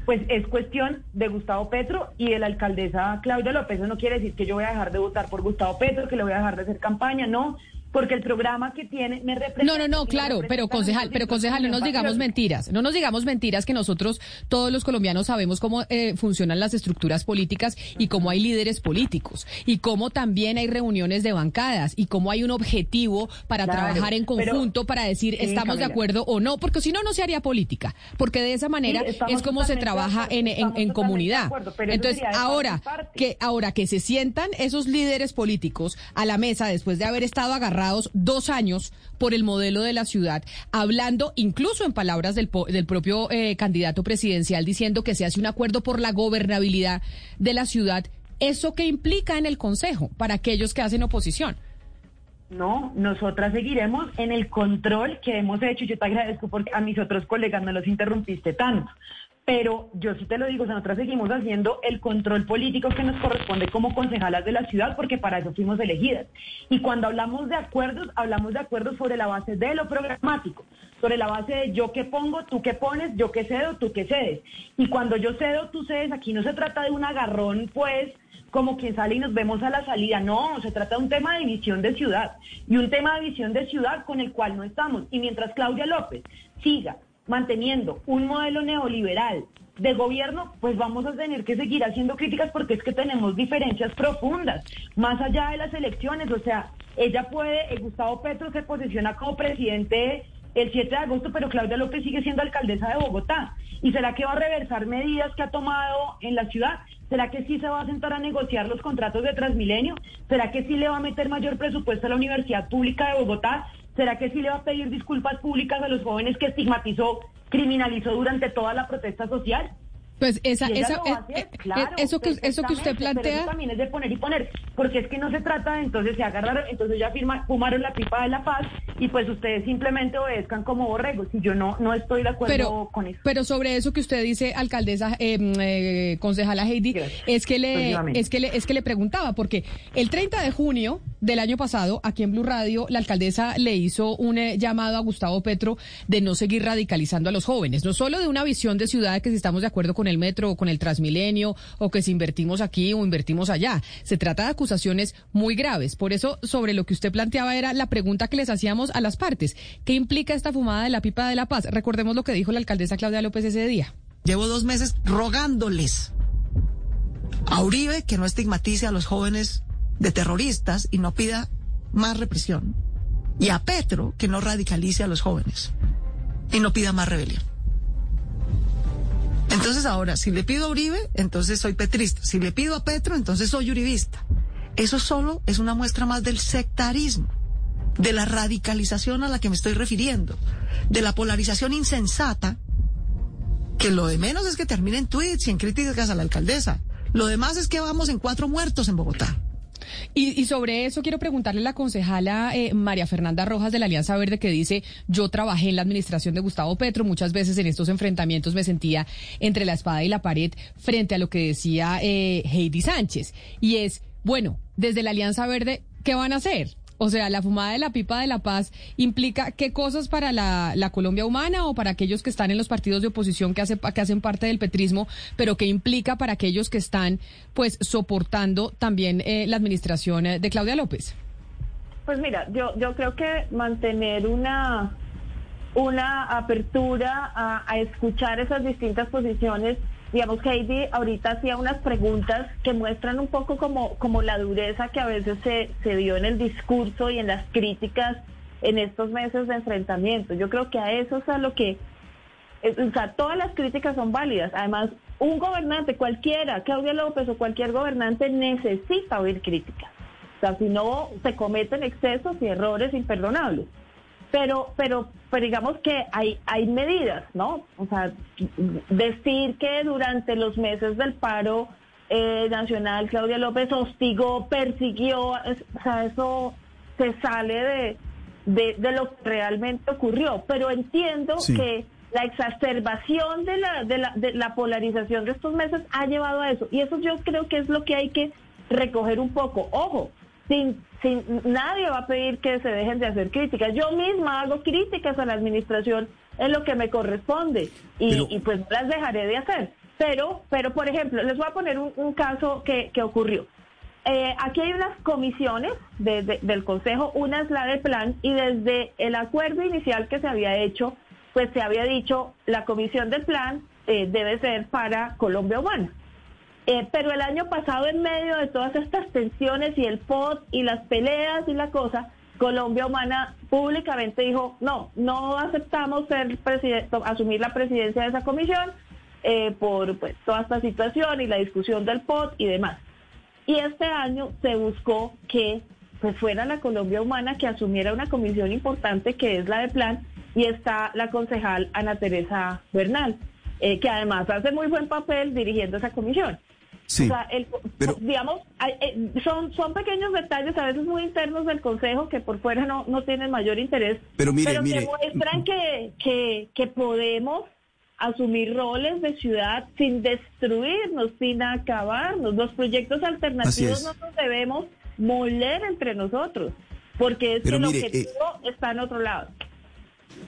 pues es cuestión de Gustavo Petro y de la alcaldesa Claudia López. Eso no quiere decir que yo voy a dejar de votar por Gustavo Petro, que le voy a dejar de hacer campaña, no porque el programa que tiene me representa. No, no, no, claro, pero concejal, pero concejal, no nos digamos mentiras, no nos digamos mentiras que nosotros todos los colombianos sabemos cómo eh, funcionan las estructuras políticas y cómo hay líderes políticos y cómo también hay reuniones de bancadas y cómo hay un objetivo para trabajar en conjunto para decir estamos de acuerdo o no, porque si no no se haría política, porque de esa manera es como se trabaja en, en, comunidad. Entonces ahora que ahora que se sientan esos líderes políticos a la mesa después de haber estado agarrados dos años por el modelo de la ciudad, hablando incluso en palabras del, del propio eh, candidato presidencial, diciendo que se hace un acuerdo por la gobernabilidad de la ciudad. ¿Eso qué implica en el Consejo para aquellos que hacen oposición? No, nosotras seguiremos en el control que hemos hecho. Yo te agradezco porque a mis otros colegas no los interrumpiste tanto. Pero yo sí te lo digo, nosotras seguimos haciendo el control político que nos corresponde como concejalas de la ciudad, porque para eso fuimos elegidas. Y cuando hablamos de acuerdos, hablamos de acuerdos sobre la base de lo programático, sobre la base de yo que pongo, tú que pones, yo que cedo, tú que cedes. Y cuando yo cedo, tú cedes, aquí no se trata de un agarrón, pues, como quien sale y nos vemos a la salida. No, se trata de un tema de visión de ciudad y un tema de visión de ciudad con el cual no estamos. Y mientras Claudia López siga manteniendo un modelo neoliberal de gobierno, pues vamos a tener que seguir haciendo críticas porque es que tenemos diferencias profundas, más allá de las elecciones. O sea, ella puede, Gustavo Petro se posiciona como presidente el 7 de agosto, pero Claudia López sigue siendo alcaldesa de Bogotá. ¿Y será que va a reversar medidas que ha tomado en la ciudad? ¿Será que sí se va a sentar a negociar los contratos de Transmilenio? ¿Será que sí le va a meter mayor presupuesto a la Universidad Pública de Bogotá? ¿Será que sí le va a pedir disculpas públicas a los jóvenes que estigmatizó, criminalizó durante toda la protesta social? Pues esa, esa, eh, eh, eh, eso que eso que usted plantea eso también es de poner y poner, porque es que no se trata de entonces se agarraron, entonces ya firma, fumaron la pipa de la paz y pues ustedes simplemente obedezcan como borregos y yo no no estoy de acuerdo con eso. Pero sobre eso que usted dice, alcaldesa, eh, concejala Heidi, es que le es que le es que le preguntaba porque el 30 de junio del año pasado aquí en Blue Radio la alcaldesa le hizo un llamado a Gustavo Petro de no seguir radicalizando a los jóvenes, no solo de una visión de ciudad que si estamos de acuerdo con el metro o con el Transmilenio o que si invertimos aquí o invertimos allá. Se trata de acusaciones muy graves. Por eso, sobre lo que usted planteaba era la pregunta que les hacíamos a las partes. ¿Qué implica esta fumada de la pipa de la paz? Recordemos lo que dijo la alcaldesa Claudia López ese día. Llevo dos meses rogándoles a Uribe que no estigmatice a los jóvenes de terroristas y no pida más represión. Y a Petro que no radicalice a los jóvenes y no pida más rebelión. Entonces ahora, si le pido a Uribe, entonces soy petrista. Si le pido a Petro, entonces soy uribista. Eso solo es una muestra más del sectarismo, de la radicalización a la que me estoy refiriendo, de la polarización insensata, que lo de menos es que terminen tweets y en críticas a la alcaldesa. Lo demás es que vamos en cuatro muertos en Bogotá. Y, sobre eso quiero preguntarle a la concejala eh, María Fernanda Rojas de la Alianza Verde que dice, yo trabajé en la administración de Gustavo Petro, muchas veces en estos enfrentamientos me sentía entre la espada y la pared frente a lo que decía eh, Heidi Sánchez. Y es, bueno, desde la Alianza Verde, ¿qué van a hacer? O sea, la fumada de la pipa de la paz implica qué cosas para la, Colombia humana o para aquellos que están en los partidos de oposición que, hace, que hacen parte del petrismo, pero qué implica para aquellos que están pues soportando también eh, la administración eh, de Claudia López. Pues mira, yo, yo creo que mantener una, una apertura a escuchar esas distintas posiciones digamos, Heidi ahorita hacía unas preguntas que muestran un poco como, como la dureza que a veces se, se dio en el discurso y en las críticas en estos meses de enfrentamiento. Yo creo que a eso es a lo que, o sea, todas las críticas son válidas. Además, un gobernante, cualquiera, Claudia López o cualquier gobernante necesita oír críticas. O sea, si no, se cometen excesos y errores imperdonables pero, pero, pero digamos que hay, hay medidas, ¿no? O sea, decir que durante los meses del paro eh, nacional Claudia López hostigó, persiguió, o sea, eso se sale de, de, lo que realmente ocurrió. Pero entiendo que la exacerbación de la, de, la, de la polarización de estos meses ha llevado a eso. Y eso yo creo que es lo que hay que recoger un poco. Ojo, sin, sin, nadie va a pedir que se dejen de hacer críticas. Yo misma hago críticas a la administración en lo que me corresponde y, pues las dejaré de hacer. Pero, pero por ejemplo, les voy a poner un, caso que, ocurrió. Eh, aquí hay unas comisiones del Consejo, una es la del plan y desde el acuerdo inicial que se había hecho, pues se había dicho la comisión del plan eh, debe ser para Colombia Humana. Eh, pero el año pasado, en medio de todas estas tensiones y el POT y las peleas y la cosa, Colombia Humana públicamente dijo, no, no aceptamos ser asumir la presidencia de esa comisión eh, por pues, toda esta situación y la discusión del POT y demás. Y este año se buscó que pues, fuera la Colombia Humana que asumiera una comisión importante que es la de plan y está la concejal Ana Teresa Bernal, eh, que además hace muy buen papel dirigiendo esa comisión. Sí, o sea, el- digamos, hay- eh, son, son pequeños detalles a veces muy internos del Consejo que por fuera no, no tienen mayor interés, Pero mire, que mire. muestran que, que, que podemos asumir roles de ciudad sin destruirnos, sin acabarnos. Los proyectos alternativos no nos debemos moler entre nosotros, porque es Pero que el eh, objetivo está en otro lado.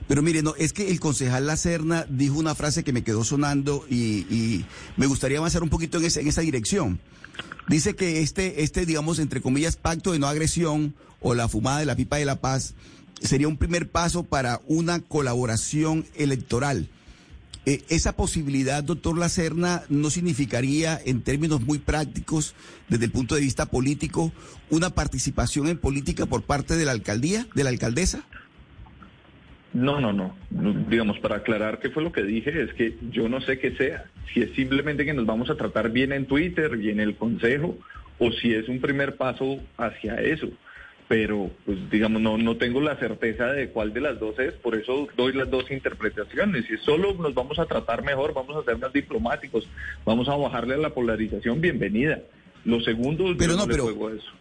Pero mire, no, es que el concejal Lacerna dijo una frase que me quedó sonando y, me gustaría avanzar un poquito en esa, en esa dirección. Dice que este, este, digamos, entre comillas, pacto de no agresión o la fumada de la pipa de la paz sería un primer paso para una colaboración electoral. Eh, esa posibilidad, doctor Lacerna, no significaría, en términos muy prácticos, desde el punto de vista político, una participación en política por parte de la alcaldía, de la alcaldesa? No, no, no. Digamos, para aclarar qué fue lo que dije, es que yo no sé qué sea. Si es simplemente que nos vamos a tratar bien en Twitter y en el Consejo, o si es un primer paso hacia eso. Pero, pues, digamos, no, no tengo la certeza de cuál de las dos es, por eso doy las dos interpretaciones. Si solo nos vamos a tratar mejor, vamos a ser más diplomáticos, vamos a bajarle a la polarización, bienvenida. Lo segundo, Pero yo no, no, le pero- juego a eso.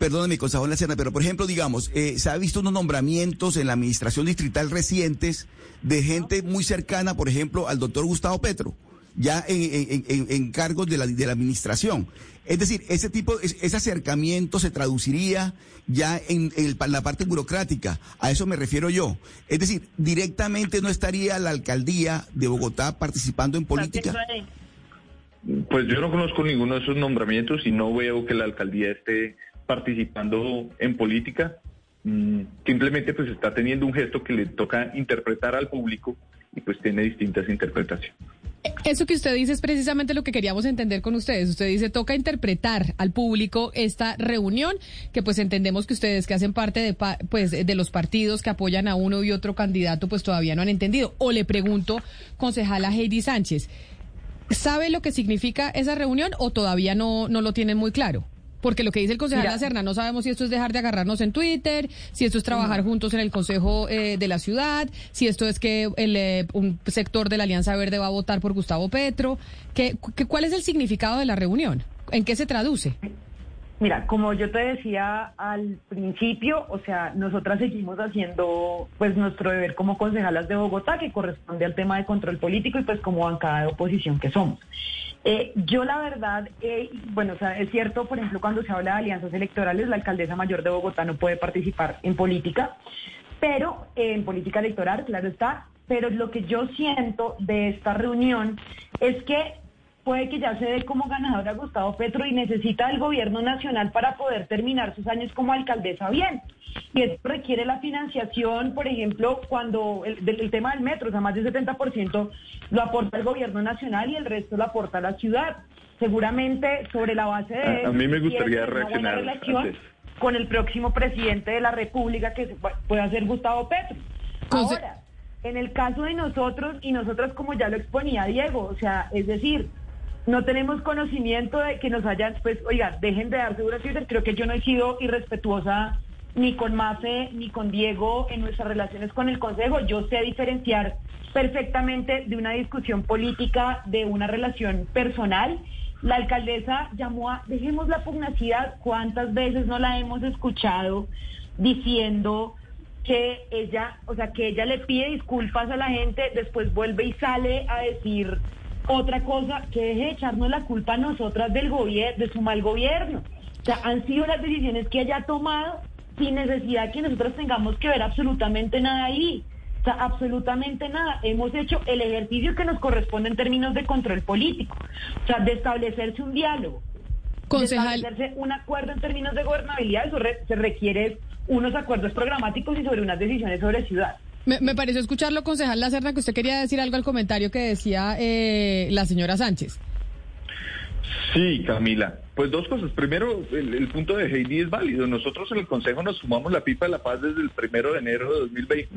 Perdóname, concejal Lacerna, pero por ejemplo, digamos, eh, se ha visto unos nombramientos en la administración distrital recientes de gente muy cercana, por ejemplo, al doctor Gustavo Petro, ya en, en- en- en cargos de la, de la administración. Es decir, ese tipo, es- ese acercamiento se traduciría ya en, el- en la parte burocrática. A eso me refiero yo. Es decir, directamente no estaría la alcaldía de Bogotá participando en política. Pues yo no conozco ninguno de esos nombramientos y no veo que la alcaldía esté participando en política. Mm, Simplemente pues está teniendo un gesto que le toca interpretar al público y pues tiene distintas interpretaciones. Eso que usted dice es precisamente lo que queríamos entender con ustedes. Usted dice, toca interpretar al público esta reunión, que pues entendemos que ustedes que hacen parte de, pues, de los partidos que apoyan a uno y otro candidato, pues todavía no han entendido. O le pregunto, concejala Heidi Sánchez, ¿sabe lo que significa esa reunión o todavía no, no lo tienen muy claro? Porque lo que dice el concejal Mira. Lacerna, no sabemos si esto es dejar de agarrarnos en Twitter, si esto es trabajar juntos en el Consejo eh, de la Ciudad, si esto es que el, eh, un sector de la Alianza Verde va a votar por Gustavo Petro. ¿Qué, qué- ¿Cuál es el significado de la reunión? ¿En qué se traduce? Mira, como yo te decía al principio, o sea, nosotras seguimos haciendo pues nuestro deber como concejalas de Bogotá, que corresponde al tema de control político y pues como bancada de oposición que somos. Eh, yo la verdad, eh, bueno, o sea, es cierto, por ejemplo, cuando se habla de alianzas electorales, la alcaldesa mayor de Bogotá no puede participar en política, pero eh, en política electoral, claro está, pero lo que yo siento de esta reunión es que puede que ya se dé como ganador a Gustavo Petro y necesita del gobierno nacional para poder terminar sus años como alcaldesa bien. Y esto requiere la financiación, por ejemplo, cuando el, del el tema del metro, o sea, más del 70% lo aporta el gobierno nacional y el resto lo aporta la ciudad. Seguramente sobre la base de... A- a mí me gustaría reaccionar relación antes. con el próximo presidente de la República que se- pueda ser Gustavo Petro. Ahora, en el caso de nosotros y nosotras como ya lo exponía Diego, o sea, es decir, no tenemos conocimiento de que nos hayan, pues, oiga, dejen de dar seguro a Twitter, creo que yo no he sido irrespetuosa ni con Mafe ni con Diego en nuestras relaciones con el Consejo, yo sé diferenciar perfectamente de una discusión política, de una relación personal. La alcaldesa llamó a, dejemos la pugnacidad, ¿cuántas veces no la hemos escuchado diciendo que ella, o sea, que ella le pide disculpas a la gente, después vuelve y sale a decir otra cosa, que deje de echarnos la culpa a nosotras del gobierno, de su mal gobierno. O sea, han sido las decisiones que ella ha tomado sin necesidad que nosotros tengamos que ver absolutamente nada ahí. O sea, absolutamente nada. Hemos hecho el ejercicio que nos corresponde en términos de control político. O sea, de establecerse un diálogo. Concejal. De establecerse un acuerdo en términos de gobernabilidad. Eso re- se requiere unos acuerdos programáticos y sobre unas decisiones sobre ciudad. Me, me pareció escucharlo, concejal Lacerna, que usted quería decir algo al comentario que decía eh, la señora Sánchez. Sí, Camila. Pues dos cosas. Primero, el, el punto de Heidi es válido. Nosotros en el Consejo nos sumamos la pipa de la paz desde el primero de enero de 2020.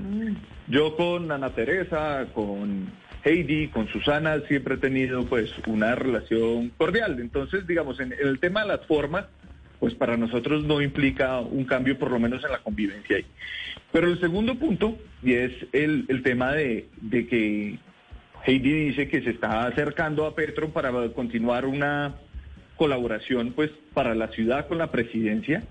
Yo con Ana Teresa, con Heidi, con Susana, siempre he tenido pues una relación cordial. Entonces, digamos, en, en el tema de las formas, pues para nosotros no implica un cambio, por lo menos en la convivencia ahí. Pero el segundo punto, y es el, el tema de, de que Heidi dice que se está acercando a Petro para continuar una colaboración pues para la ciudad con la presidencia,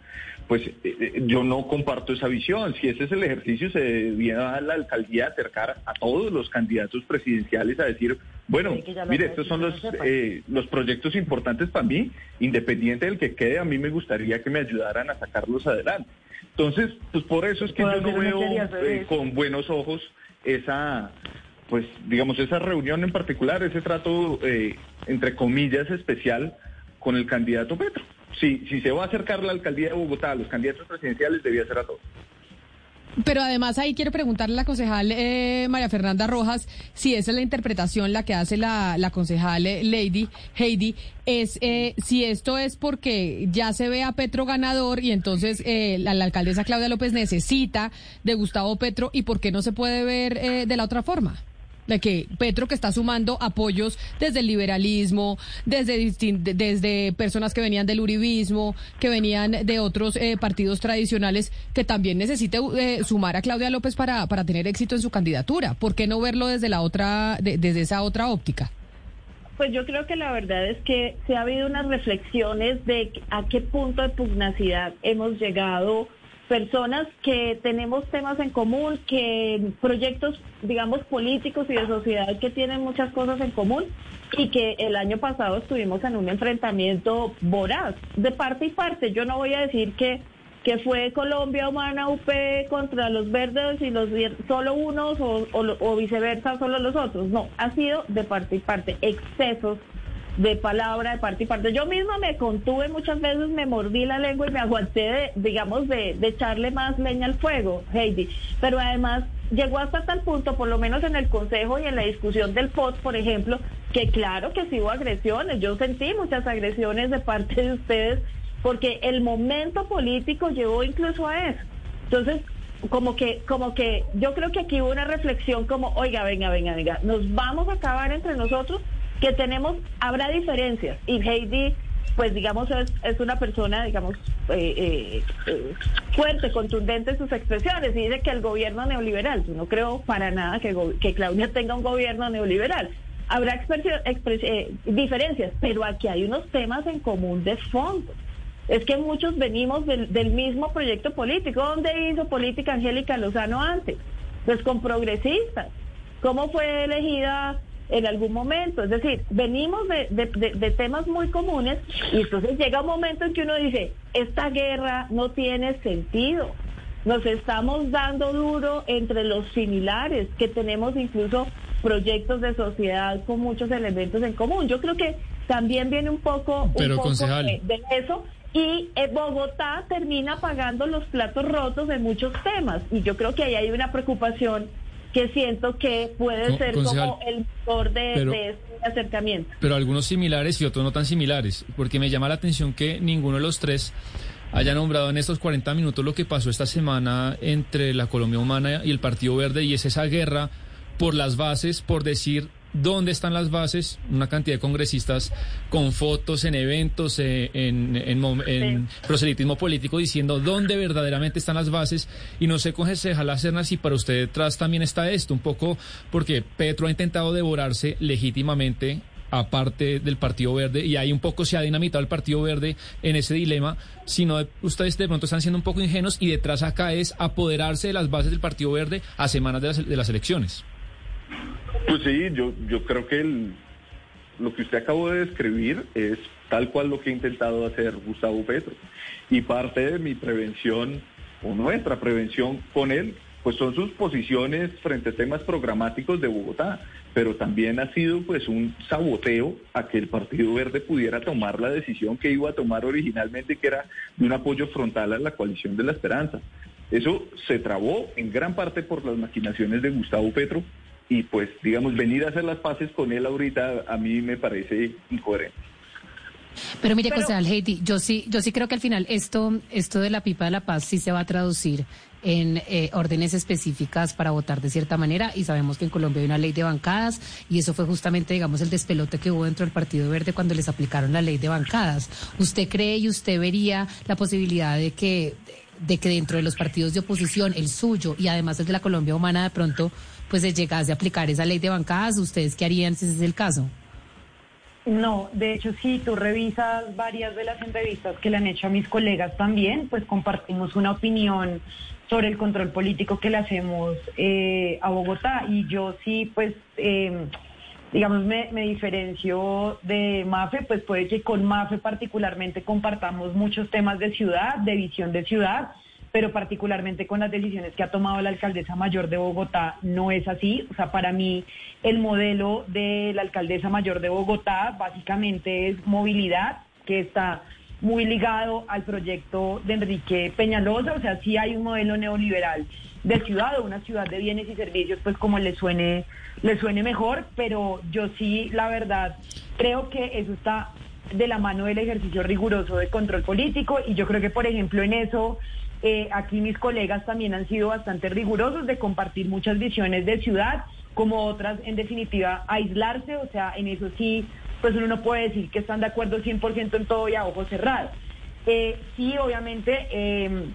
pues eh, eh, yo no comparto esa visión. Si ese es el ejercicio, se debía a la alcaldía acercar a todos los candidatos presidenciales a decir, bueno, mire, estos son los, eh, los proyectos importantes para mí, independiente del que quede, a mí me gustaría que me ayudaran a sacarlos adelante. Entonces, pues por eso es que yo no veo con buenos ojos esa, pues digamos, esa reunión en particular, ese trato, entre comillas, especial con el candidato Petro si, si se va a acercar la alcaldía de Bogotá a los candidatos presidenciales, debía ser a todos. Pero además ahí quiero preguntarle a la concejal eh, María Fernanda Rojas si esa es la interpretación la que hace la, concejal eh, Lady Heidi, es eh, si esto es porque ya se ve a Petro ganador y entonces la, la, alcaldesa Claudia López necesita de Gustavo Petro y por qué no se puede ver de la otra forma de que Petro que está sumando apoyos desde el liberalismo, desde, desde personas que venían del uribismo, que venían de otros eh, partidos tradicionales, que también necesite eh, sumar a Claudia López para, para tener éxito en su candidatura. ¿Por qué no verlo desde la otra, desde esa otra óptica? Pues yo creo que la verdad es que se ha habido unas reflexiones de a qué punto de pugnacidad hemos llegado personas que tenemos temas en común, que proyectos, digamos, políticos y de sociedad que tienen muchas cosas en común y que el año pasado estuvimos en un enfrentamiento voraz, de parte y parte. Yo no voy a decir que, que fue Colombia Humana UP contra los verdes y los solo unos o, o viceversa, solo los otros. No, ha sido de parte y parte, excesos de palabra de parte y parte. Yo misma me contuve muchas veces, me mordí la lengua y me aguanté, de, digamos, de, de echarle más leña al fuego, Heidi. Pero además llegó hasta tal punto, por lo menos en el Consejo y en la discusión del POT, por ejemplo, que claro que sí hubo agresiones. Yo sentí muchas agresiones de parte de ustedes porque el momento político llevó incluso a eso. Entonces, como que, como que yo creo que aquí hubo una reflexión como, oiga, venga, venga, venga, nos vamos a acabar entre nosotros que tenemos, habrá diferencias. Y Heidi, pues digamos, es, una persona, digamos, eh, eh, eh, fuerte, contundente en sus expresiones. Y dice que el gobierno neoliberal, yo no creo para nada que, que Claudia tenga un gobierno neoliberal. Habrá diferencias, pero aquí hay unos temas en común de fondo. Es que muchos venimos del, del mismo proyecto político. ¿Dónde hizo política Angélica Lozano antes? Pues con progresistas. ¿Cómo fue elegida en algún momento. Es decir, venimos de, temas muy comunes y entonces llega un momento en que uno dice, esta guerra no tiene sentido. Nos estamos dando duro entre los similares, que tenemos incluso proyectos de sociedad con muchos elementos en común. Yo creo que también viene un poco, Pero, de, de eso y eh, Bogotá termina pagando los platos rotos de muchos temas y yo creo que ahí hay una preocupación que siento que puede ser como el motor de, este acercamiento. Pero algunos similares y otros no tan similares, porque me llama la atención que ninguno de los tres haya nombrado en estos 40 minutos lo que pasó esta semana entre la Colombia Humana y el Partido Verde, y es esa guerra por las bases, por decir dónde están las bases, una cantidad de congresistas con fotos en eventos, eh, en, en, proselitismo político, diciendo dónde verdaderamente están las bases. Y no sé, concejal Cerna, si para usted detrás también está esto, un poco porque Petro ha intentado devorarse legítimamente aparte del Partido Verde, y ahí un poco se ha dinamitado el Partido Verde en ese dilema, sino ustedes de pronto están siendo un poco ingenuos y detrás acá es apoderarse de las bases del Partido Verde a semanas de las, de las elecciones. Pues sí, yo, yo creo que lo que usted acabó de describir es tal cual lo que ha intentado hacer Gustavo Petro. Y parte de mi prevención, o nuestra prevención con él, pues son sus posiciones frente a temas programáticos de Bogotá, pero también ha sido pues un saboteo a que el Partido Verde pudiera tomar la decisión que iba a tomar originalmente, que era de un apoyo frontal a la coalición de la esperanza. Eso se trabó en gran parte por las maquinaciones de Gustavo Petro, y pues, digamos, venir a hacer las paces con él ahorita a mí me parece incoherente. Pero mire, concejal Heidi, yo sí, yo sí creo que al final esto, esto de la pipa de la paz sí se va a traducir en eh, órdenes específicas para votar de cierta manera y sabemos que en Colombia hay una ley de bancadas y eso fue justamente, digamos, el despelote que hubo dentro del Partido Verde cuando les aplicaron la ley de bancadas. ¿Usted cree y usted vería la posibilidad de que, de que dentro de los partidos de oposición, el suyo y además el de la Colombia Humana, de pronto pues se llegase a aplicar esa ley de bancadas, ¿ustedes qué harían si ese es el caso? No, de hecho, si tú revisas varias de las entrevistas que le han hecho a mis colegas también, pues compartimos una opinión sobre el control político que le hacemos eh, a Bogotá. Y yo sí, pues, eh, digamos, me, me diferencio de Mafe, pues puede que con Mafe particularmente compartamos muchos temas de ciudad, de visión de ciudad, pero particularmente con las decisiones que ha tomado la alcaldesa mayor de Bogotá no es así. O sea, para mí el modelo de la alcaldesa mayor de Bogotá básicamente es movilidad, que está muy ligado al proyecto de Enrique Peñalosa, o sea, sí hay un modelo neoliberal de ciudad o una ciudad de bienes y servicios, pues como le suene, le suene mejor, pero yo sí, la verdad, creo que eso está de la mano del ejercicio riguroso de control político y yo creo que, por ejemplo, en eso eh, aquí mis colegas también han sido bastante rigurosos de compartir muchas visiones de ciudad, como otras, en definitiva, aislarse, o sea, en eso sí, pues uno no puede decir que están de acuerdo 100% en todo y a ojos cerrados. Eh, sí, obviamente, eh,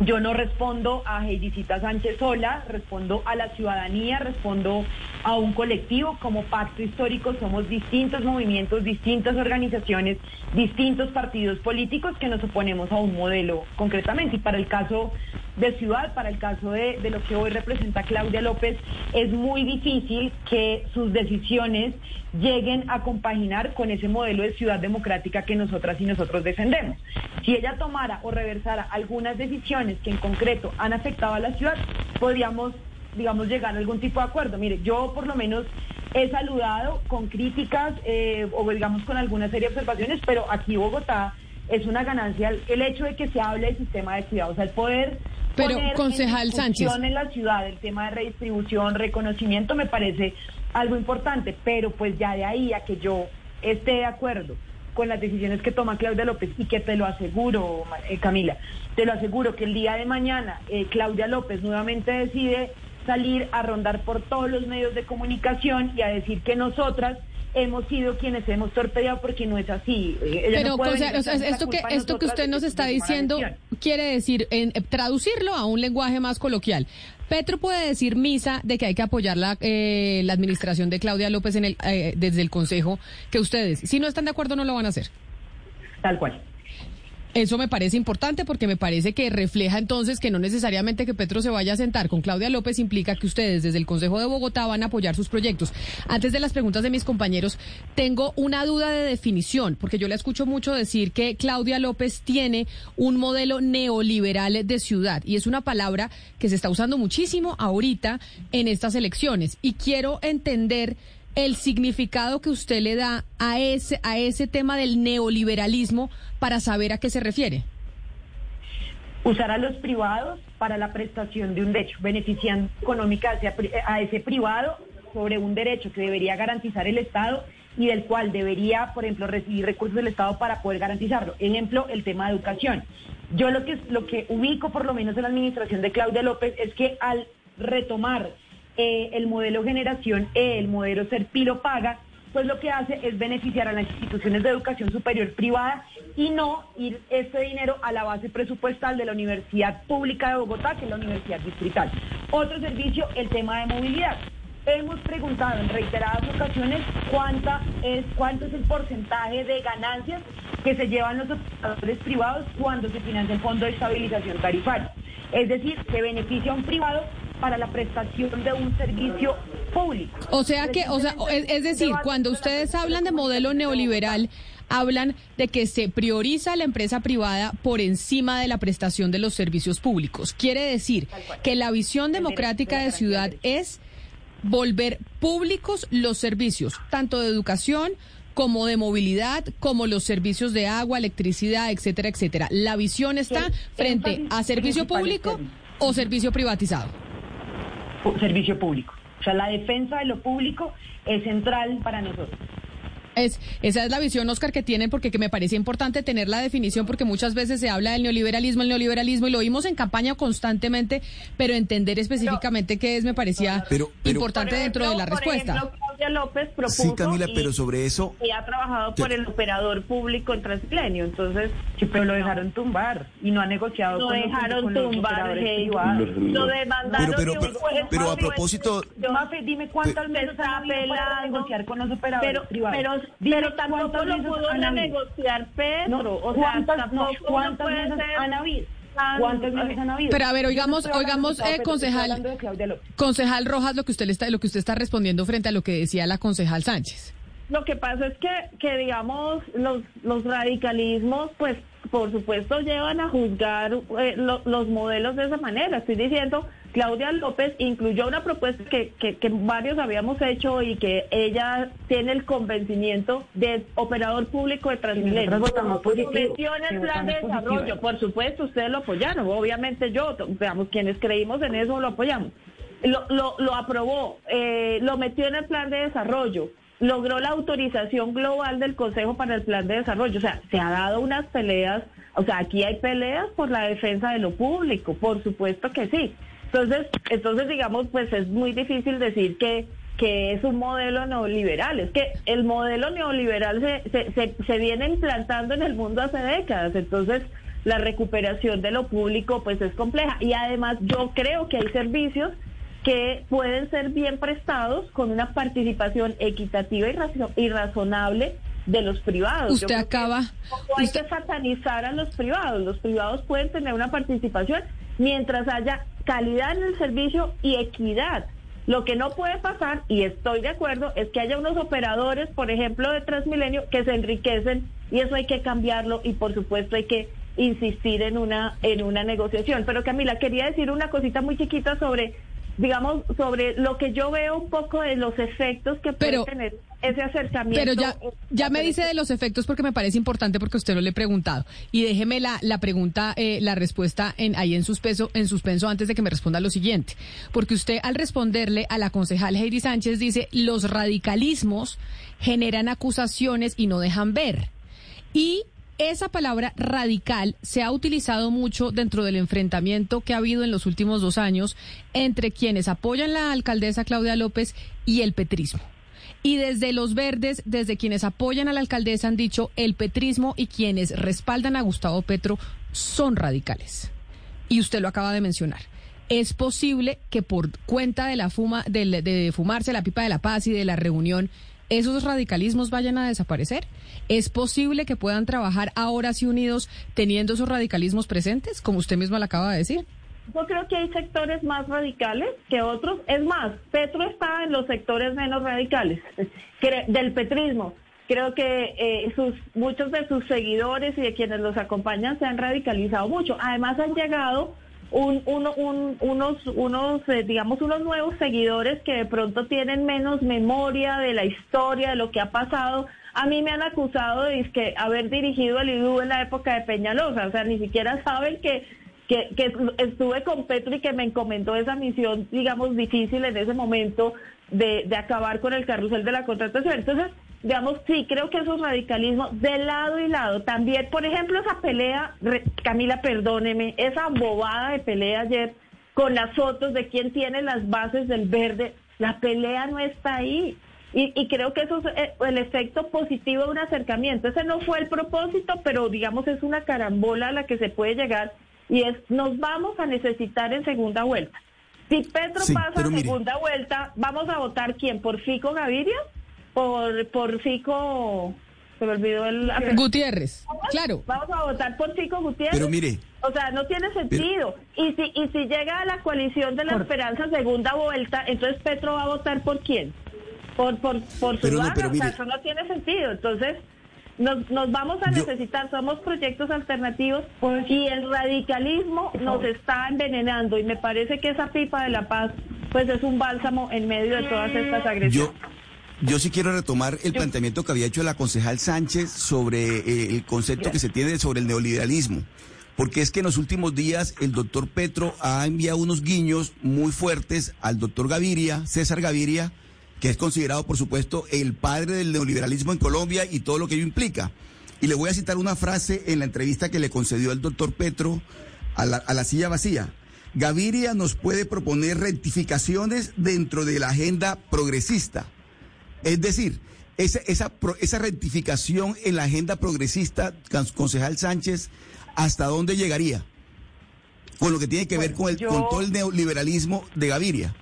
yo no respondo a Heidicita Sánchez sola, respondo a la ciudadanía, respondo a un colectivo. Como pacto histórico somos distintos movimientos, distintas organizaciones, distintos partidos políticos que nos oponemos a un modelo concretamente. Y para el caso de ciudad, para el caso de, de lo que hoy representa Claudia López, es muy difícil que sus decisiones lleguen a compaginar con ese modelo de ciudad democrática que nosotras y nosotros defendemos. Si ella tomara o reversara algunas decisiones que en concreto han afectado a la ciudad, podríamos, digamos, llegar a algún tipo de acuerdo. Mire, yo por lo menos he saludado con críticas eh, o digamos con alguna serie de observaciones, pero aquí Bogotá es una ganancia el hecho de que se hable del sistema de sea, el poder pero, poner concejal en Sánchez. en la ciudad el tema de redistribución, reconocimiento me parece algo importante, pero pues ya de ahí a que yo esté de acuerdo con las decisiones que toma Claudia López y que te lo aseguro, eh, Camila, te lo aseguro que el día de mañana eh, Claudia López nuevamente decide salir a rondar por todos los medios de comunicación y a decir que nosotras hemos sido quienes hemos torpedeado porque no es así. Eh, ella Pero no puede o sea, esto que esto que usted nos está diciendo quiere decir en eh, traducirlo a un lenguaje más coloquial. Petro puede decir misa de que hay que apoyar la, eh, la administración de Claudia López en el, eh, desde el Consejo que ustedes, si no están de acuerdo, no lo van a hacer. Tal cual. Eso me parece importante porque me parece que refleja entonces que no necesariamente que Petro se vaya a sentar con Claudia López implica que ustedes desde el Consejo de Bogotá van a apoyar sus proyectos. Antes de las preguntas de mis compañeros, tengo una duda de definición, porque yo le escucho mucho decir que Claudia López tiene un modelo neoliberal de ciudad y es una palabra que se está usando muchísimo ahorita en estas elecciones y quiero entender el significado que usted le da a ese, a ese tema del neoliberalismo para saber a qué se refiere. usar a los privados para la prestación de un derecho, beneficiando económica a ese privado sobre un derecho que debería garantizar el Estado y del cual debería, por ejemplo, recibir recursos del Estado para poder garantizarlo. Ejemplo, el tema de educación. Yo lo que, lo que ubico, por lo menos en la administración de Claudia López, es que al retomar eh, el modelo generación E, el modelo Serpilo Paga, pues lo que hace es beneficiar a las instituciones de educación superior privada y no ir ese dinero a la base presupuestal de la Universidad Pública de Bogotá, que es la Universidad Distrital. Otro servicio, el tema de movilidad. Hemos preguntado en reiteradas ocasiones cuánta es, cuánto es el porcentaje de ganancias que se llevan los operadores privados cuando se financia el Fondo de Estabilización Tarifaria. Es decir, se beneficia a un privado para la prestación de un servicio público. O sea que, o sea, es, es decir, cuando ustedes hablan de modelo neoliberal, hablan de que se prioriza la empresa privada por encima de la prestación de los servicios públicos. Quiere decir que la visión democrática de ciudad es volver públicos los servicios, tanto de educación como de movilidad, como los servicios de agua, electricidad, etcétera, etcétera. La visión está frente a servicio público o servicio privatizado. Servicio público. O sea, la defensa de lo público es central para nosotros. Es, esa es la visión, Oscar, que tienen, porque que me parece importante tener la definición, porque muchas veces se habla del neoliberalismo, el neoliberalismo, y lo vimos en campaña constantemente, pero entender específicamente qué es me parecía Pero- pero- importante Por dentro de la ejemplo, respuesta. ejemplo, Claudia López propuso. Sí, Camila, y- pero sobre eso... Y ha trabajado por el operador público en Transmilenio, entonces. Sí, pero lo dejaron tumbar y no ha negociado Lo con los- dejaron con los tumbar, operadores hey. Lo demandaron Pero- pero- pero- juez pero a propósito- yo- Mafe, dime cuántas se veces está apelando. negociar con los operadores pero, privados. Pero, Dime pero tampoco lo pudo renegociar Petro. No, o sea, ¿cuántas- no, tampoco uno puede ser han habido? Tan- ¿Cuántas veces han habido? Pero a ver, no oigamos, oigamos, eh, concejal, de concejal Rojas, lo que usted le está, lo que usted está respondiendo frente a lo que decía la concejal Sánchez. Lo que pasa es que, que digamos, los, los radicalismos, pues, por supuesto, llevan a juzgar eh, lo- los modelos de esa manera. Estoy diciendo, Claudia López incluyó una propuesta que, que, que varios habíamos hecho y que ella tiene el convencimiento de operador público de Transmilenio. en el plan de desarrollo. positivo. Por supuesto, ustedes lo apoyaron. Obviamente yo, digamos, quienes creímos en eso lo apoyamos lo, lo, lo aprobó, eh, lo metió en el plan de desarrollo, logró la autorización global del Consejo para el plan de desarrollo. O sea, se ha dado unas peleas, o sea, aquí hay peleas por la defensa de lo público, por supuesto que sí. Entonces, entonces digamos, pues es muy difícil decir que que es un modelo neoliberal. Es que el modelo neoliberal se, se, se, se viene implantando en el mundo hace décadas. Entonces, la recuperación de lo público pues es compleja. Y además yo creo que hay servicios que pueden ser bien prestados con una participación equitativa y, razo- y razonable de los privados. Usted acaba- hay que satanizar a los privados. Los privados pueden tener una participación mientras haya calidad en el servicio y equidad. Lo que no puede pasar, y estoy de acuerdo, es que haya unos operadores, por ejemplo, de Transmilenio, que se enriquecen y eso hay que cambiarlo y por supuesto hay que insistir en una en una negociación. Pero Camila, quería decir una cosita muy chiquita sobre digamos sobre lo que yo veo un poco de los efectos que puede tener ese acercamiento. Pero ya, ya me dice de los efectos porque me parece importante porque usted no le he preguntado. Y déjeme la, la pregunta, eh, la respuesta en, ahí en suspenso, en suspenso antes de que me responda lo siguiente. Porque usted al responderle a la concejal Heidi Sánchez dice, los radicalismos generan acusaciones y no dejan ver. Y esa palabra radical se ha utilizado mucho dentro del enfrentamiento que ha habido en los últimos dos años entre quienes apoyan la alcaldesa Claudia López y el petrismo. Y desde los verdes, desde quienes apoyan a la alcaldesa han dicho el petrismo y quienes respaldan a Gustavo Petro son radicales. Y usted lo acaba de mencionar. Es posible que por cuenta de la fuma, del- de, fumarse la pipa de la paz y de la reunión, esos radicalismos vayan a desaparecer. Es posible que puedan trabajar ahora sí unidos teniendo esos radicalismos presentes, como usted mismo lo acaba de decir. Yo creo que hay sectores más radicales que otros. Es más, Petro está en los sectores menos radicales del petrismo. Creo que eh, sus, muchos de sus seguidores y de quienes los acompañan se han radicalizado mucho. Además han llegado un, un- unos, unos eh, digamos, unos nuevos seguidores que de pronto tienen menos memoria de la historia, de lo que ha pasado. A mí me han acusado de haber dirigido el IDU en la época de Peñalosa. O sea, ni siquiera saben que que, que estuve con Petro y que me encomendó esa misión, digamos, difícil en ese momento de, de acabar con el carrusel de la contratación. Entonces, digamos, sí, creo que esos radicalismos de lado y lado, también, por ejemplo, esa pelea, Camila, perdóneme, esa bobada de pelea ayer con las fotos de quién tiene las bases del verde, la pelea no está ahí. Y, y creo que eso es eh, el efecto positivo de un acercamiento. Ese no fue el propósito, pero digamos es una carambola a la que se puede llegar y es nos vamos a necesitar en segunda vuelta. Si Petro Sí, pasa pero a mire. segunda vuelta, ¿vamos a votar quién? ¿Por Fico Gaviria? ¿Por, por Fico... Se me olvidó el... Gutiérrez, claro. Vamos a votar por Fico Gutiérrez. Pero mire. O sea, no tiene sentido. Y si y si llega a la coalición de la esperanza segunda vuelta, entonces Petro va a votar por quién? Por por por Pero no, o sea, mire. eso no tiene sentido. Entonces, nos, nos vamos a Yo- necesitar, somos proyectos alternativos y el radicalismo nos está envenenando y me parece que esa pipa de la paz pues es un bálsamo en medio de todas estas agresiones. Yo, yo sí quiero retomar el planteamiento que había hecho la concejal Sánchez sobre eh, el concepto que se tiene sobre el neoliberalismo. Porque es que en los últimos días el doctor Petro ha enviado unos guiños muy fuertes al doctor Gaviria, César Gaviria, que es considerado, por supuesto, el padre del neoliberalismo en Colombia y todo lo que ello implica. Y le voy a citar una frase en la entrevista que le concedió el doctor Petro a la, a la silla vacía. Gaviria nos puede proponer rectificaciones dentro de la agenda progresista. Es decir, esa, esa, pro- esa rectificación en la agenda progresista, concejal Sánchez, ¿hasta dónde llegaría? Con lo que tiene que ver con, el, yo- con todo el neoliberalismo de Gaviria.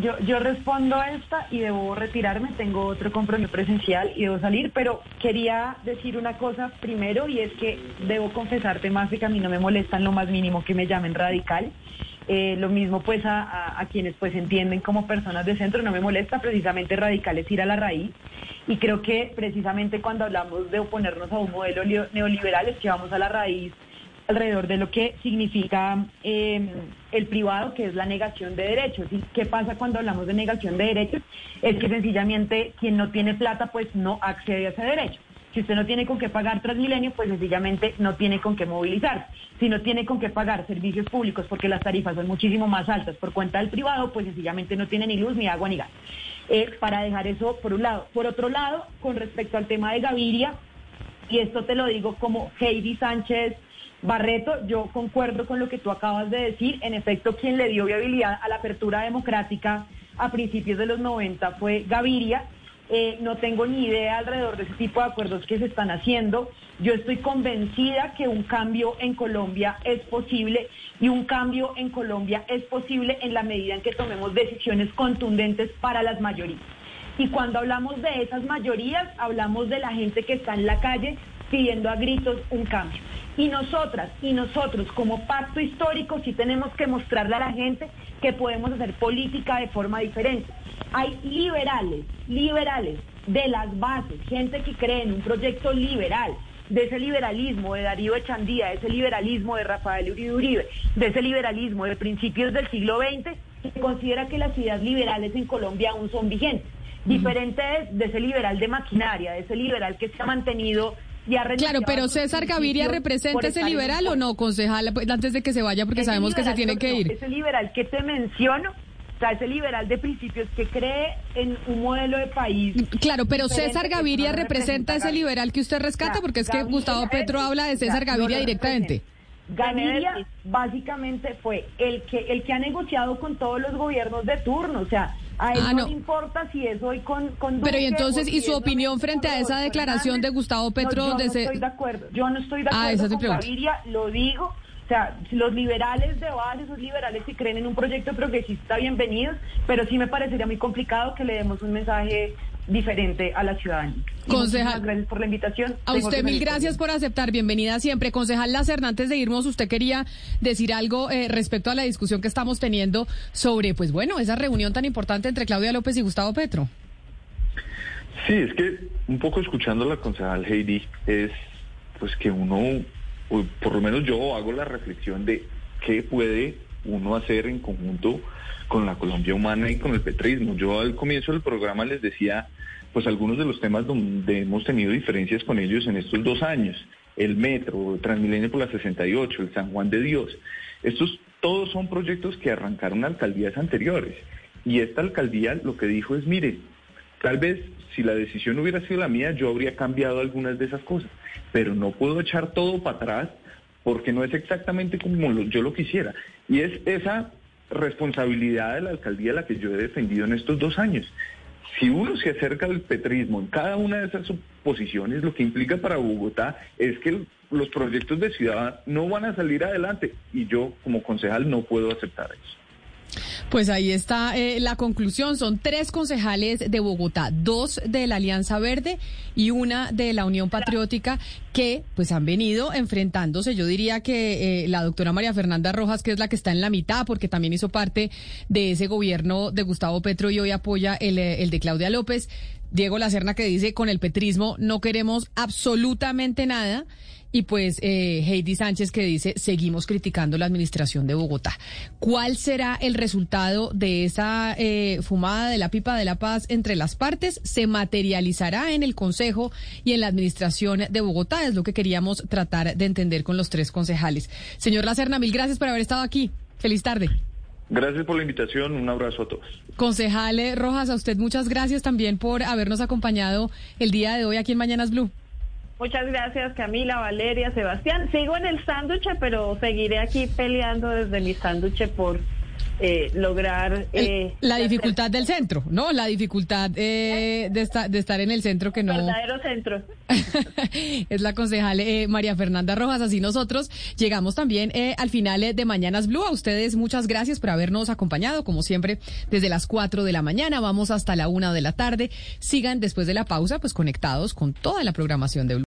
Yo, yo respondo a esta y debo retirarme, tengo otro compromiso presencial y debo salir, pero quería decir una cosa primero y es que debo confesarte más que a mí no me molesta en lo más mínimo que me llamen radical. Eh, lo mismo pues a, a- quienes pues entienden como personas de centro, no me molesta precisamente radical es ir a la raíz y creo que precisamente cuando hablamos de oponernos a un modelo neoliberal es que vamos a la raíz alrededor de lo que significa eh, el privado, que es la negación de derechos. ¿Y qué pasa cuando hablamos de negación de derechos? Es que sencillamente quien no tiene plata pues no accede a ese derecho. Si usted no tiene con qué pagar Transmilenio, pues sencillamente no tiene con qué movilizarse. Si no tiene con qué pagar servicios públicos porque las tarifas son muchísimo más altas por cuenta del privado, pues sencillamente no tiene ni luz, ni agua, ni gas. Eh, para dejar eso por un lado. Por otro lado, con respecto al tema de Gaviria, y esto te lo digo como Heidi Sánchez Barreto, yo concuerdo con lo que tú acabas de decir. En efecto, quien le dio viabilidad a la apertura democrática a principios de los 90 fue Gaviria. Eh, no tengo ni idea alrededor de ese tipo de acuerdos que se están haciendo. Yo estoy convencida que un cambio en Colombia es posible y un cambio en Colombia es posible en la medida en que tomemos decisiones contundentes para las mayorías. Y cuando hablamos de esas mayorías, hablamos de la gente que está en la calle pidiendo a gritos un cambio. Y nosotras y nosotros como pacto histórico sí tenemos que mostrarle a la gente que podemos hacer política de forma diferente. Hay liberales, liberales de las bases, gente que cree en un proyecto liberal, de ese liberalismo de Darío Echandía, de ese liberalismo de Rafael Uribe Uribe, de ese liberalismo de principios del siglo XX, que considera que las ideas liberales en Colombia aún son vigentes. Diferente es de ese liberal de maquinaria, de ese liberal que se ha mantenido y ha Claro, pero César Gaviria representa ese liberal o no, concejal, pues, antes de que se vaya, porque sabemos que se tiene que ir. Ese liberal que te menciono, o sea, ese liberal de principios que cree en un modelo de país. Claro, pero César Gaviria no representa ese liberal que usted rescata, porque es que Gustavo Petro habla de César Gaviria directamente. Gaviria básicamente fue el que el que ha negociado con todos los gobiernos de turno, o sea, a él Ah, no, no. le importa si es hoy con, con Pero y Duque entonces, ¿y su opinión frente a esa declaración de. Gustavo Petro No, yo no estoy de acuerdo, yo no estoy de Ah, acuerdo esa es mi con pregunta. Gaviria, lo digo, o sea, los liberales de base, esos liberales que creen en un proyecto progresista, bienvenidos, pero sí me parecería muy complicado que le demos un mensaje diferente a la ciudadanía. Concejal. gracias por la invitación. A Tengo usted mil gracias por aceptar, bienvenida siempre. Concejal Lacerna, antes de irnos, usted quería decir algo eh, respecto a la discusión que estamos teniendo sobre, pues bueno, esa reunión tan importante entre Claudia López y Gustavo Petro. Sí, es que un poco escuchando a la concejal Heidi es pues que uno, por lo menos yo hago la reflexión de qué puede uno hacer en conjunto con la Colombia humana y con el petrismo. Yo al comienzo del programa les decía pues algunos de los temas donde hemos tenido diferencias con ellos en estos dos años. El metro, Transmilenio por la 68, el San Juan de Dios. Estos todos son proyectos que arrancaron alcaldías anteriores. Y esta alcaldía lo que dijo es, mire, Tal vez si la decisión hubiera sido la mía, yo habría cambiado algunas de esas cosas, pero no puedo echar todo para atrás porque no es exactamente como yo lo quisiera. Y es esa responsabilidad de la alcaldía la que yo he defendido en estos dos años. Si uno se acerca al petrismo en cada una de esas posiciones, lo que implica para Bogotá es que los proyectos de ciudad no van a salir adelante y yo como concejal no puedo aceptar eso. Pues ahí está eh, la conclusión. Son tres concejales de Bogotá, dos de la Alianza Verde y una de la Unión Patriótica que pues han venido enfrentándose. Yo diría que eh, la doctora María Fernanda Rojas, que es la que está en la mitad, porque también hizo parte de ese gobierno de Gustavo Petro y hoy apoya el, eh, el de Claudia López. Diego Lacerna que dice con el petrismo no queremos absolutamente nada. Y pues eh, Heidi Sánchez que dice, seguimos criticando la administración de Bogotá. ¿Cuál será el resultado de esa eh, fumada de la pipa de la paz entre las partes? Se materializará en el Consejo y en la administración de Bogotá. Es lo que queríamos tratar de entender con los tres concejales. Señor Lacerna, mil gracias por haber estado aquí. Feliz tarde. Gracias por la invitación, un abrazo a todos. Concejal Rojas, a usted muchas gracias también por habernos acompañado el día de hoy aquí en Mañanas Blue. Muchas gracias Camila, Valeria, Sebastián. Sigo en el sándwich, pero seguiré aquí peleando desde mi sándwich por eh, lograr... Eh, la dificultad del centro, ¿no? La dificultad eh, de, de estar en el centro que no... Verdadero centro. *laughs* es la concejal María Fernanda Rojas. Así nosotros llegamos también al final de Mañanas Blue. A ustedes muchas gracias por habernos acompañado, como siempre, desde las 4 de la mañana. Vamos hasta la 1 de la tarde. Sigan después de la pausa, pues conectados con toda la programación de Blue.